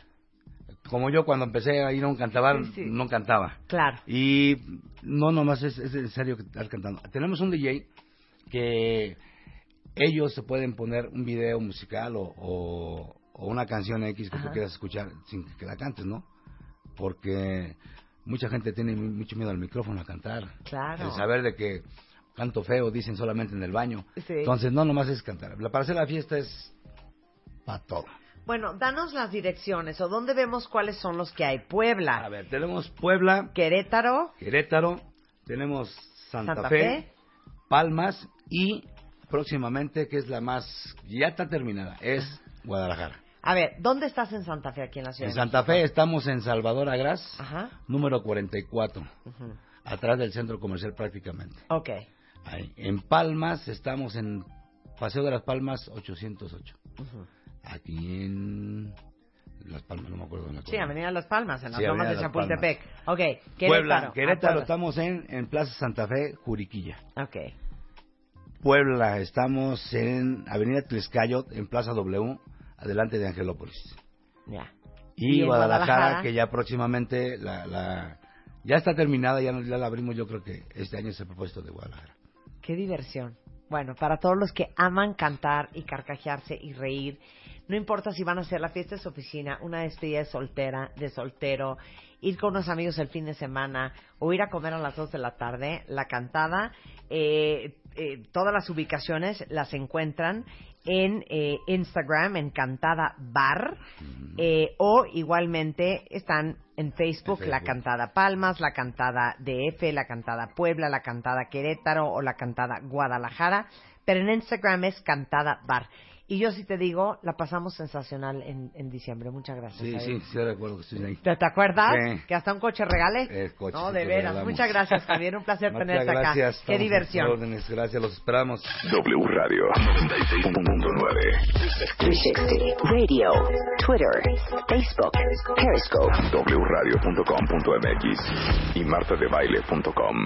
Como yo cuando empecé a ir a un cantabar, Sí, sí. no cantaba. Claro. Y no nomás es, es necesario estar cantando. Tenemos un DJ que ellos se pueden poner un video musical o, o- o una canción X que Ajá. tú quieras escuchar sin que la cantes, ¿no? Porque mucha gente tiene mu- mucho miedo al micrófono a cantar. Claro. El saber de que canto feo, dicen solamente en el baño. Sí. Entonces, no nomás es cantar. La- Para hacer la fiesta es para todo. Bueno, danos las direcciones o dónde vemos cuáles son los que hay. Puebla. A ver, tenemos Puebla, Querétaro, Querétaro, tenemos Santa, Santa Fe, Fe. Palmas y próximamente, que es la más, ya está terminada, es Guadalajara. A ver, ¿dónde estás en Santa Fe aquí en la ciudad? En Santa? Fe estamos en Salvador Agras, Ajá. número 44, Ujú. atrás del centro comercial prácticamente. Ok. Ahí. En Palmas estamos en Paseo de las Palmas 808. Ujú. Aquí en Las Palmas, no me acuerdo. Sí, Avenida Las Palmas, en las Sí, lomas de Chapultepec. Ok, Querétaro. Puebla, Querétaro estamos en, en Plaza Santa Fe, Juriquilla. Ok. Puebla estamos en Avenida Tliscayot, en Plaza W, adelante de Angelópolis. Ya. Y, Guadalajara, Guadalajara. que ya próximamente la, la- ya está terminada, ya, la abrimos, yo creo que este año es el propósito de Guadalajara. Qué diversión. Bueno, para todos los que aman cantar y carcajearse y reír, no importa si van a hacer la fiesta de su oficina, una despedida de soltera, de soltero, ir con unos amigos el fin de semana o ir a comer a las 2 de la tarde, la cantada, eh, eh, todas las ubicaciones las encuentran en eh, Instagram, en Cantada Bar, eh, o igualmente están en Facebook, la. Cantada Palmas, la Cantada DF, la Cantada Puebla, la Cantada Querétaro o la Cantada Guadalajara, pero en Instagram es Cantada Bar. Y yo sí te digo, la pasamos sensacional en, en diciembre. Muchas gracias. Sí, Javier. sí, sí recuerdo que estoy ahí. ¿Te, te acuerdas? Sí. Que hasta un coche regale. Eh, coche, no, de veras. regalamos. Muchas gracias, Javier. Un placer Muchas tenerte gracias, acá. Qué diversión. órdenes, gracias, los esperamos. W Radio 96.9. 360 Radio, Twitter, Facebook, Periscope. wradio.com.mx y martadebaile.com.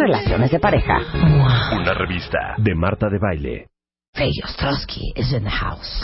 relaciones de pareja. Una revista de Marta de Baile. Fey Ostrowski is in the house.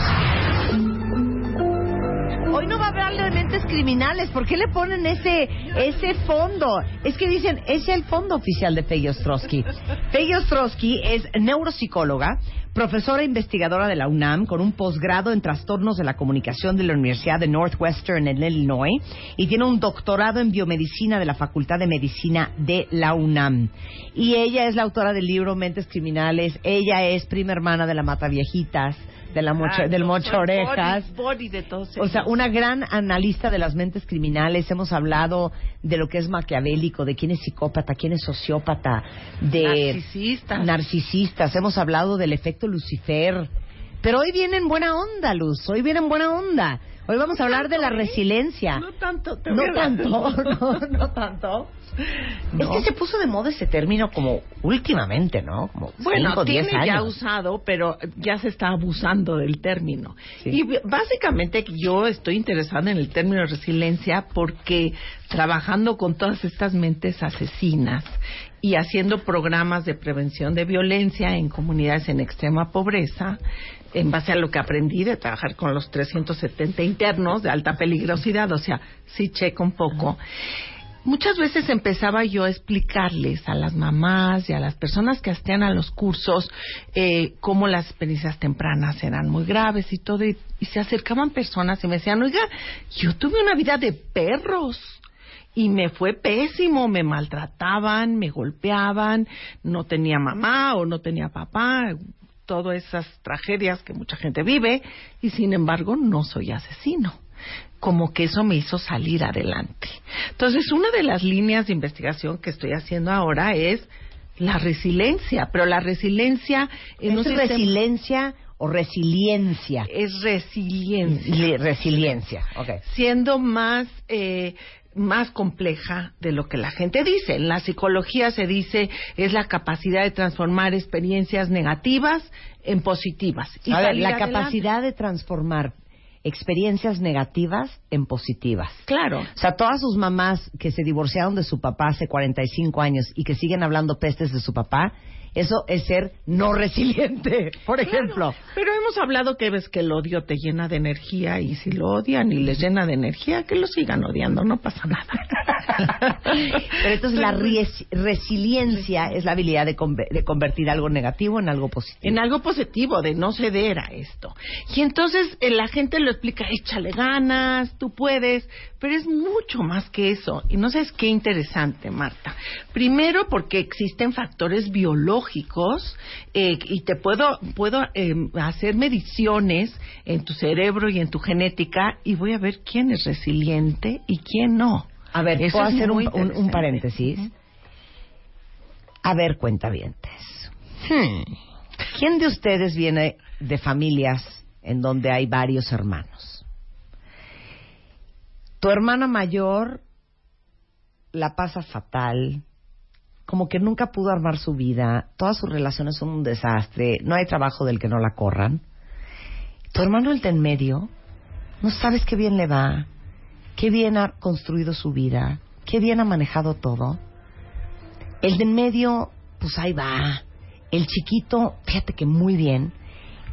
Hoy no va a hablar de mentes criminales. ¿Por qué le ponen ese ese fondo? Es que dicen, es el fondo oficial de Peggy Ostrowski. Peggy Ostrowski es neuropsicóloga, profesora investigadora de la UNAM con un posgrado en trastornos de la comunicación de la Universidad de Northwestern en Illinois y tiene un doctorado en biomedicina de la Facultad de Medicina de la UNAM. Y ella es la autora del libro Mentes Criminales. Ella es prima hermana de la Mata Viejitas, de la mocha, Ah, del soy orejas. body- body de todos O sea, una gran analista de las mentes criminales. Hemos hablado de lo que es maquiavélico, de quién es psicópata, quién es sociópata, de Narcisistas. narcisistas. Hemos hablado del efecto Lucifer. Pero hoy viene en buena onda, Luz. Hoy viene en buena onda. Hoy vamos a hablar de la resiliencia. No tanto, te No tanto, no, no tanto. Es que se puso de moda ese término como últimamente, ¿no? Como Bueno, cinco, tiene ya años. usado, pero ya se está abusando del término. Y básicamente yo estoy interesada en el término resiliencia porque trabajando con todas estas mentes asesinas y haciendo programas de prevención de violencia en comunidades en extrema pobreza, en base a lo que aprendí de trabajar con los 370 internos de alta peligrosidad, o sea, sí checo un poco. Muchas veces empezaba yo a explicarles a las mamás y a las personas que asistían a los cursos eh, cómo las experiencias tempranas eran muy graves y todo, y, y se acercaban personas y me decían, oiga, yo tuve una vida de perros y me fue pésimo, me maltrataban, me golpeaban, no tenía mamá o no tenía papá, todas esas tragedias que mucha gente vive y sin embargo no soy asesino como que eso me hizo salir adelante. Entonces, una de las líneas de investigación que estoy haciendo ahora es la resiliencia, pero la resiliencia en ¿Es un sistema- resiliencia o resiliencia? es resiliencia. Li- resiliencia, ok. Siendo más eh, más compleja de lo que la gente dice. En la psicología se dice es la capacidad de transformar experiencias negativas en positivas. Y a ver, salir la adelante. capacidad de transformar experiencias negativas en positivas. Claro. O sea, todas sus mamás que se divorciaron de su papá hace 45 años y que siguen hablando pestes de su papá, eso es ser no resiliente, por ejemplo. Pero hemos hablado que ves que el odio te llena de energía y si lo odian y les llena de energía, que lo sigan odiando, no pasa nada. Pero entonces la res- resiliencia es la habilidad de, conver- de convertir algo negativo en algo positivo. en algo positivo, de no ceder a esto. Y entonces eh, la gente lo explica, échale ganas, tú puedes, pero es mucho más que eso. Y no sabes qué interesante, Marta. Primero porque existen factores biológicos eh, y te puedo, puedo eh, hacer mediciones en tu cerebro y en tu genética y voy a ver quién es resiliente y quién no. A ver, Eso ¿puedo hacer un, un- un paréntesis? A ver, cuentavientes. Hmm. ¿Quién de ustedes viene de familias en donde hay varios hermanos? Tu hermana mayor la pasa fatal, como que nunca pudo armar su vida, todas sus relaciones son un desastre, no hay trabajo del que no la corran. Tu hermano el de en medio, no sabes qué bien le va, qué bien ha construido su vida, qué bien ha manejado todo. El de en medio, pues ahí va. El chiquito, fíjate que muy bien.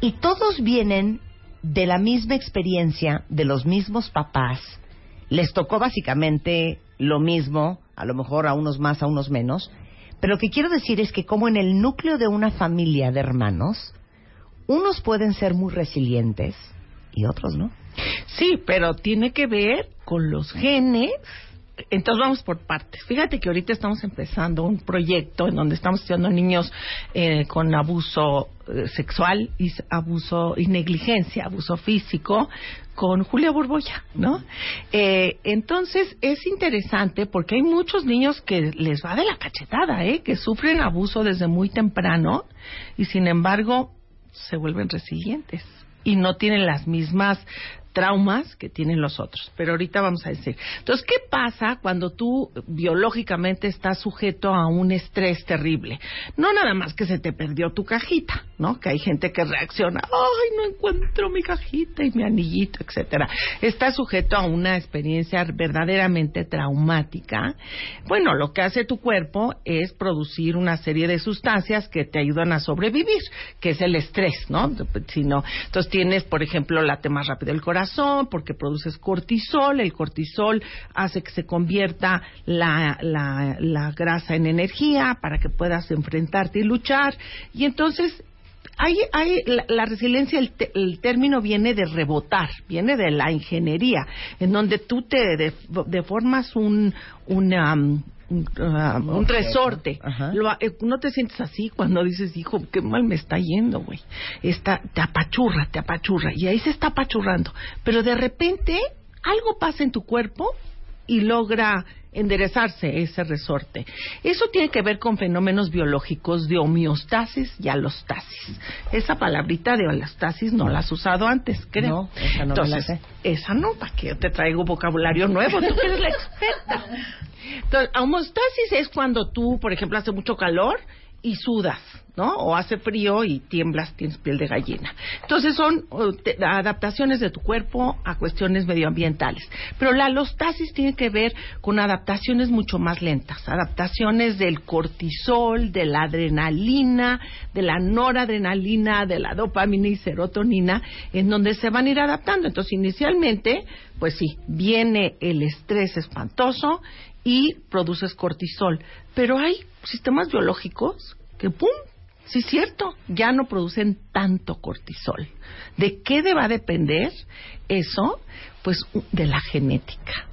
Y todos vienen de la misma experiencia, de los mismos papás. Les tocó básicamente lo mismo, a lo mejor a unos más, a unos menos. Pero lo que quiero decir es que como en el núcleo de una familia de hermanos, unos pueden ser muy resilientes y otros no. Sí, pero tiene que ver con los genes. Entonces vamos por partes. Fíjate que ahorita estamos empezando un proyecto en donde estamos estudiando niños eh, con abuso eh, sexual y abuso y negligencia, abuso físico, con Julia Borboya, ¿no? Eh, entonces es interesante porque hay muchos niños que les va de la cachetada, ¿eh? Que sufren abuso desde muy temprano y sin embargo se vuelven resilientes y no tienen las mismas traumas que tienen los otros. Pero ahorita vamos a decir. Entonces, ¿qué pasa cuando tú biológicamente estás sujeto a un estrés terrible? No nada más que se te perdió tu cajita, ¿no? Que hay gente que reacciona, ay, no encuentro mi cajita y mi anillito, etcétera. Estás sujeto a una experiencia verdaderamente traumática. Bueno, lo que hace tu cuerpo es producir una serie de sustancias que te ayudan a sobrevivir, que es el estrés, ¿no? Si no, entonces tienes, por ejemplo, late más rápido el corazón porque produces cortisol. El cortisol hace que se convierta la, la, la grasa en energía para que puedas enfrentarte y luchar. Y entonces hay, hay la, la resiliencia, el, te- el término viene de rebotar, viene de la ingeniería, en donde tú te def- deformas un, una, un, ah, un resorte. Lo eh, no te sientes así cuando dices, hijo, qué mal me está yendo, güey. Está, te apachurra, te apachurra. Y ahí se está apachurrando. Pero de repente, algo pasa en tu cuerpo y logra enderezarse ese resorte. Eso tiene que ver con fenómenos biológicos de homeostasis y alostasis. Esa palabrita de alostasis no la has usado antes, creo. No, esa no la Entonces, sé. esa no, ¿para qué te traigo vocabulario nuevo? Tú que eres la experta. Entonces, homeostasis es cuando tú, por ejemplo, hace mucho calor y sudas, ¿no? O hace frío y tiemblas, tienes piel de gallina. Entonces son uh, adaptaciones de tu cuerpo a cuestiones medioambientales. Pero la alostasis tiene que ver con adaptaciones mucho más lentas, adaptaciones del cortisol, de la adrenalina, de la noradrenalina, de la dopamina y serotonina, en donde se van a ir adaptando. Entonces, inicialmente, pues sí, viene el estrés espantoso y produces cortisol. Pero hay sistemas biológicos que, ¡pum! Sí, es cierto, ya no producen tanto cortisol. ¿De qué va a depender eso? Pues de la genética.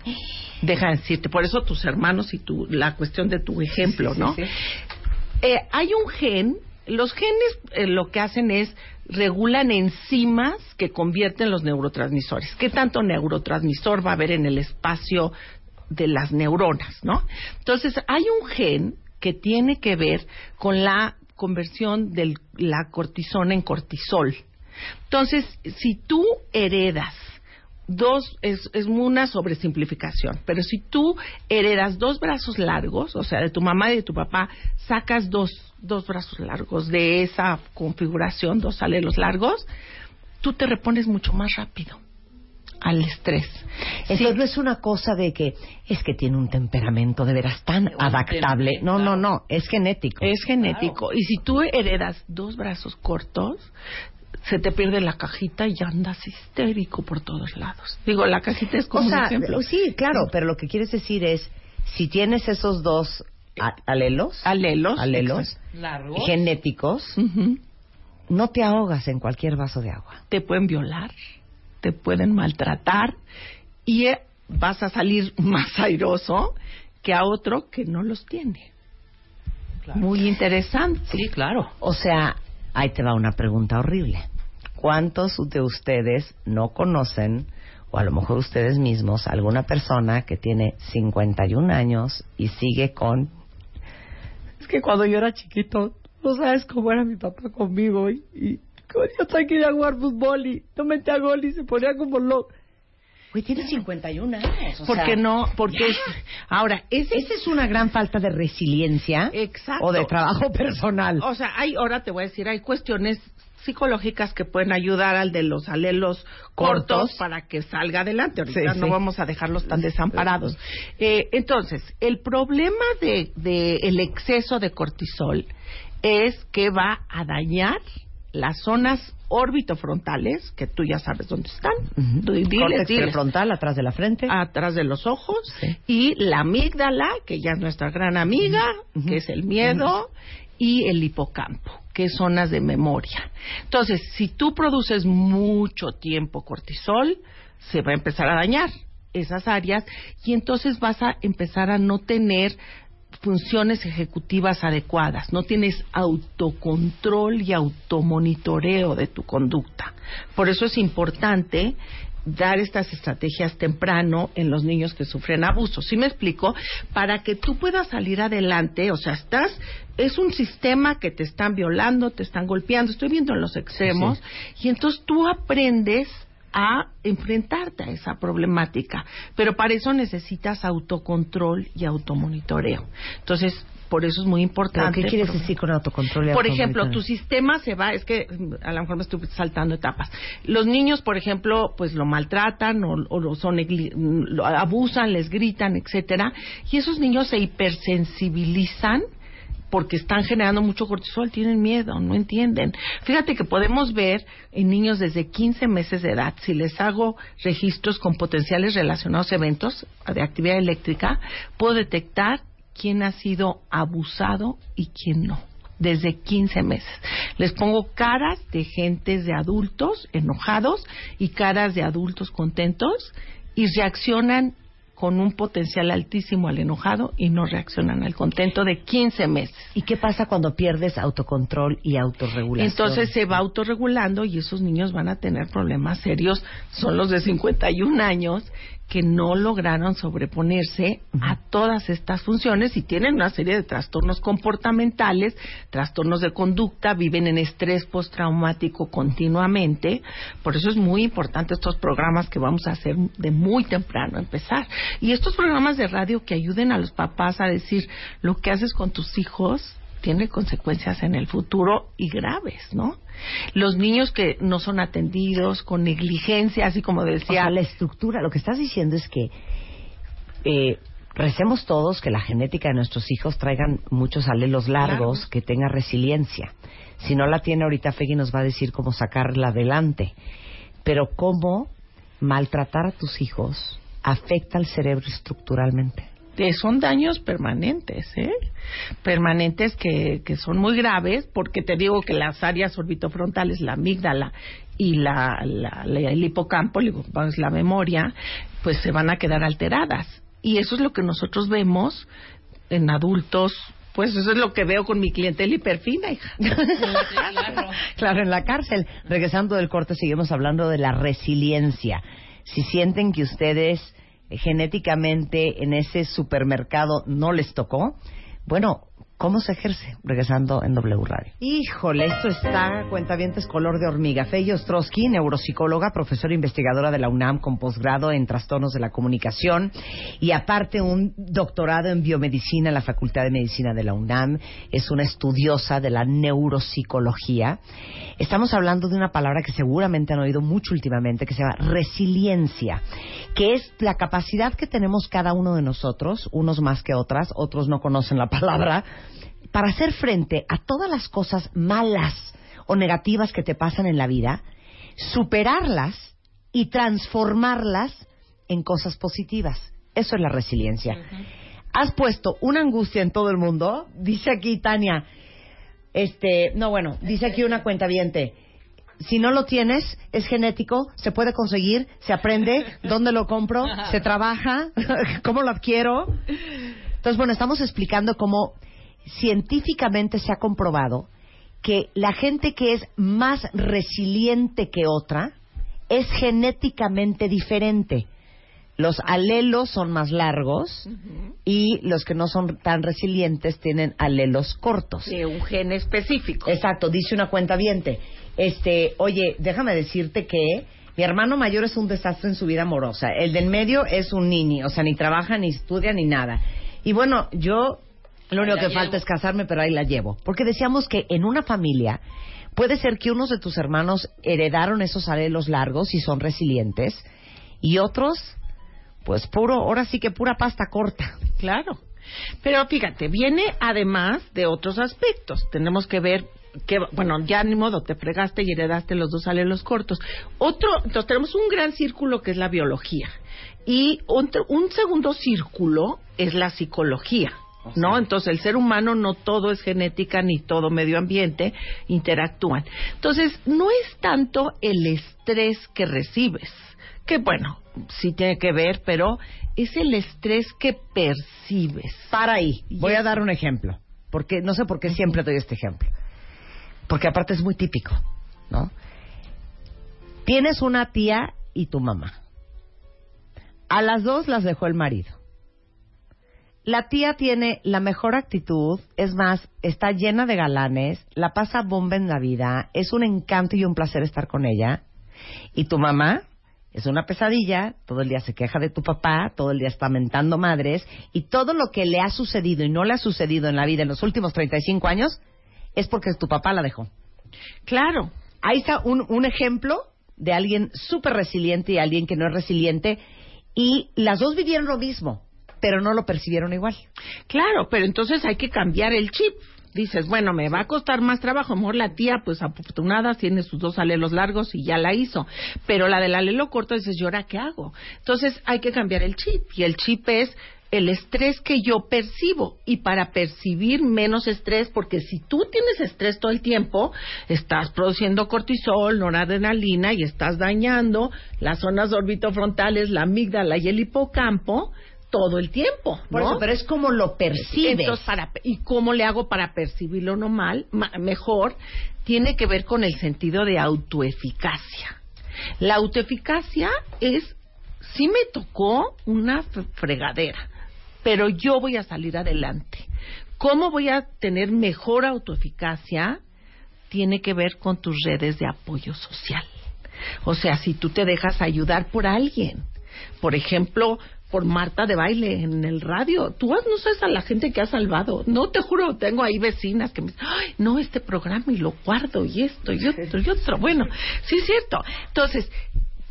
Deja de decirte, por eso tus hermanos y tu, la cuestión de tu ejemplo, Sí, sí, ¿no? sí. Eh, hay un gen, los genes eh, lo que hacen es regulan enzimas que convierten los neurotransmisores. ¿Qué tanto neurotransmisor va a haber en el espacio de las neuronas, no? Entonces, hay un gen que tiene que ver con la conversión de la cortisona en cortisol. Entonces, si tú heredas dos, es, es una sobresimplificación, pero si tú heredas dos brazos largos, o sea, de tu mamá y de tu papá, sacas dos, dos brazos largos de esa configuración, dos alelos largos, tú te repones mucho más rápido. Al estrés. Entonces no es una cosa de que es que tiene un temperamento de veras tan adaptable. No, no, no, es genético. Es genético. Y si tú heredas dos brazos cortos, se te pierde la cajita y andas histérico por todos lados. Digo, la cajita es como o sea, un ejemplo. sí, claro, pero lo que quieres decir es, si tienes esos dos alelos, alelos, alelos Largos. genéticos, no te ahogas en cualquier vaso de agua. Te pueden violar, te pueden maltratar y eh, vas a salir más airoso que a otro que no los tiene. Muy interesante. Sí, claro. O sea, ahí te va una pregunta horrible. ¿Cuántos de ustedes no conocen, o a lo mejor ustedes mismos, alguna persona que tiene 51 años y sigue con... Es que cuando yo era chiquito, no sabes cómo era mi papá conmigo y, yo ir a jugar fútbol y no metía gol y se ponía como loco. Güey, tiene 51 años. o ¿Por sea, qué no? Porque ya. ahora ese Esa es una gran falta de resiliencia Exacto. o de trabajo personal. O sea, hay, ahora te voy a decir, hay cuestiones psicológicas que pueden ayudar al de los alelos cortos, Cortos. para que salga adelante. Ahorita Sí, no sí. vamos a dejarlos tan desamparados. Eh, entonces, el problema de, de el exceso de cortisol es que va a dañar las zonas orbitofrontales, que tú ya sabes dónde están. Tú diles, Córtex diles. prefrontal atrás de la frente. atrás de los ojos y la amígdala, que ya es nuestra gran amiga, que es el miedo, y el hipocampo, que es zonas de memoria. Entonces, si tú produces mucho tiempo cortisol, se va a empezar a dañar esas áreas y entonces vas a empezar a no tener funciones ejecutivas adecuadas, no tienes autocontrol y automonitoreo de tu conducta. Por eso es importante dar estas estrategias temprano en los niños que sufren abuso. ¿Sí me explico? Para que tú puedas salir adelante, o sea, estás, es un sistema que te están violando, te están golpeando, estoy viendo en los extremos, y entonces tú aprendes a enfrentarte a esa problemática. Pero para eso necesitas autocontrol y automonitoreo. Entonces, por eso es muy importante. ¿Qué quieres decir con autocontrol? y por ejemplo, tu sistema se va, es que mm, a lo mejor me estoy saltando etapas. Los niños, por ejemplo, pues lo maltratan o, o lo son lo abusan, les gritan, etcétera, y esos niños se hipersensibilizan porque están generando mucho cortisol, tienen miedo, no entienden. Fíjate que podemos ver en niños desde 15 meses de edad, si les hago registros con potenciales relacionados a eventos de actividad eléctrica, puedo detectar quién ha sido abusado y quién no desde 15 meses. Les pongo caras de gentes de adultos enojados y caras de adultos contentos y reaccionan con un potencial altísimo al enojado y no reaccionan al contento de 15 meses. ¿Y qué pasa cuando pierdes autocontrol y autorregulación? Entonces se va autorregulando y esos niños van a tener problemas serios. Son los de 51 años que no lograron sobreponerse a todas estas funciones y tienen una serie de trastornos comportamentales, trastornos de conducta, viven en estrés postraumático continuamente. Por eso es muy importante estos programas que vamos a hacer de muy temprano empezar. Y estos programas de radio que ayuden a los papás a decir lo que haces con tus hijos tiene consecuencias en el futuro y graves, ¿no? Los niños que no son atendidos con negligencia, así como O decía, sea, la estructura, lo que estás diciendo es que eh, recemos todos que la genética de nuestros hijos traigan muchos alelos largos, Claro. que tenga resiliencia. Si no la tiene ahorita, Feggy nos va a decir cómo sacarla adelante. Pero cómo maltratar a tus hijos afecta al cerebro estructuralmente. Que son daños permanentes, ¿eh? Permanentes que, que son muy graves, porque te digo que las áreas orbitofrontales, la amígdala y la, la- la- el hipocampo, el hipocampo es la memoria, pues se van a quedar alteradas. Y eso es lo que nosotros vemos en adultos, pues eso es lo que veo con mi clientela hiperfina, hija. Claro, en la cárcel. Regresando del corte, seguimos hablando de la resiliencia. Si sienten que ustedes genéticamente en ese supermercado no les tocó, bueno, cómo se ejerce, regresando en W Radio. Híjole, esto está, cuentavientes color de hormiga. Fey Ostrowski, neuropsicóloga, profesora investigadora de la UNAM con posgrado en trastornos de la comunicación y aparte un doctorado en biomedicina en la Facultad de Medicina de la UNAM. Es una estudiosa de la neuropsicología. Estamos hablando de una palabra que seguramente han oído mucho últimamente, que se llama resiliencia, que es la capacidad que tenemos cada uno de nosotros, unos más que otras, otros no conocen la palabra, para hacer frente a todas las cosas malas o negativas que te pasan en la vida, superarlas y transformarlas en cosas positivas. Eso es la resiliencia. Has puesto una angustia en todo el mundo, dice aquí Tania, este, no bueno, dice aquí una cuenta Si no lo tienes, es genético, se puede conseguir, se aprende, dónde lo compro, se trabaja, cómo lo adquiero. Entonces, bueno, estamos explicando cómo científicamente se ha comprobado que la gente que es más resiliente que otra es genéticamente diferente. Los alelos son más largos y los que no son tan resilientes tienen alelos cortos. De un gen específico. Exacto, dice una cuenta viente. Este, oye, déjame decirte que mi hermano mayor es un desastre en su vida amorosa. El del medio es un nini, o sea, ni trabaja, ni estudia, ni nada. Y bueno, yo lo único que falta es casarme, pero ahí la llevo. Porque decíamos que en una familia puede ser que unos de tus hermanos heredaron esos alelos largos y son resilientes y otros, pues puro, ahora sí que pura pasta corta. Claro. Pero fíjate, viene además de otros aspectos. Tenemos que ver que, bueno, ya ni modo, te fregaste y heredaste los dos alelos cortos. Otro, entonces tenemos un gran círculo que es la biología. Y un, un segundo círculo es la psicología. ¿No? Entonces el ser humano no todo es genética ni todo medio ambiente, interactúan. Entonces no es tanto el estrés que recibes, que bueno, sí tiene que ver, pero es el estrés que percibes. Para ahí, voy a dar un ejemplo, porque no sé por qué siempre doy este ejemplo, porque aparte es muy típico, ¿no? Tienes una tía y tu mamá. A las dos las dejó el marido la tía tiene la mejor actitud, es más, está llena de galanes, la pasa bomba en la vida, es un encanto y un placer estar con ella. Y tu mamá es una pesadilla, todo el día se queja de tu papá, todo el día está mentando madres, y todo lo que le ha sucedido y no le ha sucedido en la vida en los últimos 35 años es porque tu papá la dejó. Claro. Ahí está un, un ejemplo de alguien súper resiliente y alguien que no es resiliente, y las dos vivieron lo mismo pero no lo percibieron igual. Claro, pero entonces hay que cambiar el chip. Dices, bueno, me va a costar más trabajo. mejor la tía, pues afortunada, tiene sus dos alelos largos y ya la hizo. Pero la del alelo corto, dices, ¿y ahora qué hago? Entonces hay que cambiar el chip. Y el chip es el estrés que yo percibo y para percibir menos estrés, porque si tú tienes estrés todo el tiempo, estás produciendo cortisol, noradrenalina y estás dañando las zonas orbitofrontales, la amígdala y el hipocampo, todo el tiempo. Por eso, pero es como lo percibes. Entonces, para, ¿Y cómo le hago para percibirlo no mal, mejor? Tiene que ver con el sentido de autoeficacia. La autoeficacia es, sí me tocó una fregadera, pero yo voy a salir adelante. ¿Cómo voy a tener mejor autoeficacia? Tiene que ver con tus redes de apoyo social. O sea, si tú te dejas ayudar por alguien. Por ejemplo, por Marta de baile en el radio. Tú no sabes a la gente que ha salvado. No, te juro, tengo ahí vecinas que me dicen, ay, no, este programa y lo guardo y esto y otro y otro. Bueno, sí es cierto. Entonces,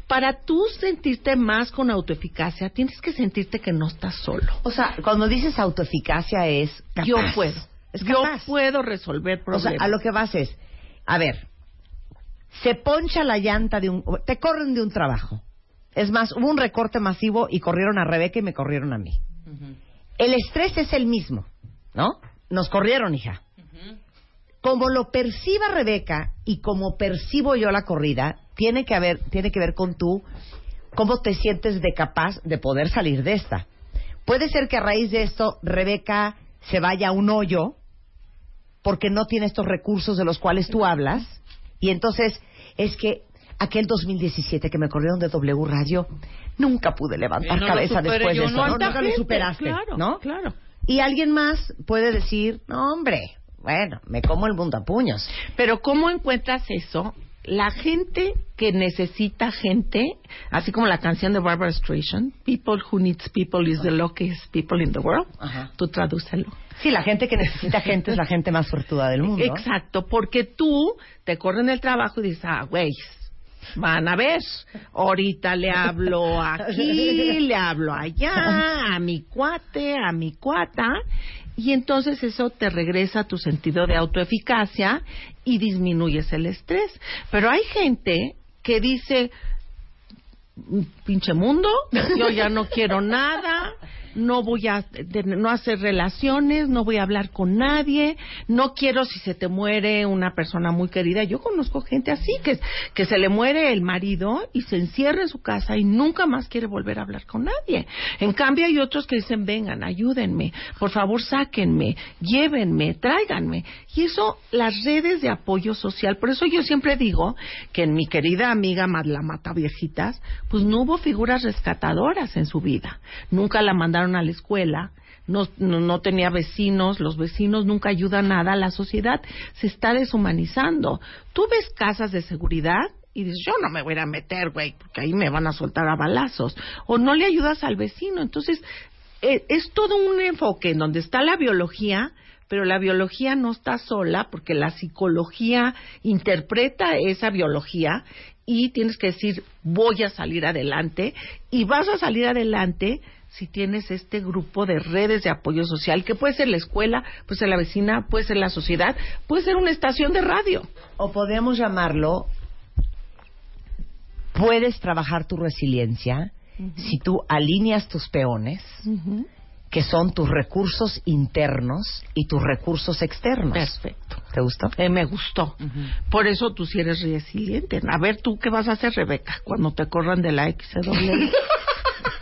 para tú sentirte más con autoeficacia, tienes que sentirte que no estás solo. O sea, cuando dices autoeficacia es yo puedo. yo puedo resolver problemas. O sea, a lo que vas es, a ver, se poncha la llanta de un, te corren de un trabajo es más, hubo un recorte masivo y corrieron a Rebeca y me corrieron a mí. El estrés es el mismo, ¿no? Nos corrieron, hija. Como lo perciba Rebeca y como percibo yo la corrida, tiene que, haber, tiene que ver con tú, cómo te sientes de capaz de poder salir de esta. Puede ser que a raíz de esto Rebeca se vaya a un hoyo porque no tiene estos recursos de los cuales tú hablas y entonces es que aquel 2017 que me corrieron de W Radio, nunca pude levantar cabeza después de eso. ¿no? Nunca lo superaste, ¿no? Claro. Y alguien más puede decir, no, hombre, bueno, me como el mundo a puños. Pero ¿cómo encuentras eso? La gente que necesita gente, así como la canción de Barbara Streisand, People who needs people is the luckiest people in the world. Tú tradúcelo. Sí, la gente que necesita gente es la gente más fortuda del mundo. Exacto, porque tú te corren el trabajo y dices, ah, güey, van a ver, ahorita le hablo aquí, le hablo allá, a mi cuate, a mi cuata, y entonces eso te regresa a tu sentido de autoeficacia y disminuyes el estrés. Pero hay gente que dice, pinche mundo, yo ya no quiero nada, no voy a no hacer relaciones, no voy a hablar con nadie, no quiero si se te muere una persona muy querida. Yo conozco gente así que que se le muere el marido y se encierra en su casa y nunca más quiere volver a hablar con nadie. En cambio hay otros que dicen, "Vengan, ayúdenme, por favor, sáquenme, llévenme, tráiganme." Y eso las redes de apoyo social, por eso yo siempre digo que en mi querida amiga la Mata Viejitas, pues no hubo figuras rescatadoras en su vida. Nunca la mandaron a la escuela, no, no, no tenía vecinos, los vecinos nunca ayudan nada, la sociedad se está deshumanizando. Tú ves casas de seguridad y dices, yo no me voy a meter, güey, porque ahí me van a soltar a balazos. O no le ayudas al vecino. Entonces, eh, es todo un enfoque en donde está la biología, pero la biología no está sola porque la psicología interpreta esa biología y tienes que decir voy a salir adelante y vas a salir adelante si tienes este grupo de redes de apoyo social que puede ser la escuela, puede ser la vecina, puede ser la sociedad, puede ser una estación de radio. O podemos llamarlo, puedes trabajar tu resiliencia si tú alineas tus peones, que son tus recursos internos y tus recursos externos. Perfecto. ¿Te gustó? Eh, me gustó. Por eso tú sí eres resiliente. A ver, ¿tú qué vas a hacer, Rebeca, cuando te corran de la XW?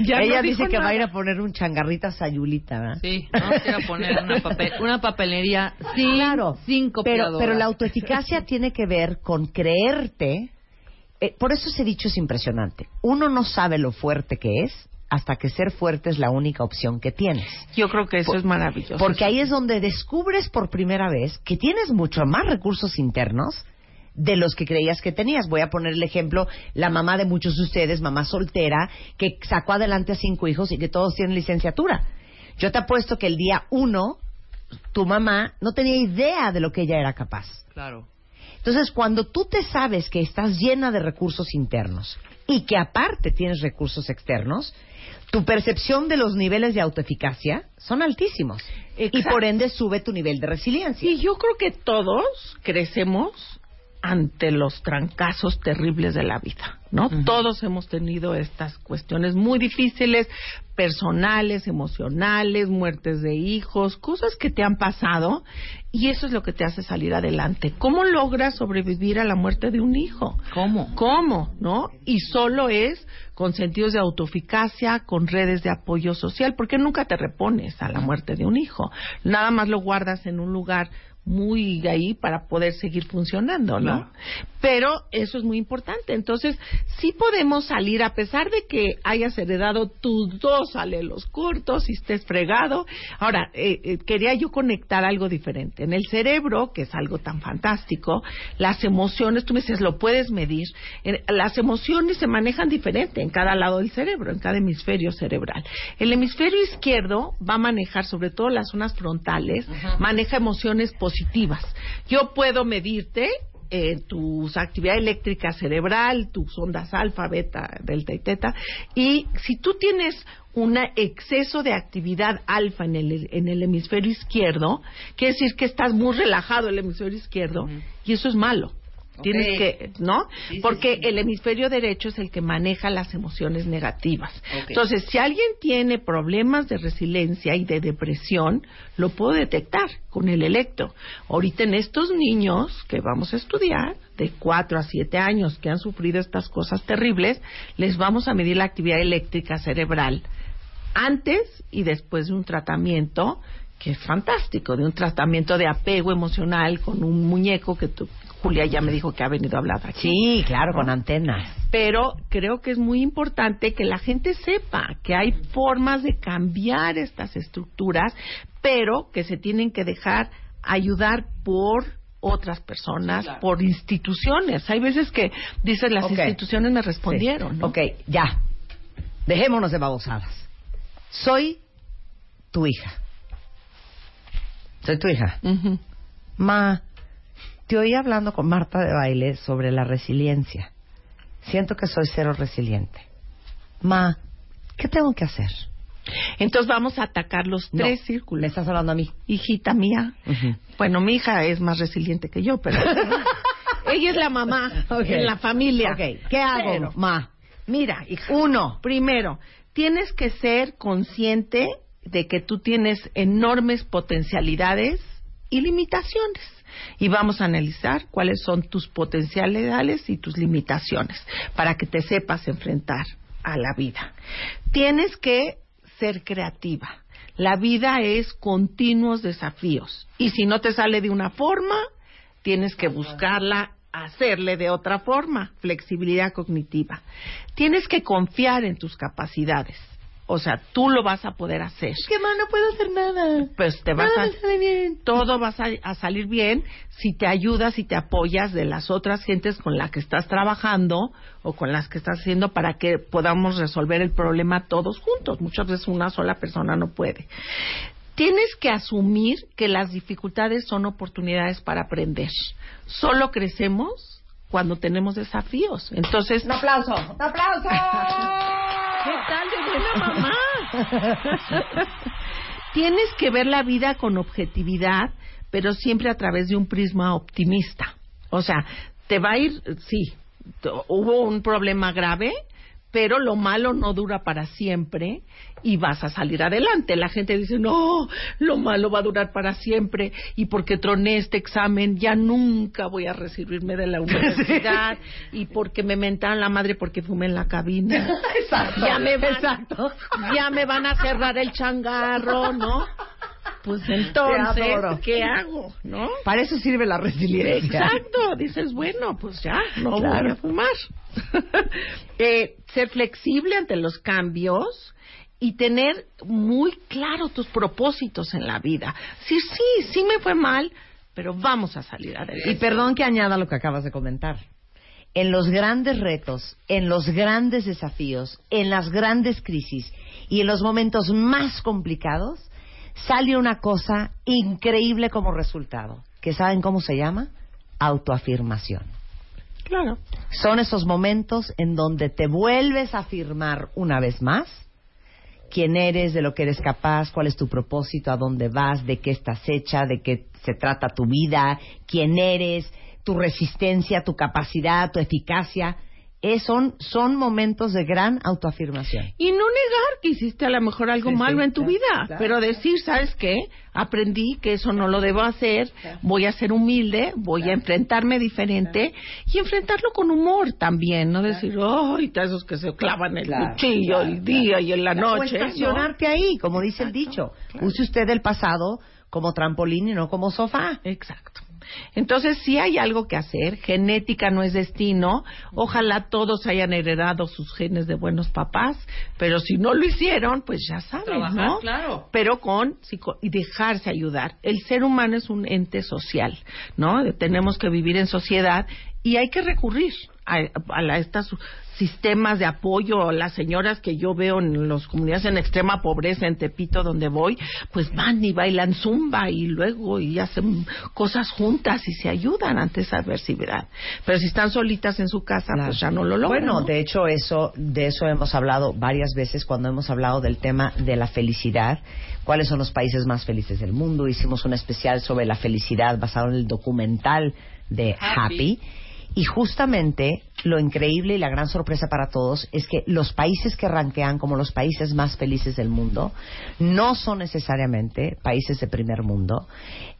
Ya Ella no dice que va a ir a poner un changarrita sayulita, ¿verdad? Sí, vamos a ir a poner una, papel- una papelería sin, Claro, sin pero, pero la autoeficacia tiene que ver con creerte. eh, por eso ese dicho es impresionante. Uno no sabe lo fuerte que es hasta que ser fuerte es la única opción que tienes. Yo creo que eso es maravilloso. Porque ahí es donde descubres por primera vez que tienes mucho más recursos internos de los que creías que tenías. Voy a poner el ejemplo, la mamá de muchos de ustedes, mamá soltera, que sacó adelante a cinco hijos y que todos tienen licenciatura. Yo te apuesto que el día uno, tu mamá no tenía idea de lo que ella era capaz. Claro. Entonces, cuando tú te sabes que estás llena de recursos internos y que aparte tienes recursos externos, tu percepción de los niveles de autoeficacia son altísimos. Y por ende sube tu nivel de resiliencia. Y yo creo que todos crecemos ante los trancazos terribles de la vida, ¿no? Todos hemos tenido estas cuestiones muy difíciles, personales, emocionales, muertes de hijos, cosas que te han pasado y eso es lo que te hace salir adelante. ¿Cómo logras sobrevivir a la muerte de un hijo? ¿Cómo? ¿Cómo? ¿No? Y solo es con sentidos de autoeficacia, con redes de apoyo social, porque nunca te repones a la muerte de un hijo. Nada más lo guardas en un lugar muy ahí para poder seguir funcionando, ¿no? Pero eso es muy importante. Entonces, sí podemos salir, a pesar de que hayas heredado tus dos alelos cortos y estés fregado. Ahora, eh, eh, quería yo conectar algo diferente. En el cerebro, que es algo tan fantástico, las emociones, tú me dices, lo puedes medir. Las emociones se manejan diferente en cada lado del cerebro, en cada hemisferio cerebral. El hemisferio izquierdo va a manejar, sobre todo las zonas frontales, maneja emociones positivas. Yo puedo medirte eh, tu actividad eléctrica cerebral, tus ondas alfa, beta, delta y teta, y si tú tienes un exceso de actividad alfa en el, en el hemisferio izquierdo, quiere decir que estás muy relajado el hemisferio izquierdo, y eso es malo. Tienes que, ¿no? Sí, Porque sí. el hemisferio derecho es el que maneja las emociones negativas. Entonces, si alguien tiene problemas de resiliencia y de depresión, lo puedo detectar con el electro. Ahorita en estos niños que vamos a estudiar, de 4 a 7 años, que han sufrido estas cosas terribles, les vamos a medir la actividad eléctrica cerebral antes y después de un tratamiento que es fantástico, de un tratamiento de apego emocional con un muñeco que tú, Julia ya me dijo que ha venido a hablar aquí. Sí, claro, con antenas. pero creo que es muy importante que la gente sepa que hay formas de cambiar estas estructuras, pero que se tienen que dejar ayudar por otras personas, por instituciones. Hay veces que dicen las instituciones me respondieron. ¿no? Ok, ya. Dejémonos de babosadas. Soy tu hija. Soy tu hija. Ma, te oí hablando con Marta de baile sobre la resiliencia. Siento que soy cero resiliente. Ma, ¿qué tengo que hacer? Entonces vamos a atacar los No, tres círculos. Me estás hablando a mí. Hijita mía. Bueno, mi hija es más resiliente que yo, pero ella es la mamá en la familia. Ok, ¿qué hago, Pero, ma? Mira, hija. Uno, primero, tienes que ser consciente de que tú tienes enormes potencialidades y limitaciones. Y vamos a analizar cuáles son tus potencialidades y tus limitaciones para que te sepas enfrentar a la vida. Tienes que ser creativa. La vida es continuos desafíos. Y si no te sale de una forma, tienes que buscarla, hacerle de otra forma. Flexibilidad cognitiva. Tienes que confiar en tus capacidades. O sea, tú lo vas a poder hacer. Que ma, no puedo hacer nada. Pues te vas Nada a... me sale bien. Todo va a, a salir bien si te ayudas y te apoyas de las otras gentes con las que estás trabajando o con las que estás haciendo para que podamos resolver el problema todos juntos. Muchas veces una sola persona no puede. Tienes que asumir que las dificultades son oportunidades para aprender. Solo crecemos cuando tenemos desafíos. Entonces, Un aplauso. Un aplauso. ¿Qué tal de buena mamá? Tienes que ver la vida con objetividad, pero siempre a través de un prisma optimista. O sea, te va a ir, sí, hubo un problema grave, pero lo malo no dura para siempre y vas a salir adelante. La gente dice, no, lo malo va a durar para siempre y porque troné este examen ya nunca voy a recibirme de la universidad y porque me mentaron la madre porque fumé en la cabina. Exacto, Ya me van, exacto. ya me van a cerrar el changarro, ¿no? Pues entonces. ¿qué hago? ¿No? Para eso sirve la resiliencia. Exacto, dices, bueno, pues ya, no Claro. voy a fumar. Eh, ser flexible ante los cambios y tener muy claro tus propósitos en la vida. Sí, sí, sí me fue mal, pero vamos a salir adelante. Y perdón que añada lo que acabas de comentar. En los grandes retos, en los grandes desafíos, en las grandes crisis y en los momentos más complicados, sale una cosa increíble como resultado. ¿Que saben cómo se llama? Autoafirmación. Claro. Son esos momentos en donde te vuelves a afirmar una vez más quién eres, de lo que eres capaz, cuál es tu propósito, a dónde vas, de qué estás hecha, de qué se trata tu vida, quién eres, tu resistencia, tu capacidad, tu eficacia. Es- son, son momentos de gran autoafirmación. Y no negar que hiciste a lo mejor algo Sí, malo sí, en tu claro, vida, claro. pero decir, ¿sabes qué? Aprendí que eso no lo debo hacer, voy a ser humilde, voy a enfrentarme diferente y enfrentarlo con humor también, no decir, ¡ay, esos que se clavan el Claro, cuchillo el día y en la noche! ¿no? estacionarte ahí, como dice el dicho. Use usted el pasado como trampolín y no como sofá. Exacto. Entonces, sí hay algo que hacer. Genética no es destino. Ojalá todos hayan heredado sus genes de buenos papás, pero si no lo hicieron, pues ya saben, Trabajar, ¿no? claro. Pero con y dejarse ayudar. El ser humano es un ente social, ¿no? Tenemos que vivir en sociedad y hay que recurrir a, a la- estos sistemas de apoyo. Las señoras que yo veo en las comunidades en extrema pobreza, en Tepito, donde voy, pues van y bailan zumba y luego y hacen cosas juntas y se ayudan ante esa adversidad. Pero si están solitas en su casa, pues ya no lo logran. Bueno, ¿no? de hecho eso, de eso hemos hablado varias veces cuando hemos hablado del tema de la felicidad. ¿Cuáles son los países más felices del mundo? Hicimos un especial sobre la felicidad basado en el documental de Happy. Y justamente lo increíble y la gran sorpresa para todos es que los países que ranquean como los países más felices del mundo no son necesariamente países de primer mundo,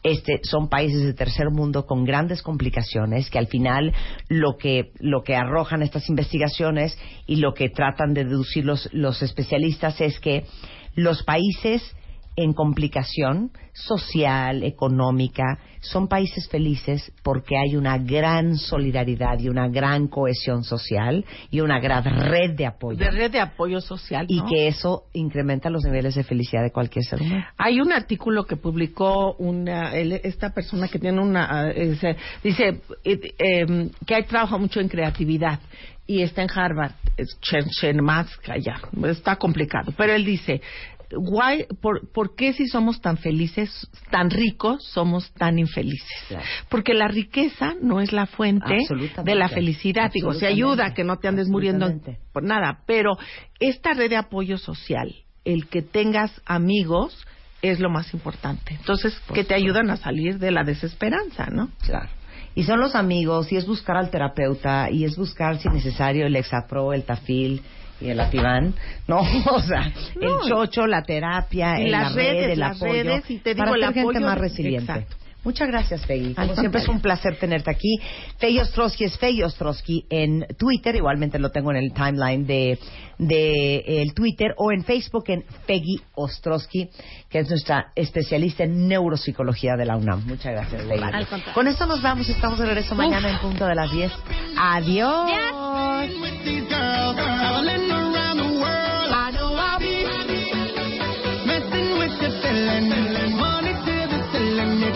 este, son países de tercer mundo con grandes complicaciones que al final lo que, lo que arrojan estas investigaciones y lo que tratan de deducir los, los especialistas es que los países en complicación social, económica, son países felices porque hay una gran solidaridad y una gran cohesión social y una gran red de apoyo. De red de apoyo social. Y que eso incrementa los niveles de felicidad de cualquier ser humano. Hay un artículo que publicó una, esta persona que tiene una, eh, dice, dice eh, eh, que hay trabaja mucho en creatividad y está en Harvard, es Chen- ya, está complicado, pero él dice, why, por, ¿por qué si somos tan felices, tan ricos, somos tan infelices? Porque la riqueza no es la fuente de la felicidad. Digo, se ayuda que no te andes muriendo por nada, pero esta red de apoyo social, el que tengas amigos, es lo más importante. Entonces, que te ayudan a salir de la desesperanza, ¿no? Claro. Y son los amigos, y es buscar al terapeuta, y es buscar, si necesario, el Exapro, el Tafil y el Ativan. No, o sea, No. el chocho, la terapia, el- las la red, redes, el las apoyo. redes, y te digo, para el gente apoyo- más resiliente. Exacto. Muchas gracias, Fegui. Como Al siempre es un placer tenerte aquí. Fegui Ostrowski es Fegui Ostrowski en Twitter, igualmente lo tengo en el timeline de, de el Twitter, o en Facebook en Fegui Ostrowski, que es nuestra especialista en neuropsicología de la UNAM. Muchas gracias, Fegui. Al. Con esto nos vamos, estamos de regreso mañana en punto de las 10. Adiós.